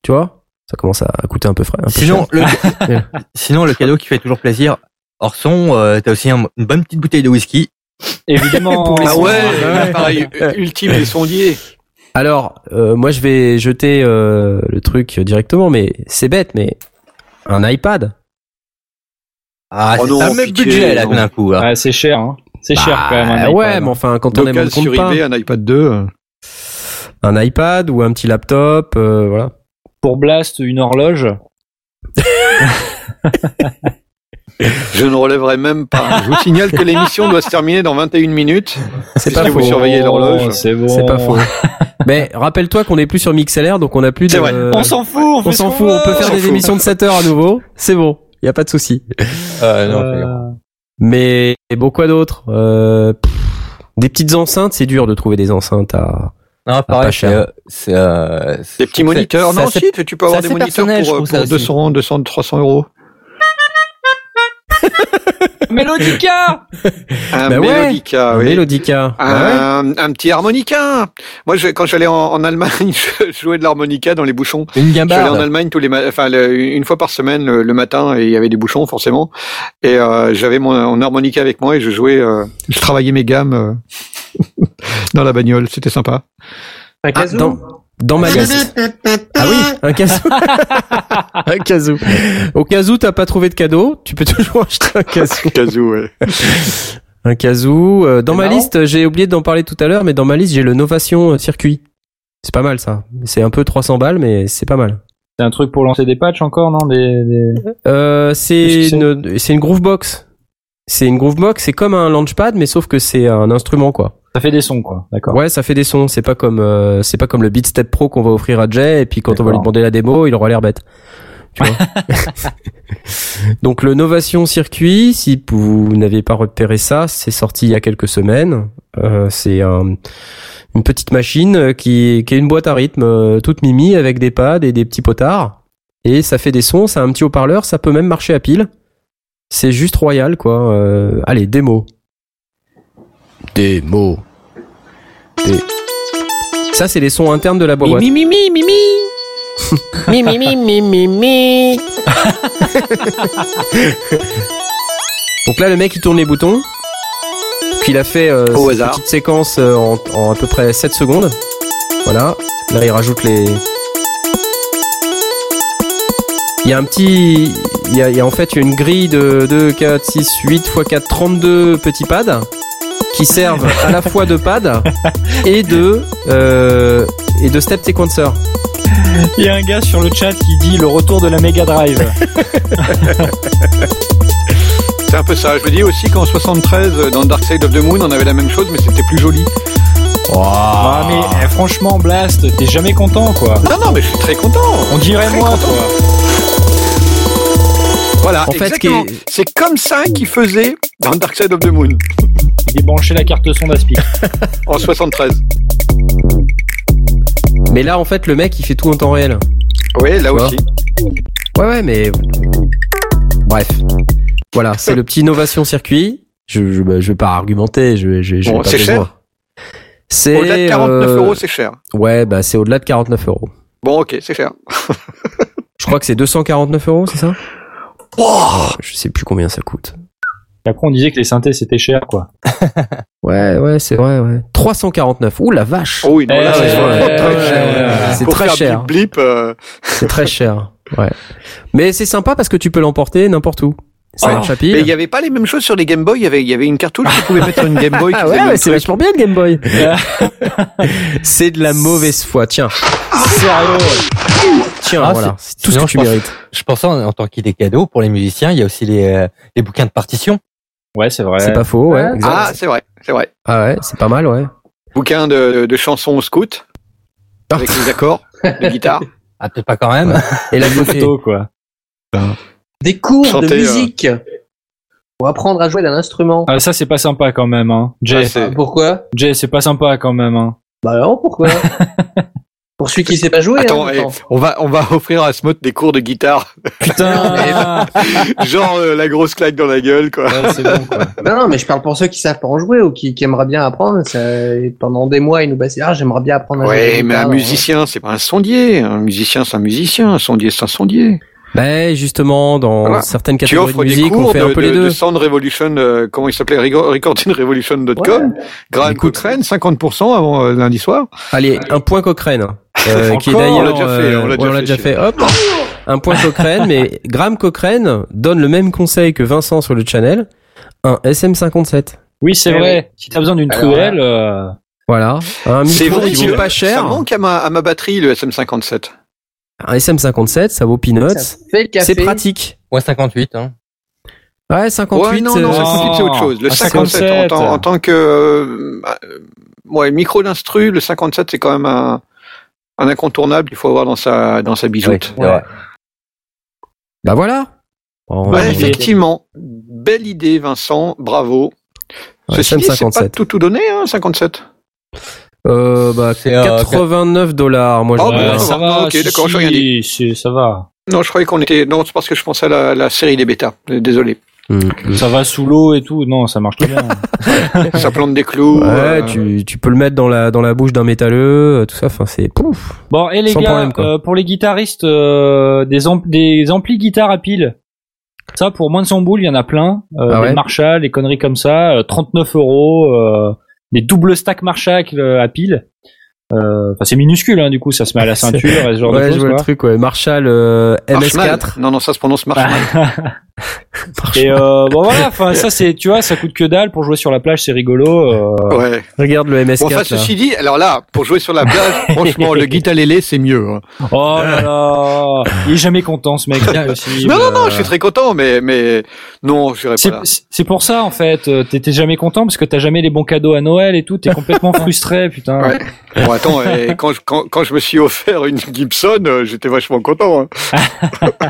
tu vois Ça commence à coûter un peu frais. un peu Sinon, cher. le, sinon, le cadeau qui fait toujours plaisir, hors son, euh, t'as aussi un- une bonne petite bouteille de whisky. Évidemment. Pour les Ah sondiers. ouais, Ouais. pareil, ultime les sondiers. Alors, euh, moi je vais jeter euh, le truc directement, mais c'est bête, mais un iPad. Ah, Oh c'est non, un même budget, là, d'un coup. hein. Ouais, c'est cher. Hein. C'est cher Bah, quand même. un ouais, mais hein. enfin, quand on est sur pas, eBay, un iPad 2. un iPad ou un petit laptop, euh, voilà. Pour Blast, une horloge. Je ne relèverai même pas. Je vous signale que l'émission doit se terminer dans 21 minutes. C'est pas que vous faux. surveillez l'horloge Oh, C'est bon. C'est pas faux. Mais rappelle-toi qu'on est plus sur MixLR, donc on a plus de. C'est vrai. On s'en fout. On, s'en fout. On peut faire des fout. émissions de 7 heures à nouveau. C'est bon. Y a pas de souci. Euh, non, Euh, Mais et bon quoi d'autre euh, Des petites enceintes, c'est dur de trouver des enceintes à. non, pas pareil, cher. c'est, euh, c'est, euh, Des petits moniteurs. Non, si, tu peux avoir c'est des moniteurs pour, pour ça aussi. 200, 200, 300 euros. Mélodica Un Bah ouais. Melodica, un oui. Melodica. Ah ouais Un, petit harmonica. Moi, je, quand j'allais en, en Allemagne, je jouais de l'harmonica dans les bouchons. Une J'allais en. Allemagne tous les enfin le- une fois par semaine le, le matin et il y avait des bouchons forcément et euh, j'avais mon, mon harmonica avec moi et je jouais euh, je travaillais mes gammes euh, dans la bagnole c'était sympa Un Ah, dans, dans ma liste. Ah oui, un casou. un casou. Au cas où t'as pas trouvé de cadeau, tu peux toujours acheter un casou. Kazoo ouais Un casou. Euh, dans ma marrant. liste, j'ai oublié d'en parler tout à l'heure, mais dans ma liste, j'ai le Novation euh, circuit. C'est pas mal ça. C'est un peu 300 balles, mais c'est pas mal. C'est un truc pour lancer des patchs encore, non des, des- Euh, c'est une, c'est une Groovebox. C'est une Groovebox, c'est comme un Launchpad, mais sauf que c'est un instrument quoi. Ça fait des sons, quoi. D'accord. Ouais, ça fait des sons. C'est pas comme, euh, c'est pas comme le Beatstep Pro qu'on va offrir à Jay, et puis quand on va lui demander la démo, il aura l'air bête. Tu vois Donc le Novation Circuit, si vous n'avez pas repéré ça, c'est sorti il y a quelques semaines. Euh, c'est un- une petite machine qui, qui est une boîte à rythme euh, toute mimi avec des pads et des petits potards. Et ça fait des sons, ça a un petit haut-parleur, ça peut même marcher à pile. C'est juste royal, quoi. Euh, allez, démo. Démo. Des- Ça, c'est les sons internes de la boîte. mi, mi, mi, mi, mi. Mi, mi, mi, mi, mi, mi. Donc là, le mec, il tourne les boutons. Puis il a fait euh, Au cette petite séquence euh, en, en à peu près 7 secondes. Voilà. Là, il rajoute les... Il y a un petit... Il y a, il y a en fait une grille de 2, 4, 6, 8 x 4, 32 petits pads qui servent à la fois de pads et de, euh, et de step sequencer. Il y a un gars sur le chat qui dit le retour de la Mega Drive. c'est un peu ça je me dis aussi qu'en 73 dans Dark Side of the Moon on avait la même chose mais c'était plus joli Ah, mais eh, franchement, Blast, t'es jamais content, quoi. non non mais je suis très content On dirait Très moi, content. quoi. Voilà, En fait, exactement. C'est comme ça qu'il faisait dans Dark Side of the Moon Il débranchait la carte son d'Aspic. en 73. Mais là, en fait, le mec, il fait tout en temps réel. Oui, là aussi. Ouais, ouais, mais bref. Voilà, c'est le petit innovation circuit. Je, je, bah, je vais pas argumenter. Je, je, je Bon, c'est cher C'est Au-delà de 49 euh, euros, c'est cher. Ouais, bah c'est au-delà de 49 euros. Bon, ok, c'est cher. Je crois que c'est 249 euros, c'est ça? Oh Je sais plus combien ça coûte. Et après, on disait que les synthés c'était cher, quoi. Ouais, ouais, c'est vrai, ouais. 349. Ouh la vache. Oh oui, non, là, Eh, c'est ouais, très ouais, cher. ouais. C'est Pour très faire cher. Blip, blip, euh, C'est très cher. Ouais. Mais c'est sympa parce que tu peux l'emporter n'importe où. Ça Oh. Mais il n'y avait pas les mêmes choses sur les Game Boy? Il y avait, il y avait une cartouche que tu pouvais mettre sur une Game Boy. Ah ouais, c'est vachement bien le Game Boy. c'est de la mauvaise foi. Tiens, Sérieux tiens, Ah, voilà. c'est- tout ce que tu je pense- mérites. Je pensais en, en tant qu'il est cadeau pour les musiciens, il y a aussi les, euh, les bouquins de partition. Ouais, c'est vrai. C'est pas faux, ouais. Exact. Ah, c'est vrai, c'est vrai. Ah ouais, c'est pas mal, ouais. Bouquin de, de chansons scout avec les accords de guitare. Ah, peut-être pas quand même. Et la photo, quoi. Des cours Chanter, de euh, musique pour apprendre à jouer d'un instrument. Ah, ça, c'est pas sympa quand même, hein. Jay, Ah, c'est- Pourquoi? Jay, c'est pas sympa quand même, hein. Bah alors pourquoi? Pour celui qui sait pas jouer. Attends, hein, eh, attends. on va on va offrir à Smot des cours de guitare, Putain genre euh, la grosse claque dans la gueule quoi. Ouais, c'est bon, quoi. Non, non, mais je parle pour ceux qui savent pas en jouer ou qui, qui aimeraient bien apprendre. Ça, pendant des mois, ils nous baissent. Ah, j'aimerais bien apprendre à jouer. Ouais, de mais un guitare. musicien c'est pas un sondier, un musicien c'est un musicien, un sondier c'est un sondier. Ben justement, dans Voilà. certaines Tu catégories offres de des musique, on cours fait de, un peu les de- deux. de Sound Revolution, euh, comment il s'appelait, recordingrevolution.com, Ouais. Graham Écoute. Cochrane, 50% avant euh, lundi soir. Allez, un point Cochrane, euh, qui est d'ailleurs, On l'a déjà fait, euh, on l'a ouais, déjà déjà fait, fait. Hop, un point Cochrane, mais Graham Cochrane donne le même conseil que Vincent sur le channel, un SM57. Oui, c'est Eh vrai. Si t'as besoin d'une euh, Voilà, un C'est micro vrai qui vaut pas Ça cher. manque à ma, à ma batterie le SM57. Un SM57, ça vaut peanuts. C'est pratique. Ouais, 58. Hein. Ouais, 58. ouais, non, non, euh, 58 c'est autre chose. Le Ah, 57, 57. en, tant, en tant que euh, ouais, micro d'instru, le 57 c'est quand même un, un incontournable. Il faut avoir dans sa dans sa bijoute. Ouais, ouais. Bah voilà. Bon, idée. effectivement, belle idée, Vincent. Bravo. Ouais, Ceci dit, c'est pas SM57. tout tout donné, hein, 57. Euh, bah, C'est, euh, 89 dollars. Moi, je Oh, bah, ça va, ok, si, d'accord, j'ai rien si, si, ça va. Non, je croyais qu'on était. Non, c'est parce que je pensais à la, la série des bêtas. Euh, Désolé. Mm. Ça va sous l'eau et tout. Non, ça marche très bien. Ça plante des clous. Ouais, euh, tu, tu peux le mettre dans la, dans la bouche d'un métalleux, euh, tout ça, enfin, c'est pouf. Bon, et les Sans gars, problème, euh, pour les guitaristes, euh, des, ampl- des amplis guitare à pile. Ça, pour moins de 100 boules, il y en a plein. Euh, Ah ouais? Des Marshall, des conneries comme ça. euh, 39 euros. Des doubles stacks Marshall euh, à pile. Euh, Enfin, c'est minuscule, hein, du coup, ça se met à la ceinture et ce genre ouais, de je choses. vois le truc, ouais. Marshall euh, Marshall. MS4. Non, non, ça se prononce Marshall. Et euh, bon voilà, enfin ça c'est, tu vois, ça coûte que dalle pour jouer sur la plage, c'est rigolo. euh. ouais. Regarde le MS4. Bon, enfin, là. ceci dit, alors là, pour jouer sur la plage, franchement, le guitarélé, c'est mieux. hein. Oh là là, il est jamais content ce mec. Non, non, non, je suis très content, mais, mais non, je dirais C'est, pas c'est- c'est pour ça en fait, euh, t'étais jamais content parce que t'as jamais les bons cadeaux à Noël et tout, t'es complètement frustré, putain. Ouais. Attends, et quand, je, quand, quand je me suis offert une Gibson, euh, j'étais vachement content. hein.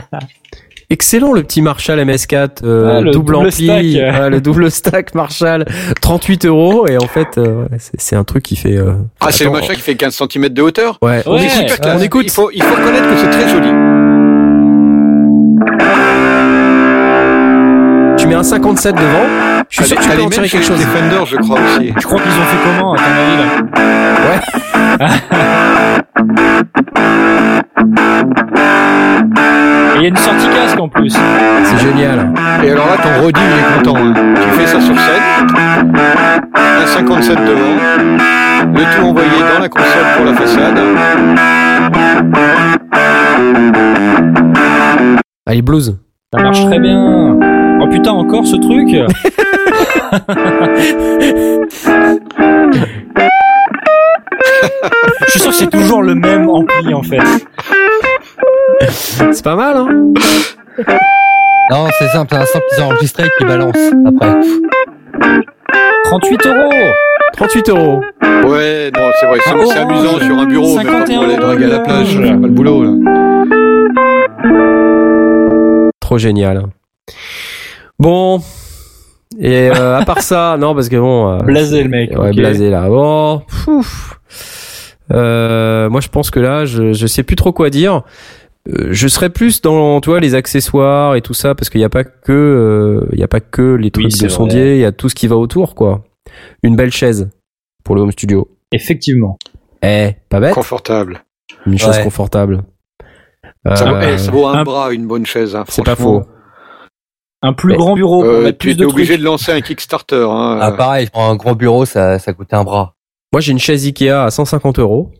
Excellent le petit Marshall MS4, euh, Ah, le double, double ampli, le double stack Marshall, 38 euros et en fait euh, c'est un truc qui fait. euh, Ah, c'est le machin qui fait 15 cm de hauteur? Ouais, on Ouais. écoute, Super classe. on écoute. Il faut, il faut reconnaître que c'est très joli. Tu mets un 57 devant. Je suis sûr que tu peux en tirer quelque chose. Defender, je crois aussi. Je crois qu'ils ont fait comment à ton avis là Et il y a une sortie casque en plus. C'est génial. Et alors là, ton Roddy, il est content. hein. Tu fais ça sur scène. Un 57 devant. Le tout envoyé dans la console pour la façade. Allez blues. Ça marche très bien. Oh putain, encore ce truc Je suis sûr que c'est toujours le même ampli en fait. C'est pas mal hein. Non, c'est simple, c'est un simple qu'ils ont enregistré et qui balance après. 38 euros 38 euros. Ouais, non, c'est vrai, c'est Ah, Orange, amusant sur un bureau, mais pas 51 pour aller draguer à la plage, c'est pas le boulot, là. Trop génial. Bon. Et euh, à part ça, non, parce que bon. euh, Blasé le mec. Ouais, blasé là. Bon. pouf. Euh, moi, je pense que là, je, je sais plus trop quoi dire. Euh, Je serais plus dans, tu vois, les accessoires et tout ça, parce qu'il n'y a pas que, euh, il y a pas que les trucs de sondier, il y a tout ce qui va autour, quoi. Une belle chaise pour le home studio. Effectivement. Eh, pas bête. Confortable. Une chaise Ouais. confortable. Ça, vaut- Euh, eh, ça vaut un un- bras, une bonne chaise. Hein, c'est pas faux. Un plus grand bureau pour Euh, mettre plus es de obligé trucs. de lancer un Kickstarter. Hein, Ah euh. pareil, je prends un gros bureau, ça, ça coûtait un bras. Moi, j'ai une chaise Ikea à 150 euros.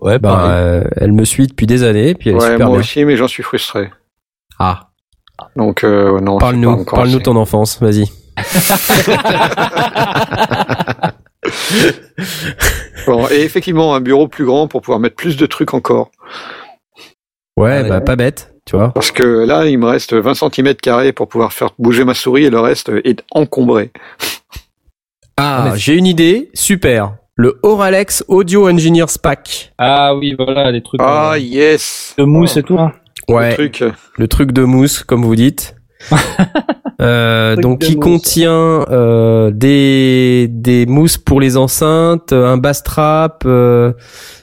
Ouais, Ben, pareil. euh, elle me suit depuis des années, puis elle est ouais, super moi bien. aussi, mais j'en suis frustré. Ah, Donc euh, non. parle-nous, parle-nous ton enfance, vas-y. Bon, et effectivement, un bureau plus grand pour pouvoir mettre plus de trucs encore. Ouais, Ah, bah pas bête, tu vois. Parce que là, il me reste 20 cm carrés pour pouvoir faire bouger ma souris et le reste est encombré. Ah, Ah, j'ai une idée, super. Le Oralex Audio Engineers Pack. Ah oui, voilà, des trucs Ah euh, yes de mousse et tout. hein. Le Ouais, truc. le truc de mousse, comme vous dites. Euh, donc, qui mousse. contient euh, des des mousses pour les enceintes, un bass trap, euh,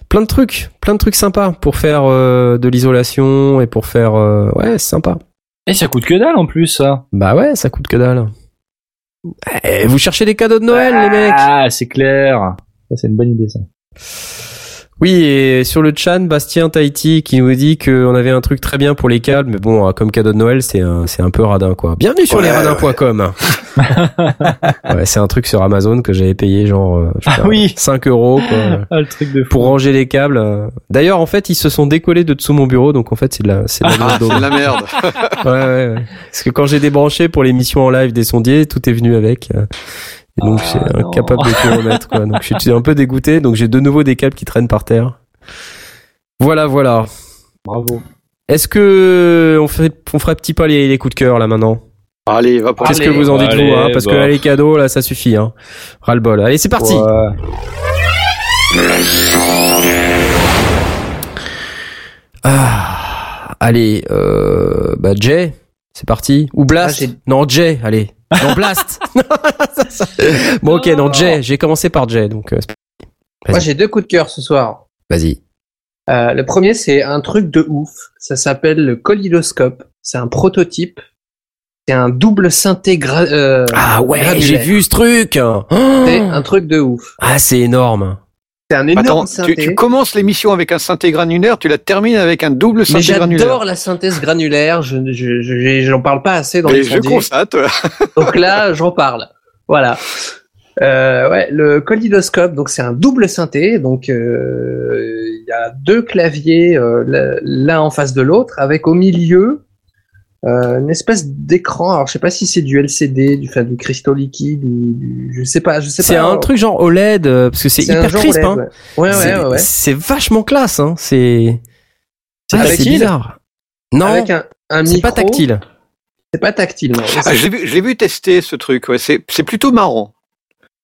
plein de trucs, plein de trucs sympas pour faire euh, de l'isolation et pour faire euh, ouais, c'est sympa. Et ça coûte que dalle en plus, ça. Bah ouais, ça coûte que dalle. Eh, vous cherchez des cadeaux de Noël, les mecs Ah, c'est clair. Ça, c'est une bonne idée, ça. Oui, et sur le chat, Bastien Tahiti qui nous dit qu'on avait un truc très bien pour les câbles, mais bon, euh, comme cadeau de Noël, c'est un, c'est un peu radin, quoi. Bienvenue sur Ouais, lesradins.com. ouais, c'est un truc sur Amazon que j'avais payé genre, euh, je sais Ah pas, oui. 5 euros, quoi, Ah, le truc de fou. pour ranger les câbles. euh. D'ailleurs, en fait, ils se sont décollés de dessous mon bureau, donc en fait, c'est de la, c'est de la Ah, c'est de daube. la merde. Ouais, ouais, ouais. Parce que quand j'ai débranché pour l'émission en live des sondiers, tout est venu avec. Euh, Et donc, Ah, j'ai non. incapable de tout remettre, quoi. Donc, je suis un peu dégoûté. Donc, j'ai de nouveau des câbles qui traînent par terre. Voilà, voilà. Bravo. Est-ce que on ferait, on ferait petit pas les, les coups de cœur, là, maintenant? Allez, va pour Qu'est-ce que vous en dites, vous, hein? Parce que là, les cadeaux, là, ça suffit, hein. Ras-le-bol. Allez, c'est parti! Ouais. Ah, allez, euh, bah Jay, c'est parti. Ou Blast. Ah, non, Jay, allez. Non, Blast. Ça, ça- bon, ok, non, Jay. J'ai commencé par Jay, donc euh. Moi, j'ai deux coups de cœur ce soir. vas-y. Euh, le premier, c'est un truc de ouf. Ça s'appelle le Colidoscope. C'est un prototype. C'est un double synthé euh, Ah ouais, j'ai vu ce truc. C'est Oh un truc de ouf. ah, c'est énorme. C'est un énorme Attends, tu, synthé. tu commences l'émission avec un synthé granulaire, tu la termines avec un double mais synthé granulaire. j'adore la synthèse granulaire. Je, je, je- j'en parle pas assez dans Et les je sondiers. constate. Donc là, j'en parle. Voilà. Euh, ouais, le colidoscope, donc c'est un double synthé, donc euh, il y a deux claviers euh, l'un- l'un en face de l'autre, avec au milieu euh, une espèce d'écran. Alors je sais pas si c'est du LCD, du, enfin, du cristaux liquide, ou du, je sais pas, je sais C'est pas. un truc genre OLED, euh, parce que c'est hyper crisp. OLED, hein. ouais. Ouais, ouais, C'est- ouais, ouais. C'est vachement classe. Hein. C'est C'est Ah, tactile bizarre. Non, Avec un, un c'est pas tactile. C'est pas tactile. non. Ah, je l'ai vu, tester ce truc. Ouais, c'est c'est plutôt marrant.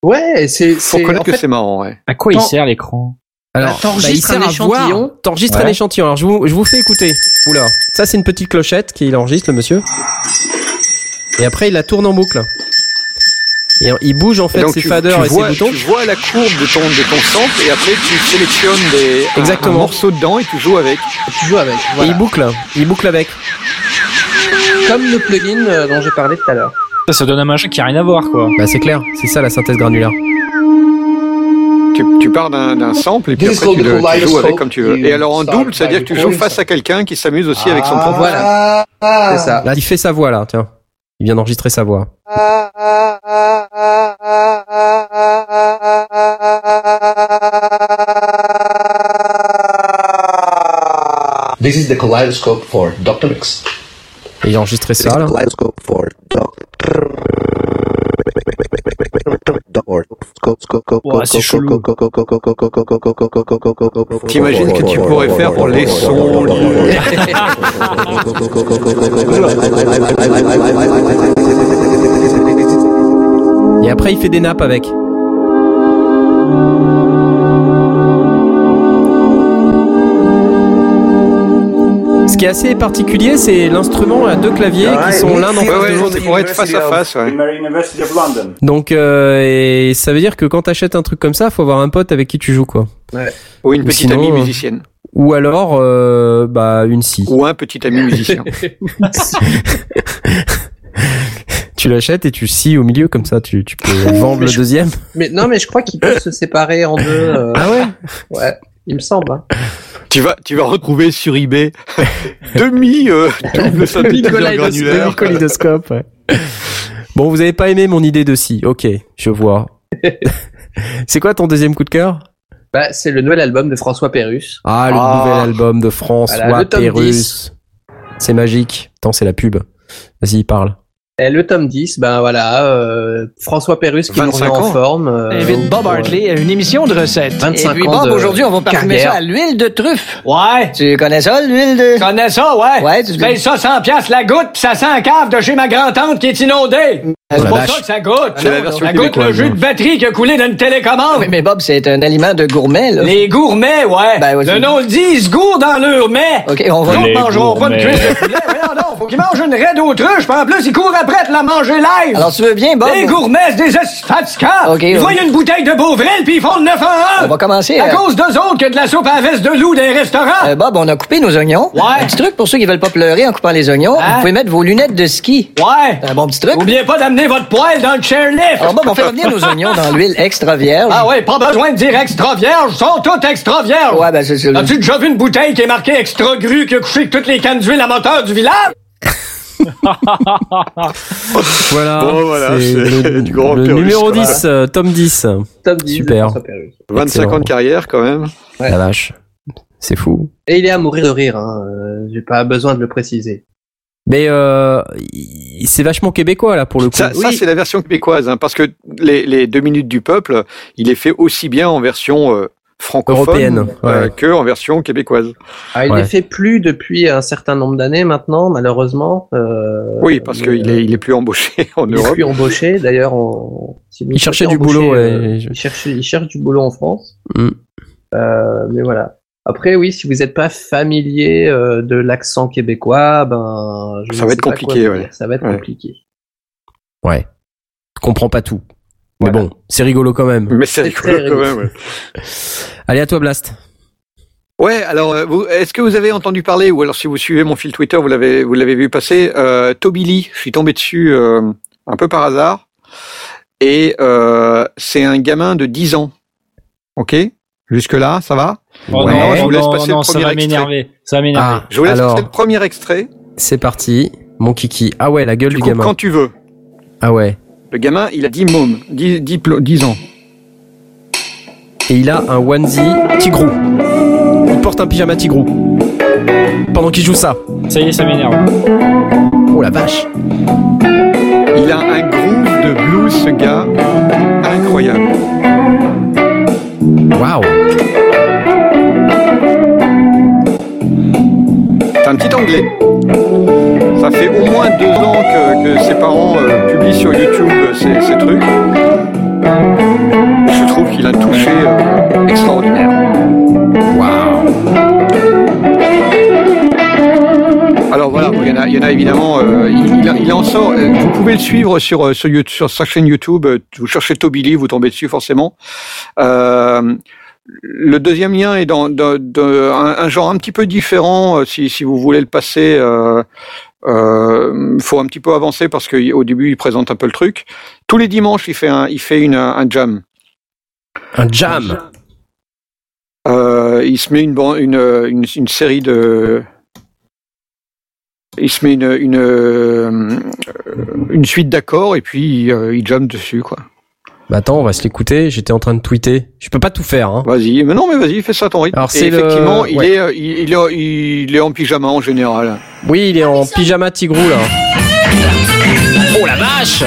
Ouais, c'est Faut c'est reconnaître en que c'est marrant. Ouais. À quoi il sert l'écran? Alors, Bah, t'enregistres il sert un à voir. échantillon. T'enregistres un Ouais. échantillon. Alors, je vous, je vous fais écouter. Oula. Ça, c'est une petite clochette qu'il enregistre, le monsieur. Et après, il la tourne en boucle. Et il bouge, en fait, donc, ses tu, faders tu et vois, ses boutons. tu vois la courbe de ton, de ton sample et après tu sélectionnes des, un- Exactement. un morceau dedans et tu joues avec. tu joues avec. Et il boucle. Il boucle avec. Comme le plugin euh, dont j'ai parlé tout à l'heure. Ça, ça donne un machin qui a rien à voir, quoi. Bah, c'est clair. C'est ça, la synthèse granulaire. Tu, tu pars d'un d'un sample et puis après tu, le- tu joues avec comme tu veux. Et alors en double, c'est-à-dire que tu joues face à quelqu'un qui s'amuse aussi avec son Ah, propre. Voilà. C'est ça. Là, il fait sa voix, là. Tiens. Il vient d'enregistrer sa voix. This is the kaleidoscope for Dr. Mix. Et il a enregistré ça, là. kaleidoscope for Dr. Chelou. T'imagines que tu pourrais faire pour les sons. Et après, il fait des nappes avec. Ce qui est assez particulier, c'est l'instrument à deux claviers qui sont l'un dans Ouais, face de l'autre. pour être face à face. Donc, euh, et ça veut dire que quand t'achètes un truc comme ça, faut avoir un pote avec qui tu joues, quoi. Ou une petite sinon, amie euh, musicienne. Ou alors, euh, bah, une scie. Ou un petit ami musicien. Tu l'achètes et tu scies au milieu, comme ça, tu, tu peux vendre le je- deuxième. Mais non, mais je crois qu'ils peuvent se séparer en deux. euh, Ah ouais? Ouais, il me semble. hein. tu vas, tu vas retrouver sur eBay demi euh, double synthétiseur granulaire. Ouais. Bon, vous avez pas aimé mon idée de scie. Ok, je vois. c'est quoi ton deuxième coup de cœur? Bah, c'est le nouvel album de François Pérus. Ah, le Ah. nouvel album de François Voilà, Pérusse. C'est magique. Attends, c'est la pub. Vas-y, parle. Et le tome 10, ben voilà, euh, François Pérus qui nous 25 remet en forme. euh, Invite Bob pour, Hartley à une émission de recettes. 25 Et puis Bob, aujourd'hui, on va parfumer ça à l'huile de truffe. Ouais. Tu connais ça, l'huile de... Tu connais ça, ouais? Ouais, tu- payes ça 100 piastres la goutte, pis ça sent la cave de chez ma grand-tante qui est inondée. C'est la pour ça que ça goûte. C'est la version ça goûte le jus de batterie qui a coulé dans une télécommande. Oui, mais Bob, c'est un aliment de gourmet, là. Les gourmets, ouais. Ben, ouais, le c'est- nom le dit, ils se gourdent dans leur mets. OK, on va... Autres mangeront pas de cuisse de poulet. Voyons donc, faut qu'ils mangent une raie d'autruche, pis en plus, ils courent après de la manger live. Alors, tu veux bien, Bob? les gourmets, c'est des fatigants. Ok, ils voient une bouteille de Beauvril, puis ils font le 9 en 1. On va commencer À à... cause d'eux autres que de la soupe à la veste de loup les restaurants. Euh, Bob, on a coupé nos oignons. Ouais. Un petit truc pour ceux qui veulent pas pleurer en coupant les oignons. Hein? Vous pouvez mettre vos lunettes de ski. Ouais. C'est un bon petit truc. Oubliez pas d'amener votre poêle dans le chairlift. Alors, Bob, on fait revenir nos oignons dans l'huile extra vierge. Ah ouais, pas besoin de dire extra vierge, ils sont tous extra vierges. Ouais, ben, c'est... c'est- As-tu déjà vu une bouteille qui est marquée extra grue qui a couché avec toutes les cannes d'huile à moteur du village? Voilà. Bon, voilà, c'est le, du grand le numéro quoi. 10, euh, tome 10. tome 10 de Super. François Pérus. 25 Excellent. ans de carrière quand même. Ouais. La vache. C'est fou. Et il est à mourir de rire, hein. euh, j'ai pas besoin de le préciser. Mais euh, c'est vachement québécois là pour le coup. Ça, ça, c'est la version québécoise, hein, parce que les, les deux minutes du peuple, il est fait aussi bien en version euh, francophone Européenne, euh, ouais. que en version québécoise. Ah, il Ouais. les fait plus depuis un certain nombre d'années maintenant, malheureusement. euh, Oui, parce qu'il est, il est plus embauché en Il est Europe. plus embauché, d'ailleurs. on- Il cherchait du boulot, ouais. euh, il, cherche, il cherche du boulot en France. Mm. Euh, mais voilà. Après, oui, si vous n'êtes pas familier euh, de l'accent québécois, ben, je Ça va être compliqué, vous ouais. dire. Ça va être Ouais. compliqué. Ouais. Je comprends pas tout. Mais Voilà. bon, c'est rigolo quand même. Mais c'est rigolo quand même. Ouais, Allez à toi Blast. Ouais, alors, euh, vous- est-ce que vous avez entendu parler, ou alors si vous suivez mon fil Twitter, vous l'avez, vous l'avez vu passer, euh, Toby Lee, je suis tombé dessus euh, un peu par hasard, et euh, c'est un gamin de 10 ans. Ok? Jusque-là, ça va Oh Ouais. non, je vous laisse non, passer non, le ça premier va extrait. m'énerver. Ça va m'énerver. Ah, Je vous laisse alors passer le premier extrait. c'est parti. Mon kiki. Ah ouais, la gueule Tu du gamin. quand tu veux. Ah ouais. Le gamin, il a 10 mômes, 10, 10, plo- 10 ans. Et il a un onesie tigrou. Il porte un pyjama tigrou. Pendant qu'il joue ça. Ça y est, ça m'énerve. Oh la vache. Il a un groove de blues, ce gars, incroyable. Waouh. C'est un petit anglais. Ça fait au moins deux ans que, ses parents euh, publient sur YouTube euh, ces, ces trucs. Je trouve qu'il a touché euh, extraordinaire. Il y en a, il y en a évidemment. euh, il, en sort. euh, Vous pouvez le suivre sur euh, sur, YouTube- sur sa chaîne YouTube. Vous cherchez Toby Lee, vous tombez dessus forcément. Euh, le deuxième lien est dans, dans- dans un, un genre un petit peu différent. Si, si vous voulez le passer, euh, euh, faut un petit peu avancer parce qu'au début il présente un peu le truc. Tous les dimanches, il fait un, il fait une, un jam. Un jam. Euh, il se met une, ban- une, une, une série de. Il se met une, une, euh, une suite d'accords et puis euh, il jamme dessus, quoi. Bah attends, on va se l'écouter. J'étais en train de tweeter. Je peux pas tout faire. Hein. Vas-y, mais non, mais vas-y, fais ça à ton rythme. Alors, c'est le- effectivement, il, ouais. est, euh, il, il est, il est en pyjama en général. Oui, il est en pyjama tigrou là. Oh la vache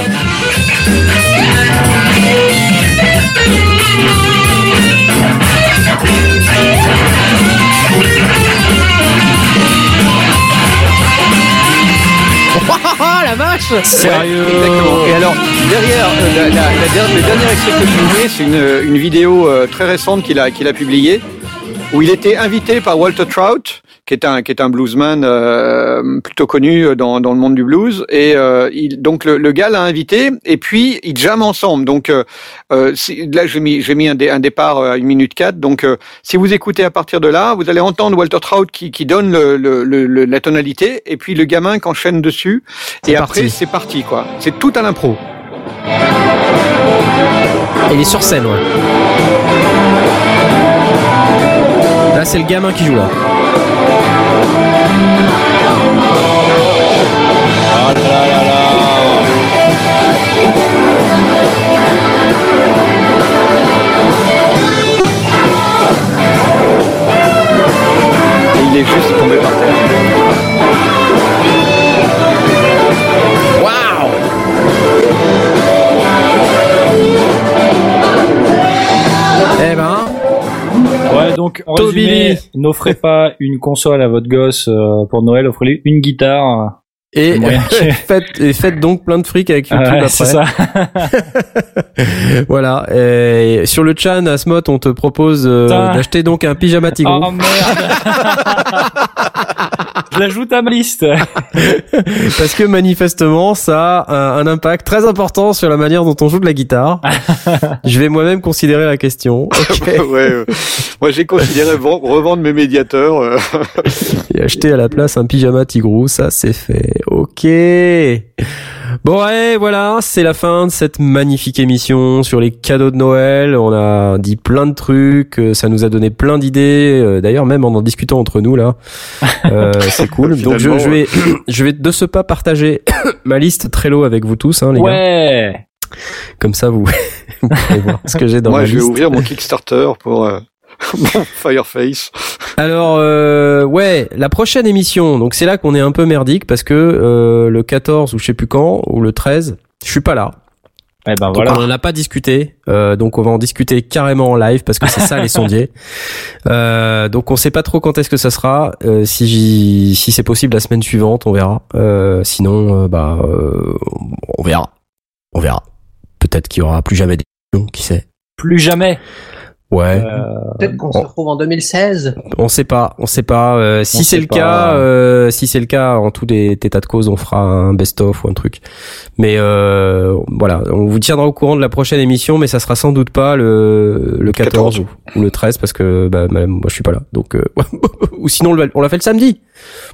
Sérieux Exactement. Et alors, derrière, euh, la, la- la der- le dernier extrait que je mets, c'est une, une vidéo euh, très récente qu'il a, qu'il a publiée, où il était invité par Walter Trout, qui est un qui est un bluesman euh, plutôt connu dans dans le monde du blues. Et euh, il, donc le, le gars l'a invité et puis ils jamment ensemble. Donc euh, euh, si- là j'ai mis j'ai mis un, dé- un départ à une minute quatre. Donc euh, si vous écoutez à partir de là, vous allez entendre Walter Trout qui qui donne le, le, le- la tonalité et puis le gamin qui enchaîne dessus. Et parti. après c'est parti quoi. C'est tout à l'impro. Il est sur scène, ouais. Là, c'est le gamin qui joue là. Il est juste tombé par terre. Eh donc en résumé, n'offrez pas une console à votre gosse euh, pour Noël, offrez-lui une guitare. et faites, et faites donc plein de fric avec YouTube Ouais, après. c'est ça. voilà. Et sur le chan, Asmot, on te propose euh, d'acheter donc un pyjama tigron. Oh merde Je l'ajoute à ma liste. parce que manifestement, ça a un, un impact très important sur la manière dont on joue de la guitare. Je vais moi-même considérer la question. Ok. ouais, euh, moi j'ai considéré ven- revendre mes médiateurs. euh, Et acheter à la place un pyjama tigrou, ça c'est fait. Ok. Bon ouais, voilà, c'est la fin de cette magnifique émission sur les cadeaux de Noël. On a dit plein de trucs, euh, ça nous a donné plein d'idées. euh, D'ailleurs, même en en discutant entre nous là, euh, c'est cool. Donc je, vais, je vais de ce pas partager ma liste Trello avec vous tous, hein, les gars. Ouais. Comme ça, vous, vous pourrez voir ce que j'ai dans moi ma je vais liste. ouvrir mon Kickstarter pour euh, mon Fireface. Alors euh, ouais, la prochaine émission, donc c'est là qu'on est un peu merdique parce que euh, le 14 ou je sais plus quand ou le 13, je suis pas là. Eh ben Donc voilà. on en a pas discuté, euh, donc on va en discuter carrément en live parce que c'est ça les sondiers. Euh, donc on sait pas trop quand est-ce que ça sera. Euh, si j'y- si c'est possible la semaine suivante, on verra. Euh, sinon, euh, bah euh, on verra, on verra. Peut-être qu'il y aura plus jamais d'émission, qui sait. Plus jamais. Ouais. Euh, Peut-être qu'on se on- retrouve en 2016. On sait pas, on sait pas. Euh, si On c'est le pas. cas, euh, si c'est le cas, en tout des états de cause, on fera un best-of ou un truc. Mais euh, voilà, on vous tiendra au courant de la prochaine émission, mais ça sera sans doute pas le, le 14, 14. Ou, ou le 13 parce que bah, moi je suis pas là. Donc euh, ou sinon on on l'a fait le samedi.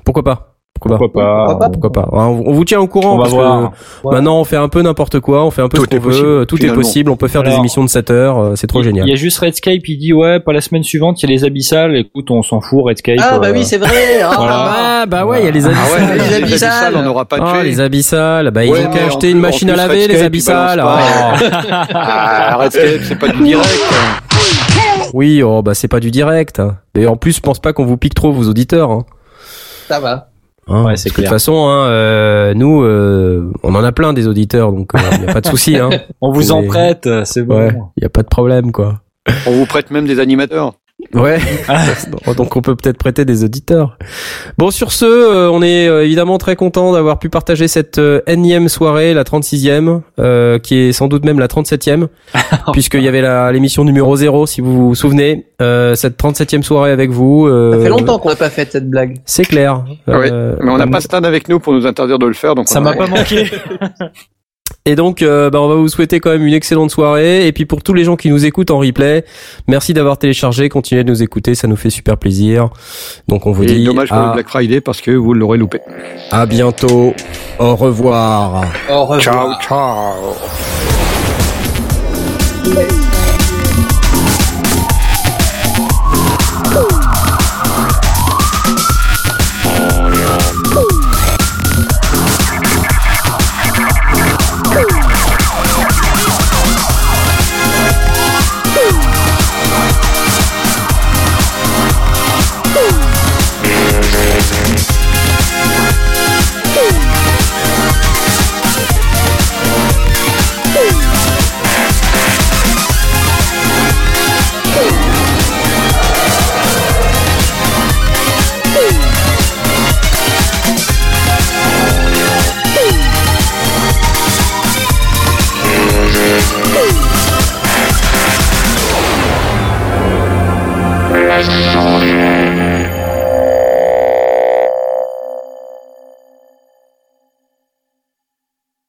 Pourquoi pas? Pourquoi pas Pourquoi pas Pourquoi pas Pourquoi pas Ah, on, vous tient au courant On va parce que voir. maintenant on fait un peu n'importe quoi, on fait un peu Tout ce qu'on est possible, veut, tout finalement. est possible, on peut faire des émissions de 7 heures, euh, c'est trop Il- génial. Il y a juste Redscape, il dit ouais, pas la semaine suivante, il y a les abyssales. Écoute, on s'en fout, Redscape. Ah bah euh, oui, c'est vrai. Ah, Voilà. Ah bah ouais, il y a les Ah abyssales. ouais, les les abyssales. on n'aura pas de Ah, les abyssales, bah ils Ouais, ont qu'à acheter une machine à laver, les abyssales. Ah. Ah, Redscape, c'est pas du direct. Oui, oh bah c'est pas du direct. Et en plus, je pense pas qu'on vous pique trop vos auditeurs. Hein. Ça va. Hein, Ouais, c'est de toute façon, hein, euh, nous, euh, on en a plein des auditeurs, donc il y a pas de souci. Hein. On vous en prête, c'est bon. Ouais, il y a pas de problème, quoi. On vous prête même des animateurs. Ouais. Donc on peut peut-être prêter des auditeurs. Bon, sur ce, euh, on est euh, évidemment très content d'avoir pu partager cette euh, énième soirée, la 36e, euh, qui est sans doute même la 37e, puisqu'il y avait l'émission numéro 0, si vous vous souvenez. Euh, cette 37e soirée avec vous. euh, Ça fait longtemps qu'on n'a pas fait cette blague. C'est clair. Ouais, Euh, mais on n'a pas Stan avec nous pour nous interdire de le faire, donc Ça m'a pas manqué. Et donc, euh, bah, on va vous souhaiter quand même une excellente soirée. Et puis pour tous les gens qui nous écoutent en replay, merci d'avoir téléchargé, continuez de nous écouter, ça nous fait super plaisir. Donc on vous Et dit dommage pour à, le Black Friday parce que vous l'aurez loupé. à bientôt. Au revoir. Au revoir. Ciao, ciao.